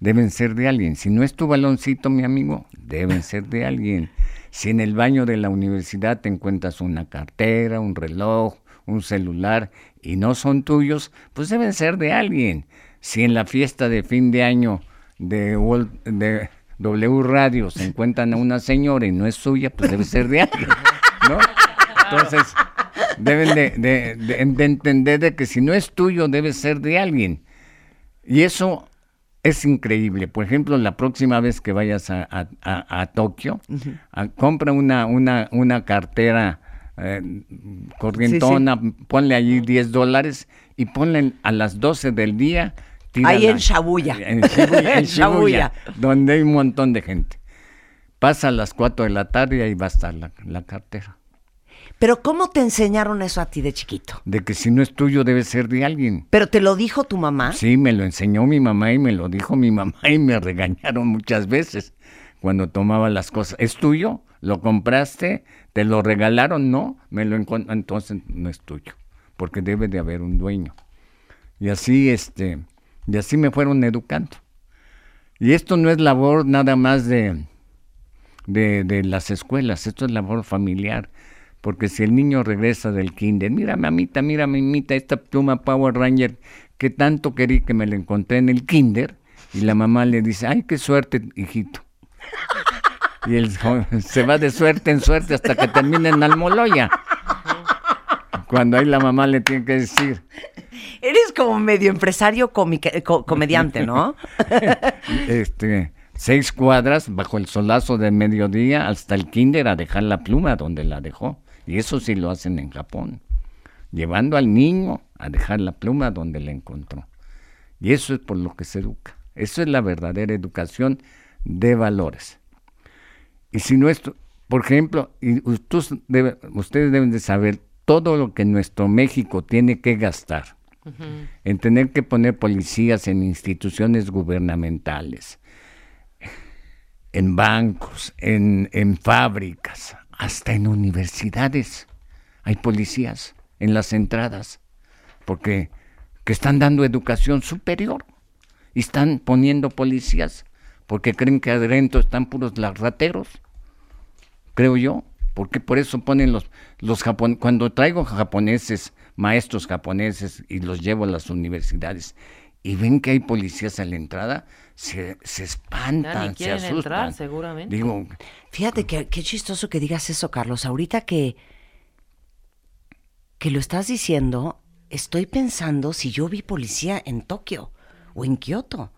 deben ser de alguien. Si no es tu baloncito, mi amigo, deben ser de alguien. Si en el baño de la universidad te encuentras una cartera, un reloj, un celular y no son tuyos, pues deben ser de alguien. Si en la fiesta de fin de año de, W Radio se encuentran a una señora y no es suya, pues debe ser de alguien, ¿no? Entonces, deben de, de- de- de entender de que si no es tuyo, debe ser de alguien. Y eso es increíble. Por ejemplo, la próxima vez que vayas a, a- a- a Tokio, a- compra una, una, una cartera eh, corrientona, ponle allí 10 dólares y ponle a las 12 del día. Ahí en Shibuya. En. Shibuya, donde hay un montón de gente. Pasa a las 4 de la tarde y ahí va a estar la, la cartera. Pero ¿cómo te enseñaron eso a ti de chiquito? De que si no es tuyo debe ser de alguien. ¿Pero te lo dijo tu mamá? Sí, me lo enseñó mi mamá y me lo dijo mi mamá y me regañaron muchas veces cuando tomaba las cosas. ¿Es tuyo? ¿Lo compraste? ¿Te lo regalaron? No, me lo entonces no es tuyo, porque debe de haber un dueño. Y así este, y así me fueron educando. Y esto no es labor nada más de, de, de las escuelas, esto es labor familiar. Porque si el niño regresa del kinder, mira mamita, mira mamita, esta pluma Power Ranger que tanto querí que me la encontré en el kinder, y la mamá le dice, ay, qué suerte, hijito. Y él se va de suerte en suerte hasta que termine en Almoloya. Cuando ahí la mamá le tiene que decir. Eres como medio empresario co- comediante, ¿no? este, seis cuadras bajo el solazo de mediodía hasta el kinder a dejar la pluma donde la dejó. Y eso sí lo hacen en Japón. Llevando al niño a dejar la pluma donde la encontró. Y eso es por lo que se educa. Eso es la verdadera educación de valores. Y si nuestro, por ejemplo, y ustedes, debe- ustedes deben de saber todo lo que nuestro México tiene que gastar en tener que poner policías en instituciones gubernamentales, en bancos, en, en fábricas, hasta en universidades. Hay policías en las entradas, porque que están dando educación superior y están poniendo policías, porque creen que adentro están puros las rateros, creo yo, porque por eso ponen los, los cuando traigo japoneses, maestros japoneses y los llevo a las universidades y ven que hay policías a la entrada, se, se Ya espantan, se quieren asustan. entrar, seguramente. Digo, Fíjate que qué chistoso que digas eso, Carlos. Ahorita que, que lo estás diciendo, estoy pensando si yo vi policía en Tokio o en Kioto.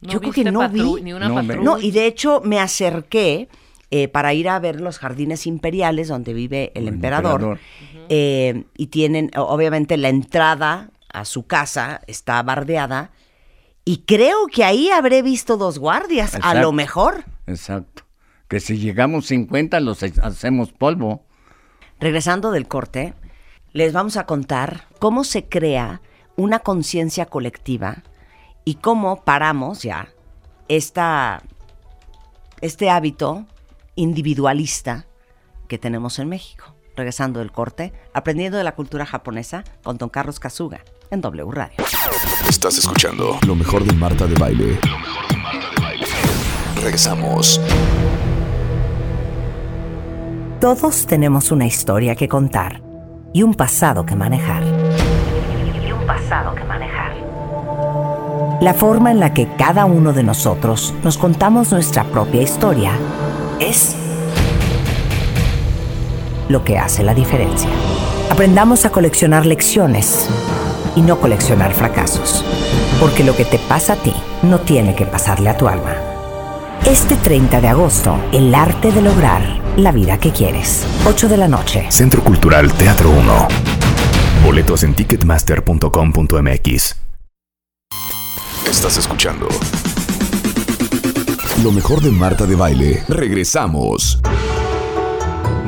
No yo creo que no vi. ni una No. No, y de hecho me acerqué eh, para ir a ver los jardines imperiales donde vive el, El emperador. emperador. Eh, y tienen, obviamente, la entrada a su casa está bardeada. Y creo que ahí habré visto dos guardias, a lo mejor. exacto. Que si llegamos 50 los ha- hacemos polvo. Regresando del corte, les vamos a contar cómo se crea una conciencia colectiva y cómo paramos ya esta, este hábito individualista que tenemos en México. Regresando del corte, aprendiendo de la cultura japonesa con Don Carlos Kazuga en W Radio. Estás escuchando lo mejor de Marta de Baile. Lo mejor de Marta de Baile. Regresamos. Todos tenemos una historia que contar y un pasado que manejar. Y un pasado que manejar. La forma en la que cada uno de nosotros nos contamos nuestra propia historia es lo que hace la diferencia. Aprendamos a coleccionar lecciones y no coleccionar fracasos. Porque lo que te pasa a ti no tiene que pasarle a tu alma. Este 30 de agosto, el arte de lograr la vida que quieres. 8 de la noche. Centro Cultural Teatro 1. Boletos en ticketmaster.com.mx. Estás escuchando lo mejor de Marta de Baile. Regresamos.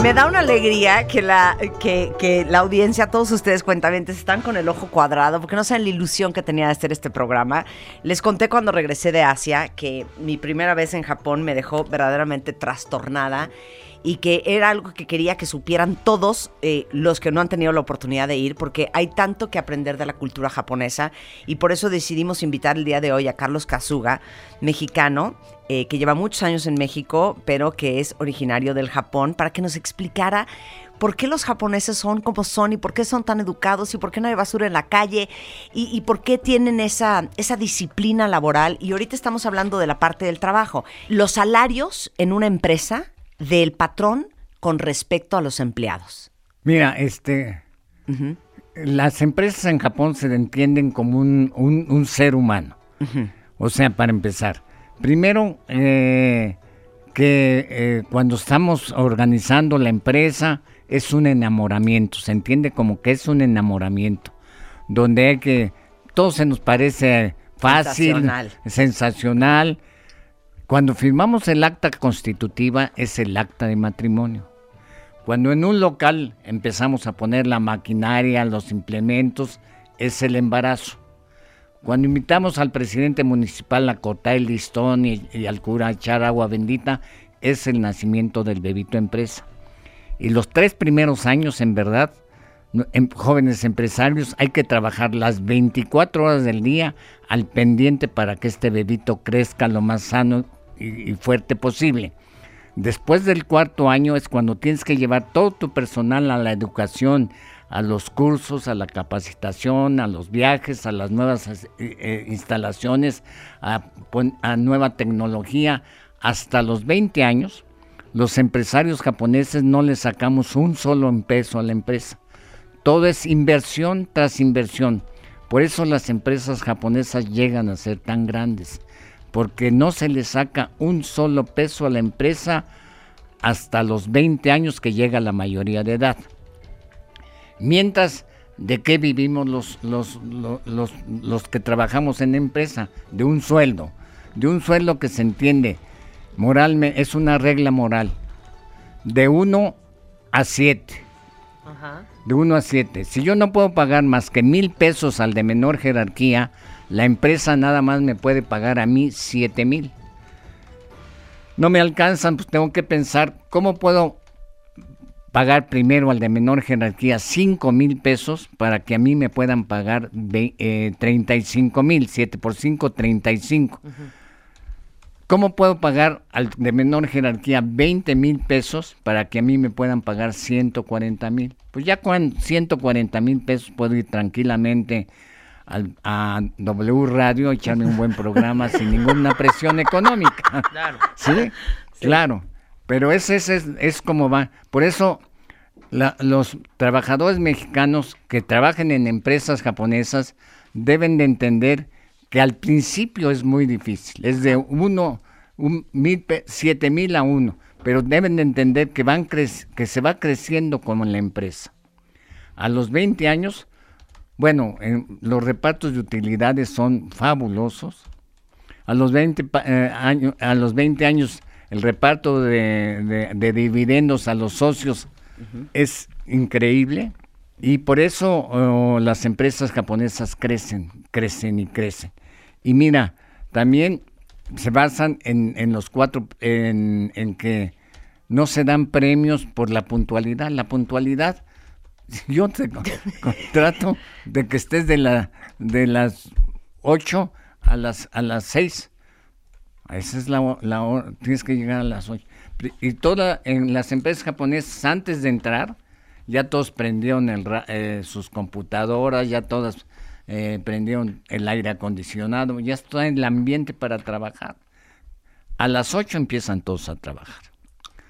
Me da una alegría que la, que, la audiencia, todos ustedes cuentamientos, están con el ojo cuadrado, porque no saben la ilusión que tenía de hacer este programa. Les conté cuando regresé de Asia que mi primera vez en Japón me dejó verdaderamente trastornada y que era algo que quería que supieran todos eh, los que no han tenido la oportunidad de ir, porque hay tanto que aprender de la cultura japonesa y por eso decidimos invitar el día de hoy a Carlos Kazuga, mexicano, eh, que lleva muchos años en México, pero que es originario del Japón, para que nos explicara por qué los japoneses son como son y por qué son tan educados y por qué no hay basura en la calle y, y por qué tienen esa, esa disciplina laboral. Y ahorita estamos hablando de la parte del trabajo. Los salarios en una empresa del patrón con respecto a los empleados. Mira, este, las empresas en Japón se entienden como un, un- un ser humano. O sea, para empezar, primero eh, que eh, cuando estamos organizando la empresa es un enamoramiento, se entiende como que es un enamoramiento, donde hay que, todo se nos parece fácil, Sensacional. sensacional. Cuando firmamos el acta constitutiva es el acta de matrimonio. Cuando en un local empezamos a poner la maquinaria, los implementos, es el embarazo. Cuando invitamos al presidente municipal a cortar el listón y, al cura a echar agua bendita, es el nacimiento del bebito empresa. Y los tres primeros años, en verdad, em- jóvenes empresarios, hay que trabajar las 24 horas del día al pendiente para que este bebito crezca lo más sano y, fuerte posible. Después del cuarto año es cuando tienes que llevar todo tu personal a la educación, a los cursos, a la capacitación, a los viajes, a las nuevas eh, eh, instalaciones, a, a nueva tecnología. Hasta los 20 años, los empresarios japoneses no le sacamos un solo peso a la empresa. Todo es inversión tras inversión. Por eso las empresas japonesas llegan a ser tan grandes, porque no se le saca un solo peso a la empresa hasta los 20 años que llega la mayoría de edad. Mientras, ¿de qué vivimos los, los, lo- los, los que trabajamos en empresa? De un sueldo. De un sueldo que se entiende moralmente, es una regla moral. De 1 a 7. Ajá. De 1 a 7. Si yo no puedo pagar más que mil pesos al de menor jerarquía, la empresa nada más me puede pagar a mí 7 mil. No me alcanzan, pues tengo que pensar cómo puedo pagar primero al de menor jerarquía 5 mil pesos para que a mí me puedan pagar ve- eh, 35 mil, 7 por 5, 35. ¿Cómo puedo pagar al de menor jerarquía 20 mil pesos para que a mí me puedan pagar 140 mil? Pues ya con 140 mil pesos puedo ir tranquilamente al- a W Radio, echarme un buen programa sin ninguna presión económica. Claro. ¿Sí? Claro. Pero ese, ese es, es como va. Por eso la- los trabajadores mexicanos que trabajen en empresas japonesas deben de entender que al principio es muy difícil. Es de uno, un mil, siete mil a uno. Pero deben de entender que, van que se va creciendo como en la empresa. A los 20 años, bueno, en- los repartos de utilidades son fabulosos. A los 20, pa- eh, año- a los 20 años, el reparto de, de- de dividendos a los socios es increíble. Y por eso oh, las empresas japonesas crecen, crecen y crecen. Y mira, también se basan en, en los cuatro, en, en que no se dan premios por la puntualidad. La puntualidad, yo te con- contrato de que estés de, la, de las 8 a las, a las 6. Esa es la, la hora, tienes que llegar a las 8. Y todas en las empresas japonesas, antes de entrar, ya todos prendieron eh, sus computadoras, ya todas eh, prendieron el aire acondicionado, ya está en el ambiente para trabajar. A las 8 empiezan todos a trabajar.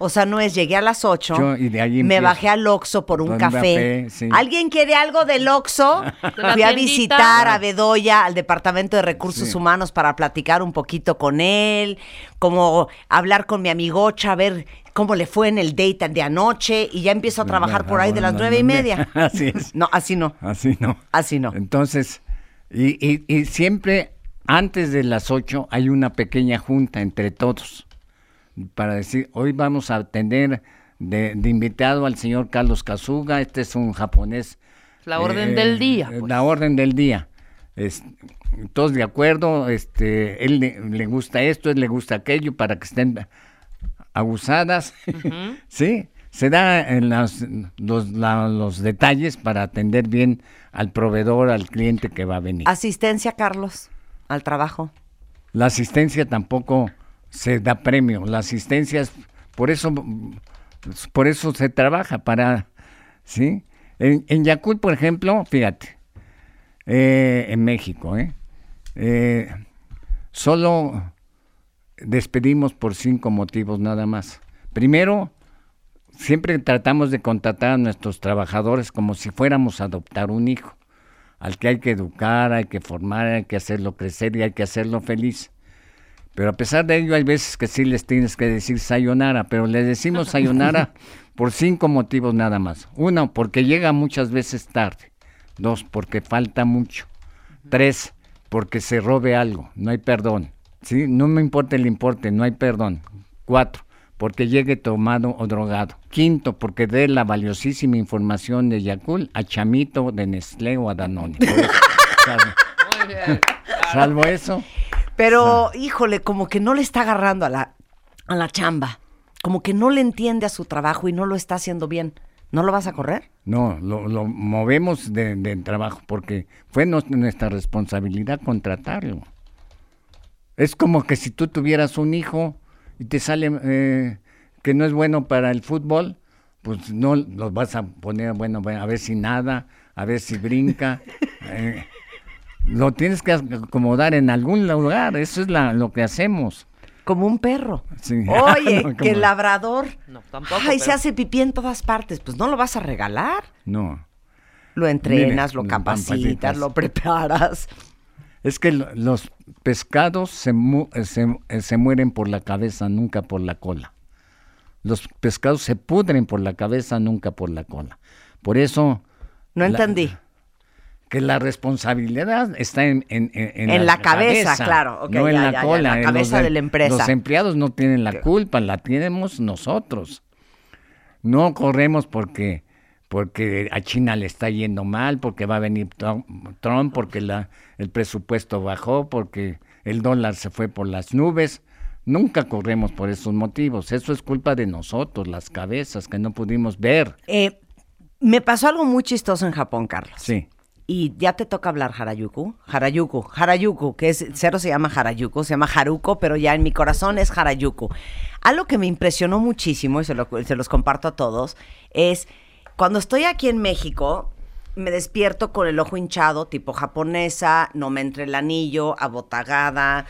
O sea, no es llegué a las 8, Yo, y de ahí me bajé al Oxxo por un café. sí. ¿Alguien quiere algo del Oxxo? Fui a visitar a Bedoya, al Departamento de Recursos Sí. Humanos, para platicar un poquito con él, como hablar con mi amigocha, a ver cómo le fue en el date de anoche, y ya empiezo a trabajar por ahí de las nueve y media. Así es. No, así no, Así no. así no. Entonces, y, y- y siempre antes de las 8 hay una pequeña junta entre todos para decir, hoy vamos a tener de, de invitado al señor Carlos Kazuga, este es un japonés. La orden eh, del día. eh, pues. La orden del día. Es- todos de acuerdo, este, él le, le gusta esto, él le gusta aquello, para que estén abusadas, ¿sí? Se da en las- los, la- los detalles para atender bien al proveedor, al cliente que va a venir. Asistencia, Carlos, al trabajo. La asistencia tampoco se da premio, la asistencia es, por eso, por eso se trabaja, para, ¿sí? En, en por ejemplo, fíjate, eh, en México, ¿eh? Eh, solo despedimos por cinco motivos nada más. Primero, siempre tratamos de contratar a nuestros trabajadores como si fuéramos a adoptar un hijo, al que hay que educar, hay que formar, hay que hacerlo crecer y hay que hacerlo feliz. Pero a pesar de ello, hay veces que sí les tienes que decir sayonara, pero les decimos sayonara por cinco motivos nada más. Uno, porque llega muchas veces tarde. Dos, porque falta mucho. Tres, porque se robe algo, no hay perdón. ¿sí? No me importa el importe, no hay perdón. Cuatro, porque llegue tomado o drogado. Quinto, porque dé la valiosísima información de Yakul a Chamito, de Nestlé o a Danone. Salvo eso, Pero, híjole, como que no le está agarrando a la, a la chamba. Como que no le entiende a su trabajo y no lo está haciendo bien. ¿No lo vas a correr? No, lo, lo movemos de, de trabajo porque fue nuestra responsabilidad contratarlo. Es como que si tú tuvieras un hijo y te sale, eh, que no es bueno para el fútbol, pues no los vas a poner, bueno, bueno, a ver si nada, a ver si brinca. eh, lo tienes que acomodar en algún lugar, eso es la, lo que hacemos. Como un perro. Sí. Oye, No, que como- labrador. No, tampoco. Ay, se pero- hace pipí en todas partes. Pues no lo vas a regalar. No. Lo entrenas, Mire, lo capacitas, lo preparas. Es que lo- los pescados se, mu- eh, se, eh, se mueren por la cabeza, nunca por la cola. Los pescados se pudren por la cabeza, nunca por la cola. Por eso... No la- entendí. Que la responsabilidad está en, en, en, En la cabeza, claro, no en la ya, ya, cola. la en cabeza los de la empresa. Los empleados no tienen la culpa, la tenemos nosotros. No corremos porque porque a China le está yendo mal, porque va a venir Trump, Trump, porque la, el presupuesto bajó, porque el dólar se fue por las nubes. Nunca corremos por esos motivos. Eso es culpa de nosotros, las cabezas que no pudimos ver. Eh, me pasó algo muy chistoso en Japón, Carlos. Sí. Y ya te toca hablar Harayuku. Harayuku, Harayuku, que es, cero se llama Harayuku, se llama Haruko, pero ya en mi corazón es Harayuku. Algo que me impresionó muchísimo, y se, lo- se los comparto a todos, es cuando estoy aquí en México, me despierto con el ojo hinchado, tipo japonesa, no me entre el anillo, abotagada.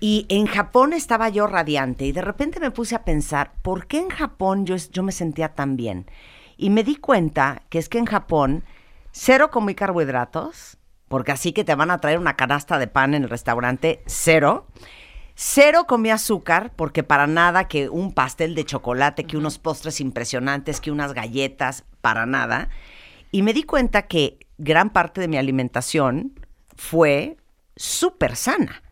Y en Japón estaba yo radiante y de repente me puse a pensar, ¿por qué en Japón yo, yo me sentía tan bien? Y me di cuenta que es que en Japón cero comí carbohidratos, porque así que te van a traer una canasta de pan en el restaurante, cero. Cero comí azúcar, porque para nada que un pastel de chocolate, que unos postres impresionantes, que unas galletas, para nada. Y me di cuenta que gran parte de mi alimentación fue súper sana.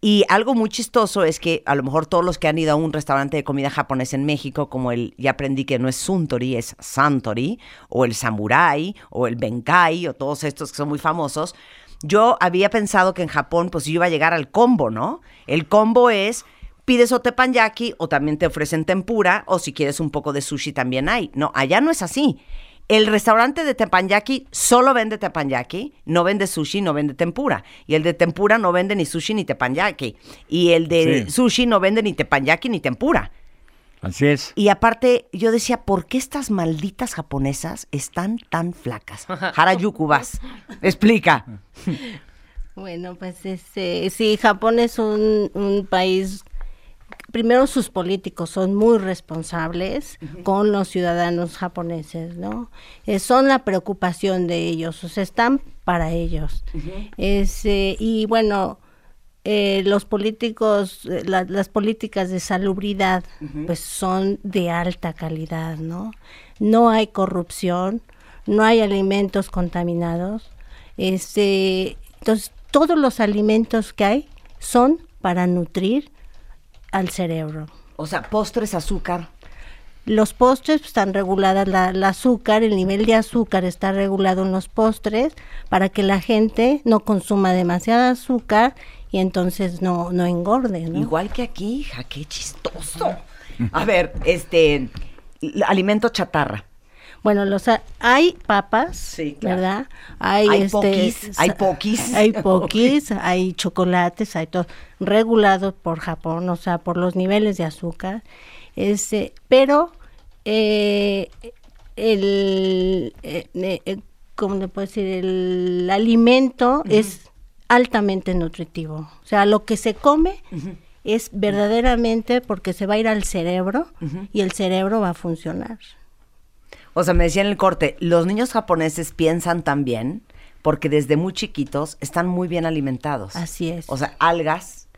Y algo muy chistoso es que a lo mejor todos los que han ido a un restaurante de comida japonesa en México, como el, ya aprendí que no es Suntory, es Santori, o el Samurai, o el Benkai, o todos estos que son muy famosos, yo había pensado que en Japón pues yo iba a llegar al combo, ¿no? El combo es pides o tepanyaki o también te ofrecen tempura o si quieres un poco de sushi también hay. No, allá no es así. El restaurante de tepanyaki solo vende tepanyaki, no vende sushi, no vende tempura. Y el de tempura no vende ni sushi ni tepanyaki. Y el de Sí. sushi no vende ni tepanyaki ni tempura. Así es. Y aparte, yo decía, ¿por qué estas malditas japonesas están tan flacas? Harajuku, vas. Explica. Bueno, pues este, sí, Japón es un, un país, primero sus políticos son muy responsables con los ciudadanos japoneses, ¿no? Eh, son la preocupación de ellos, o sea, están para ellos. Este, y bueno, eh, los políticos, eh, la- las políticas de salubridad, pues son de alta calidad, ¿no? No hay corrupción, no hay alimentos contaminados. Este, entonces, todos los alimentos que hay son para nutrir al cerebro. O sea, postres, azúcar. Los postres pues, están reguladas, la, el azúcar, el nivel de azúcar está regulado en los postres para que la gente no consuma demasiada azúcar y entonces no, no engorde, ¿no? Igual que aquí, hija, qué chistoso. A ver, este, alimento chatarra. Bueno, los hay papas, Sí, claro. ¿verdad? Hay, Hay este, poquis, hay poquis. Hay poquis, hay chocolates, hay todo regulado por Japón, o sea, por los niveles de azúcar. Este, pero eh, el, eh, eh, eh, ¿cómo le puedo decir? El alimento es altamente nutritivo. O sea, lo que se come es verdaderamente porque se va a ir al cerebro y el cerebro va a funcionar. O sea, me decía en el corte, los niños japoneses piensan también porque desde muy chiquitos están muy bien alimentados. Así es. O sea, algas.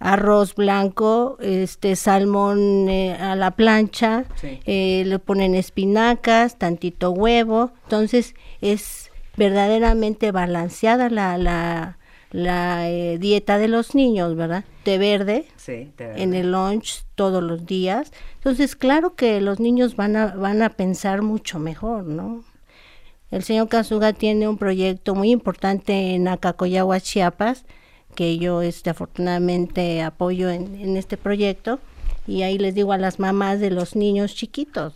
arroz blanco, este salmón eh, a la plancha, Sí. eh, le ponen espinacas, tantito huevo, entonces es verdaderamente balanceada la, la, la eh, dieta de los niños, ¿verdad? De verde, Sí, en el lunch todos los días, entonces claro que los niños van a, van a pensar mucho mejor, ¿no? El señor Kazuga tiene un proyecto muy importante en Acacoyagua, Chiapas, que yo este, afortunadamente apoyo en, en este proyecto. Y ahí les digo a las mamás de los niños chiquitos,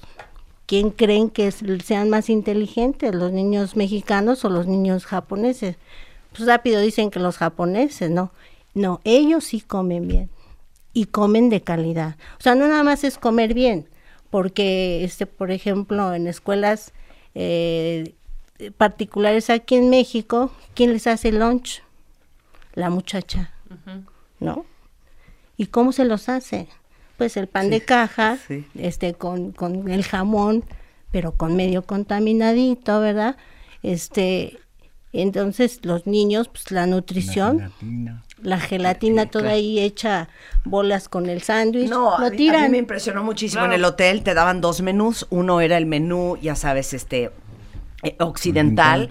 ¿quién creen que sean más inteligentes, los niños mexicanos o los niños japoneses? Pues rápido dicen que los japoneses, ¿no? No, ellos sí comen bien. y comen de calidad. O sea, no nada más es comer bien, porque, este, por ejemplo, en escuelas eh, particulares aquí en México, ¿quién les hace el lunch? La muchacha, ¿no? ¿Y cómo se los hace? Pues el pan de caja, sí. este, con, con el jamón, pero con medio contaminadito, ¿verdad? Este, entonces los niños, pues la nutrición, Gelatina. la gelatina toda ahí hecha bolas con el sándwich, No, a lo mí, a mí tiran. me impresionó muchísimo. Claro. En el hotel te daban dos menús. Uno era el menú, ya sabes, este eh, occidental.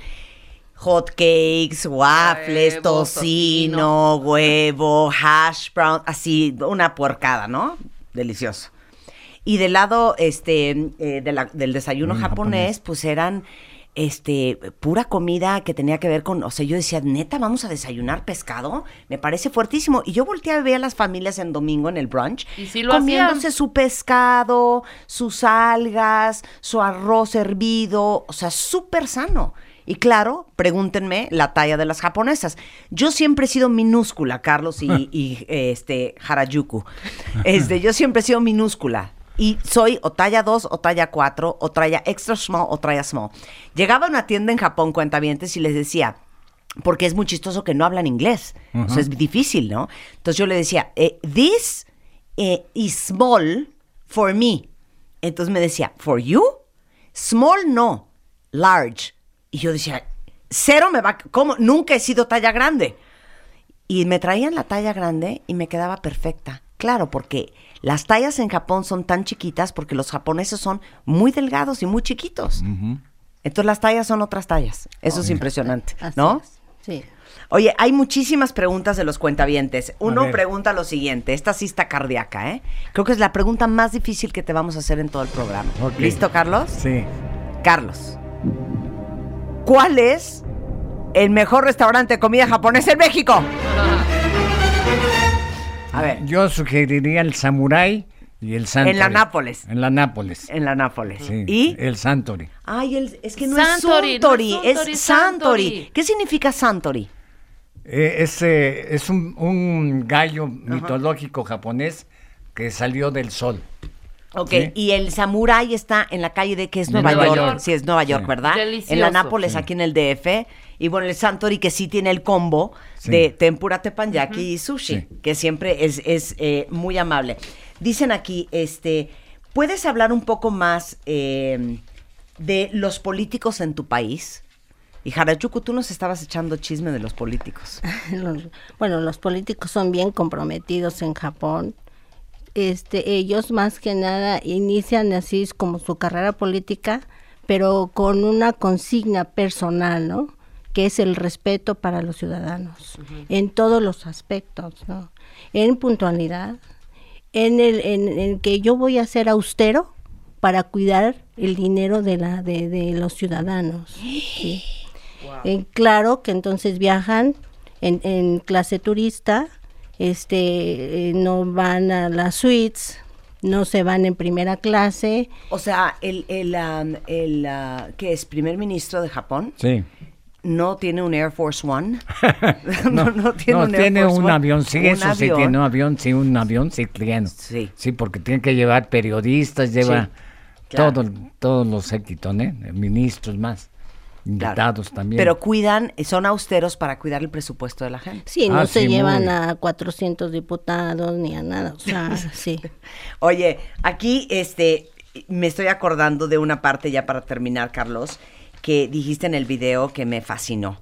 Hot cakes, waffles, Huevo, tocino, huevo, hash brown, así, una puercada, ¿no? Delicioso. Y del lado este, eh, de la- del desayuno japonés, japonés. pues eran este pura comida que tenía que ver con, o sea, yo decía, neta, vamos a desayunar pescado, me parece fuertísimo. Y yo volteé a ver a las familias en domingo en el brunch, Y lo comiéndose hacían. su pescado, sus algas, su arroz hervido, o sea, súper sano. Y claro, pregúntenme la talla de las japonesas. Yo siempre he sido minúscula, Carlos y, y, este Harajuku. Este, yo siempre he sido minúscula. Y soy o talla 2 o talla 4 o talla extra small o talla small. Llegaba a una tienda en Japón, cuentavientes, y les decía, porque es muy chistoso que no hablan inglés. O sea, es difícil, ¿no? Entonces yo le decía, eh, this eh, is small for me. Entonces me decía, for you? Small no, large. Y yo decía, cero me va, ¿cómo? Nunca he sido talla grande. Y me traían la talla grande y me quedaba perfecta. Claro, porque las tallas en Japón son tan chiquitas porque los japoneses son muy delgados y muy chiquitos. Entonces las tallas son otras tallas. Eso es impresionante, Así ¿no? es, Sí. Oye, hay muchísimas preguntas de los cuentavientes. Uno pregunta lo siguiente, esta sí está cardíaca, ¿eh? Creo que es la pregunta más difícil que te vamos a hacer en todo el programa. ¿Listo, Carlos? Sí. Carlos, ¿cuál es el mejor restaurante de comida japonesa en México? A ver, Yo sugeriría el Samurai y el Santori. en la Nápoles. En la Nápoles. En la Nápoles. Sí. ¿Y? El Santori. Ay, el- es que no Santori, es no Suntory, es Suntory, es Santori. Santori. ¿Qué significa Santori? Eh, es eh, es un, un gallo mitológico japonés que salió del sol. Ok, Sí. y el Samurai está en la calle de que es Nueva, Nueva York. York. Sí, es Nueva York, Sí. ¿verdad? Delicioso. En la Nápoles, Sí. aquí en el DF. Y bueno, el Santori que sí tiene el combo Sí. de tempura teppanyaki y sushi, Sí. que siempre es, es eh, muy amable. Dicen aquí, este, ¿puedes hablar un poco más eh, de los políticos en tu país? Y Harajuku, tú nos estabas echando chisme de los políticos. Los- bueno, los políticos son bien comprometidos en Japón. Este, ellos más que nada inician así como su carrera política, pero con una consigna personal, ¿no? Que es el respeto para los ciudadanos en todos los aspectos, ¿no? En puntualidad, en el en, en que yo voy a ser austero para cuidar el dinero de la de, de los ciudadanos. ¿sí? Eh, claro que entonces viajan en, en clase turista, este, eh, no van a las suites, no se van en primera clase. O sea, el, el, um, el ah, que es primer ministro de Japón Sí. No tiene un Air Force One. No, no tiene un, Air tiene Force un One. avión, sí, Un eso sí avión. tiene un avión, sí, un avión, sí, tiene. Sí. Sí, porque tiene que llevar periodistas, lleva claro. todo, todos los séquitos, ¿eh? Ministros más, Claro. invitados también. Pero cuidan, son austeros para cuidar el presupuesto de la gente. Sí, no Ah, se sí, llevan muy. a 400 diputados ni a nada, o sea, sí. Oye, aquí este me estoy acordando de una parte ya para terminar, Carlos, que dijiste en el video que me fascinó.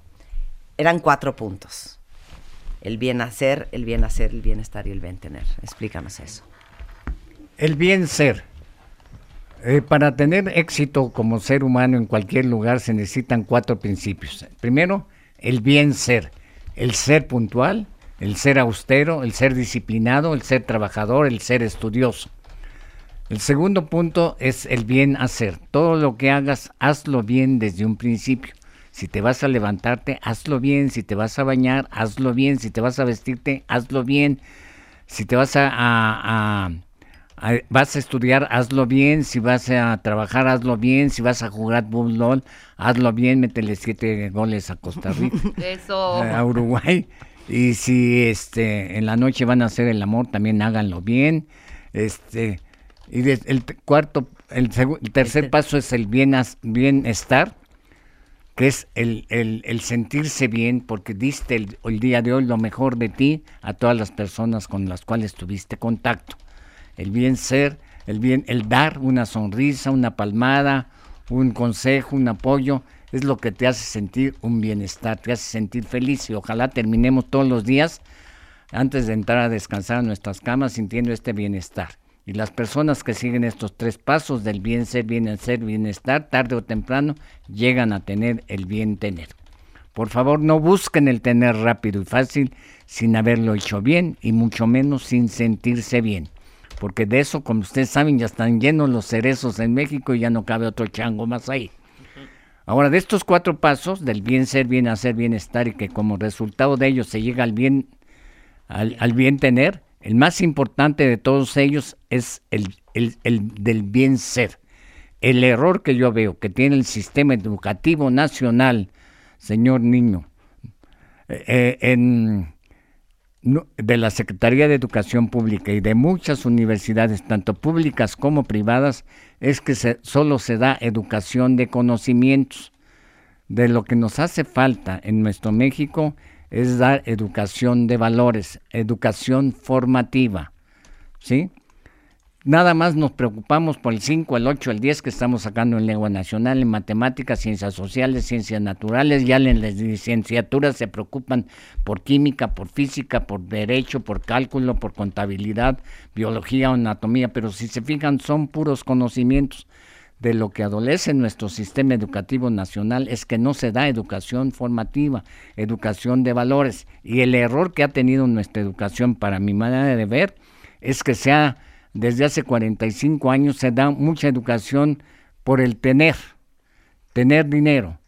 Eran cuatro puntos. El bien hacer, el bien hacer, el bienestar y el bien tener. Explícanos eso. El bien ser. Eh, para tener éxito como ser humano en cualquier lugar se necesitan cuatro principios. Primero, el bien ser. El ser puntual, el ser austero, el ser disciplinado, el ser trabajador, el ser estudioso. El segundo punto es el bien hacer. Todo lo que hagas, hazlo bien desde un principio. Si te vas a levantarte, hazlo bien. Si te vas a bañar, hazlo bien. Si te vas a vestirte, hazlo bien. Si te vas a, a- a- a- vas a estudiar, hazlo bien. Si vas a trabajar, hazlo bien. Si vas a jugar fútbol, hazlo bien. Métele siete goles a Costa Rica Eso. a Uruguay. Y si este en la noche van a hacer el amor, también háganlo bien. Este y de- el cuarto, el, tercer paso es el bienestar, que es el, el- el sentirse bien, porque diste el, el día de hoy lo mejor de ti a todas las personas con las cuales tuviste contacto. El bien ser, el bien, el dar una sonrisa, una palmada, un consejo, un apoyo, es lo que te hace sentir un bienestar, te hace sentir feliz y ojalá terminemos todos los días antes de entrar a descansar a nuestras camas sintiendo este bienestar. Y las personas que siguen estos tres pasos del bien ser, bien ser, bienestar, tarde o temprano, llegan a tener el bien tener. Por favor, no busquen el tener rápido y fácil sin haberlo hecho bien y mucho menos sin sentirse bien. Porque de eso, como ustedes saben, ya están llenos los cerezos en México y ya no cabe otro chango más ahí. Ahora, de estos cuatro pasos, del bien ser, bien hacer, bienestar y que como resultado de ellos se llega al bien, al, al bien tener, el más importante de todos ellos es el, el- el del bien ser. El error que yo veo que tiene el sistema educativo nacional, señor Niño, eh, eh, de la Secretaría de Educación Pública y de muchas universidades, tanto públicas como privadas, es que se- solo se da educación de conocimientos. De lo que nos hace falta en nuestro México es dar educación de valores, educación formativa. ¿Sí? Nada más nos preocupamos por el 5, el 8, el 10 que estamos sacando en lengua nacional, en matemáticas, ciencias sociales, ciencias naturales, ya en las licenciaturas se preocupan por química, por física, por derecho, por cálculo, por contabilidad, biología o anatomía, pero si se fijan son puros conocimientos. De lo que adolece nuestro sistema educativo nacional es que no se da educación formativa, educación de valores. Y el error que ha tenido nuestra educación, para mi manera de ver, es que se ha, desde hace 45 años se da mucha educación por el tener, tener dinero.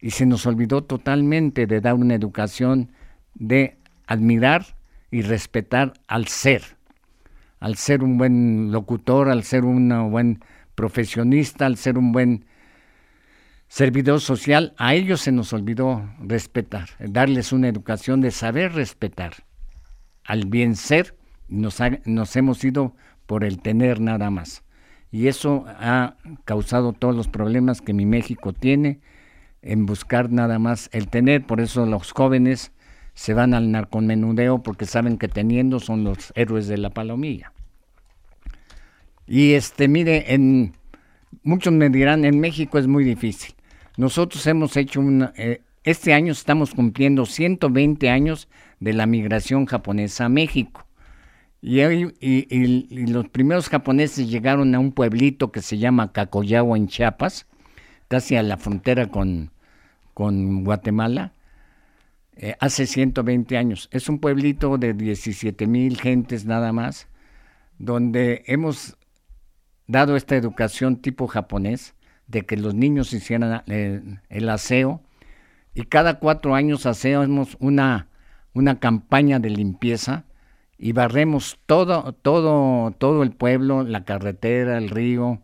Y se nos olvidó totalmente de dar una educación de admirar y respetar al ser, al ser un buen locutor, al ser un buen profesionista, al ser un buen servidor social, a ellos se nos olvidó respetar, darles una educación de saber respetar al bien ser, nos, ha- nos hemos ido por el tener nada más. Y eso ha causado todos los problemas que mi México tiene en buscar nada más el tener. Por eso los jóvenes se van al narcomenudeo porque saben que teniendo son los héroes de la palomilla. Y este, mire, en muchos me dirán, en México es muy difícil. Nosotros hemos hecho una, eh, este año estamos cumpliendo 120 años de la migración japonesa a México. Y, y los primeros japoneses llegaron a un pueblito que se llama Cacoyagua en Chiapas, casi a la frontera con, con Guatemala, eh, hace 120 años. Es un pueblito de 17 mil gentes nada más, donde hemos dado esta educación tipo japonés, de que los niños hicieran eh, el aseo, y cada cuatro años hacemos una, una campaña de limpieza y barremos todo, todo, todo el pueblo, la carretera, el río,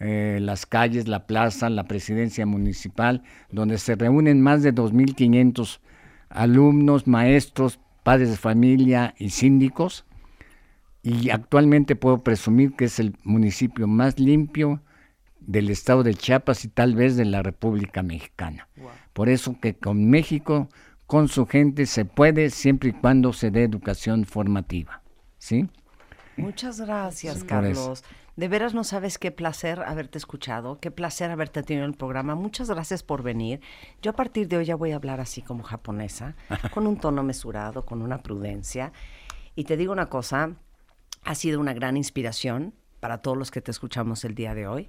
eh, las calles, la plaza, la presidencia municipal, donde se reúnen más de 2.500 alumnos, maestros, padres de familia y síndicos. Y actualmente puedo presumir que es el municipio más limpio del estado de Chiapas y tal vez de la República Mexicana. Por eso que con México, con su gente, se puede siempre y cuando se dé educación formativa. ¿Sí? Muchas gracias. Carlos. De veras no sabes qué placer haberte escuchado, qué placer haberte tenido en el programa. Muchas gracias por venir. Yo a partir de hoy ya voy a hablar así como japonesa, con un tono mesurado, con una prudencia. Y te digo una cosa, ha sido una gran inspiración para todos los que te escuchamos el día de hoy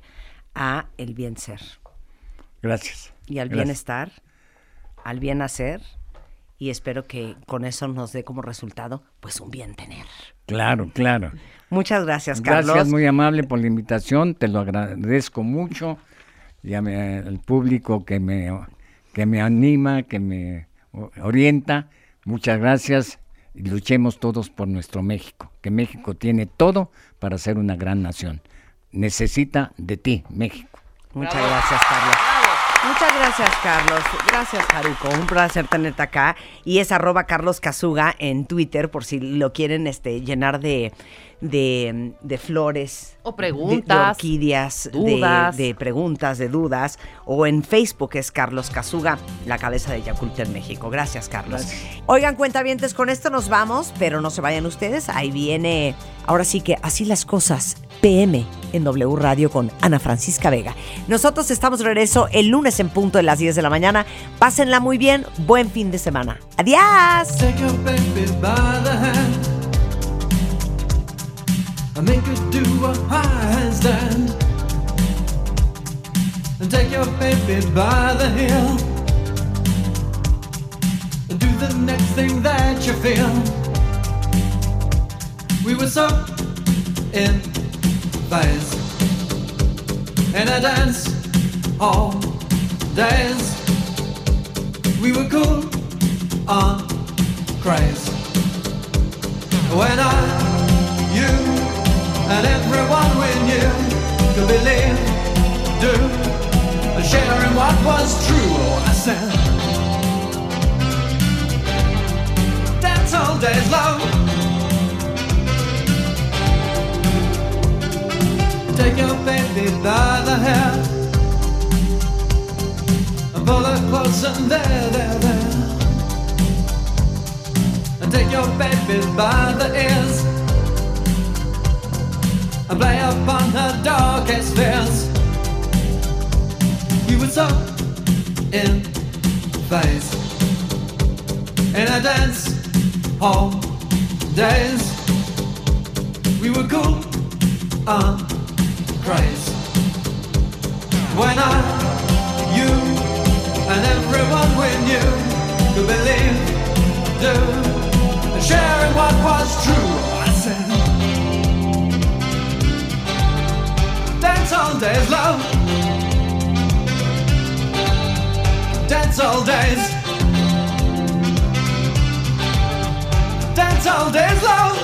a el bien ser Gracias. y al Gracias. bienestar, al bien hacer y espero que con eso nos dé como resultado pues un bien tener. Claro, claro. Muchas gracias, Carlos. Gracias, muy amable por la invitación, te lo agradezco mucho. Y a mi- al público que me, que me anima, que me orienta, muchas gracias. Luchemos todos por nuestro México, que México tiene todo para ser una gran nación. Necesita de ti, México. Muchas gracias, Carlos. Muchas gracias, Carlos. Gracias, Haruko. Un placer tenerte acá. Y es arroba Carlos Casuga en Twitter, por si lo quieren este, llenar de, de, de flores. O de- preguntas, De, orquídeas, de- dudas. De, preguntas, de dudas. O en Facebook es Carlos Casuga, la cabeza de Yakult en México. Gracias, Carlos. Oigan, cuentavientes, con esto nos vamos, pero no se vayan ustedes. Ahí viene, ahora sí que así las cosas. PM en W Radio con Ana Francisca Vega. Nosotros estamos de regreso el lunes en punto de las 10 de la mañana. Pásenla muy bien. Buen fin de semana. Adiós. And make her do a high handstand. And take your baby by the heel and do the next thing that you feel. We were so in phase in a dance all days. We were cool on craze. When I, and everyone we knew could believe, do, and sharing what was true. Oh, I said, dance all days long. Take your baby by the hair and pull her close and there, there, there. And take your baby by the ears and play upon her darkest fears. We were so in phase in a dance hall days. We were cool on craze when I, you, and everyone we knew could believe, do, and sharing what was true. Dance all days, love. Dance all days. Dance all days, love.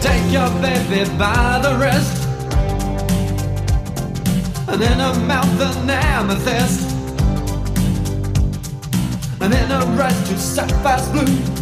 Take your baby by the wrist And in her mouth an amethyst And in her eyes two sapphires blue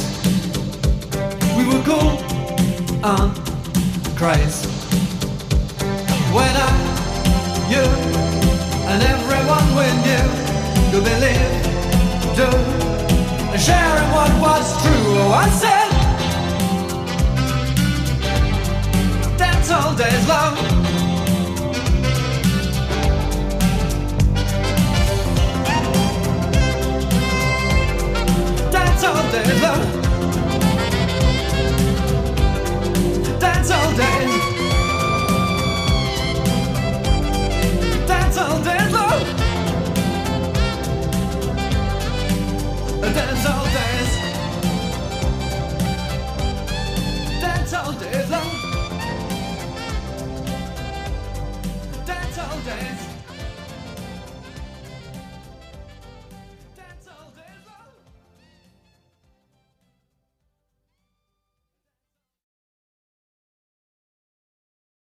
were cool and crazy. When I, you, and everyone we knew to believe, do, and sharing what was true. Oh, I said, that's all day's love. That's all day's love. Dance all day long. Dance all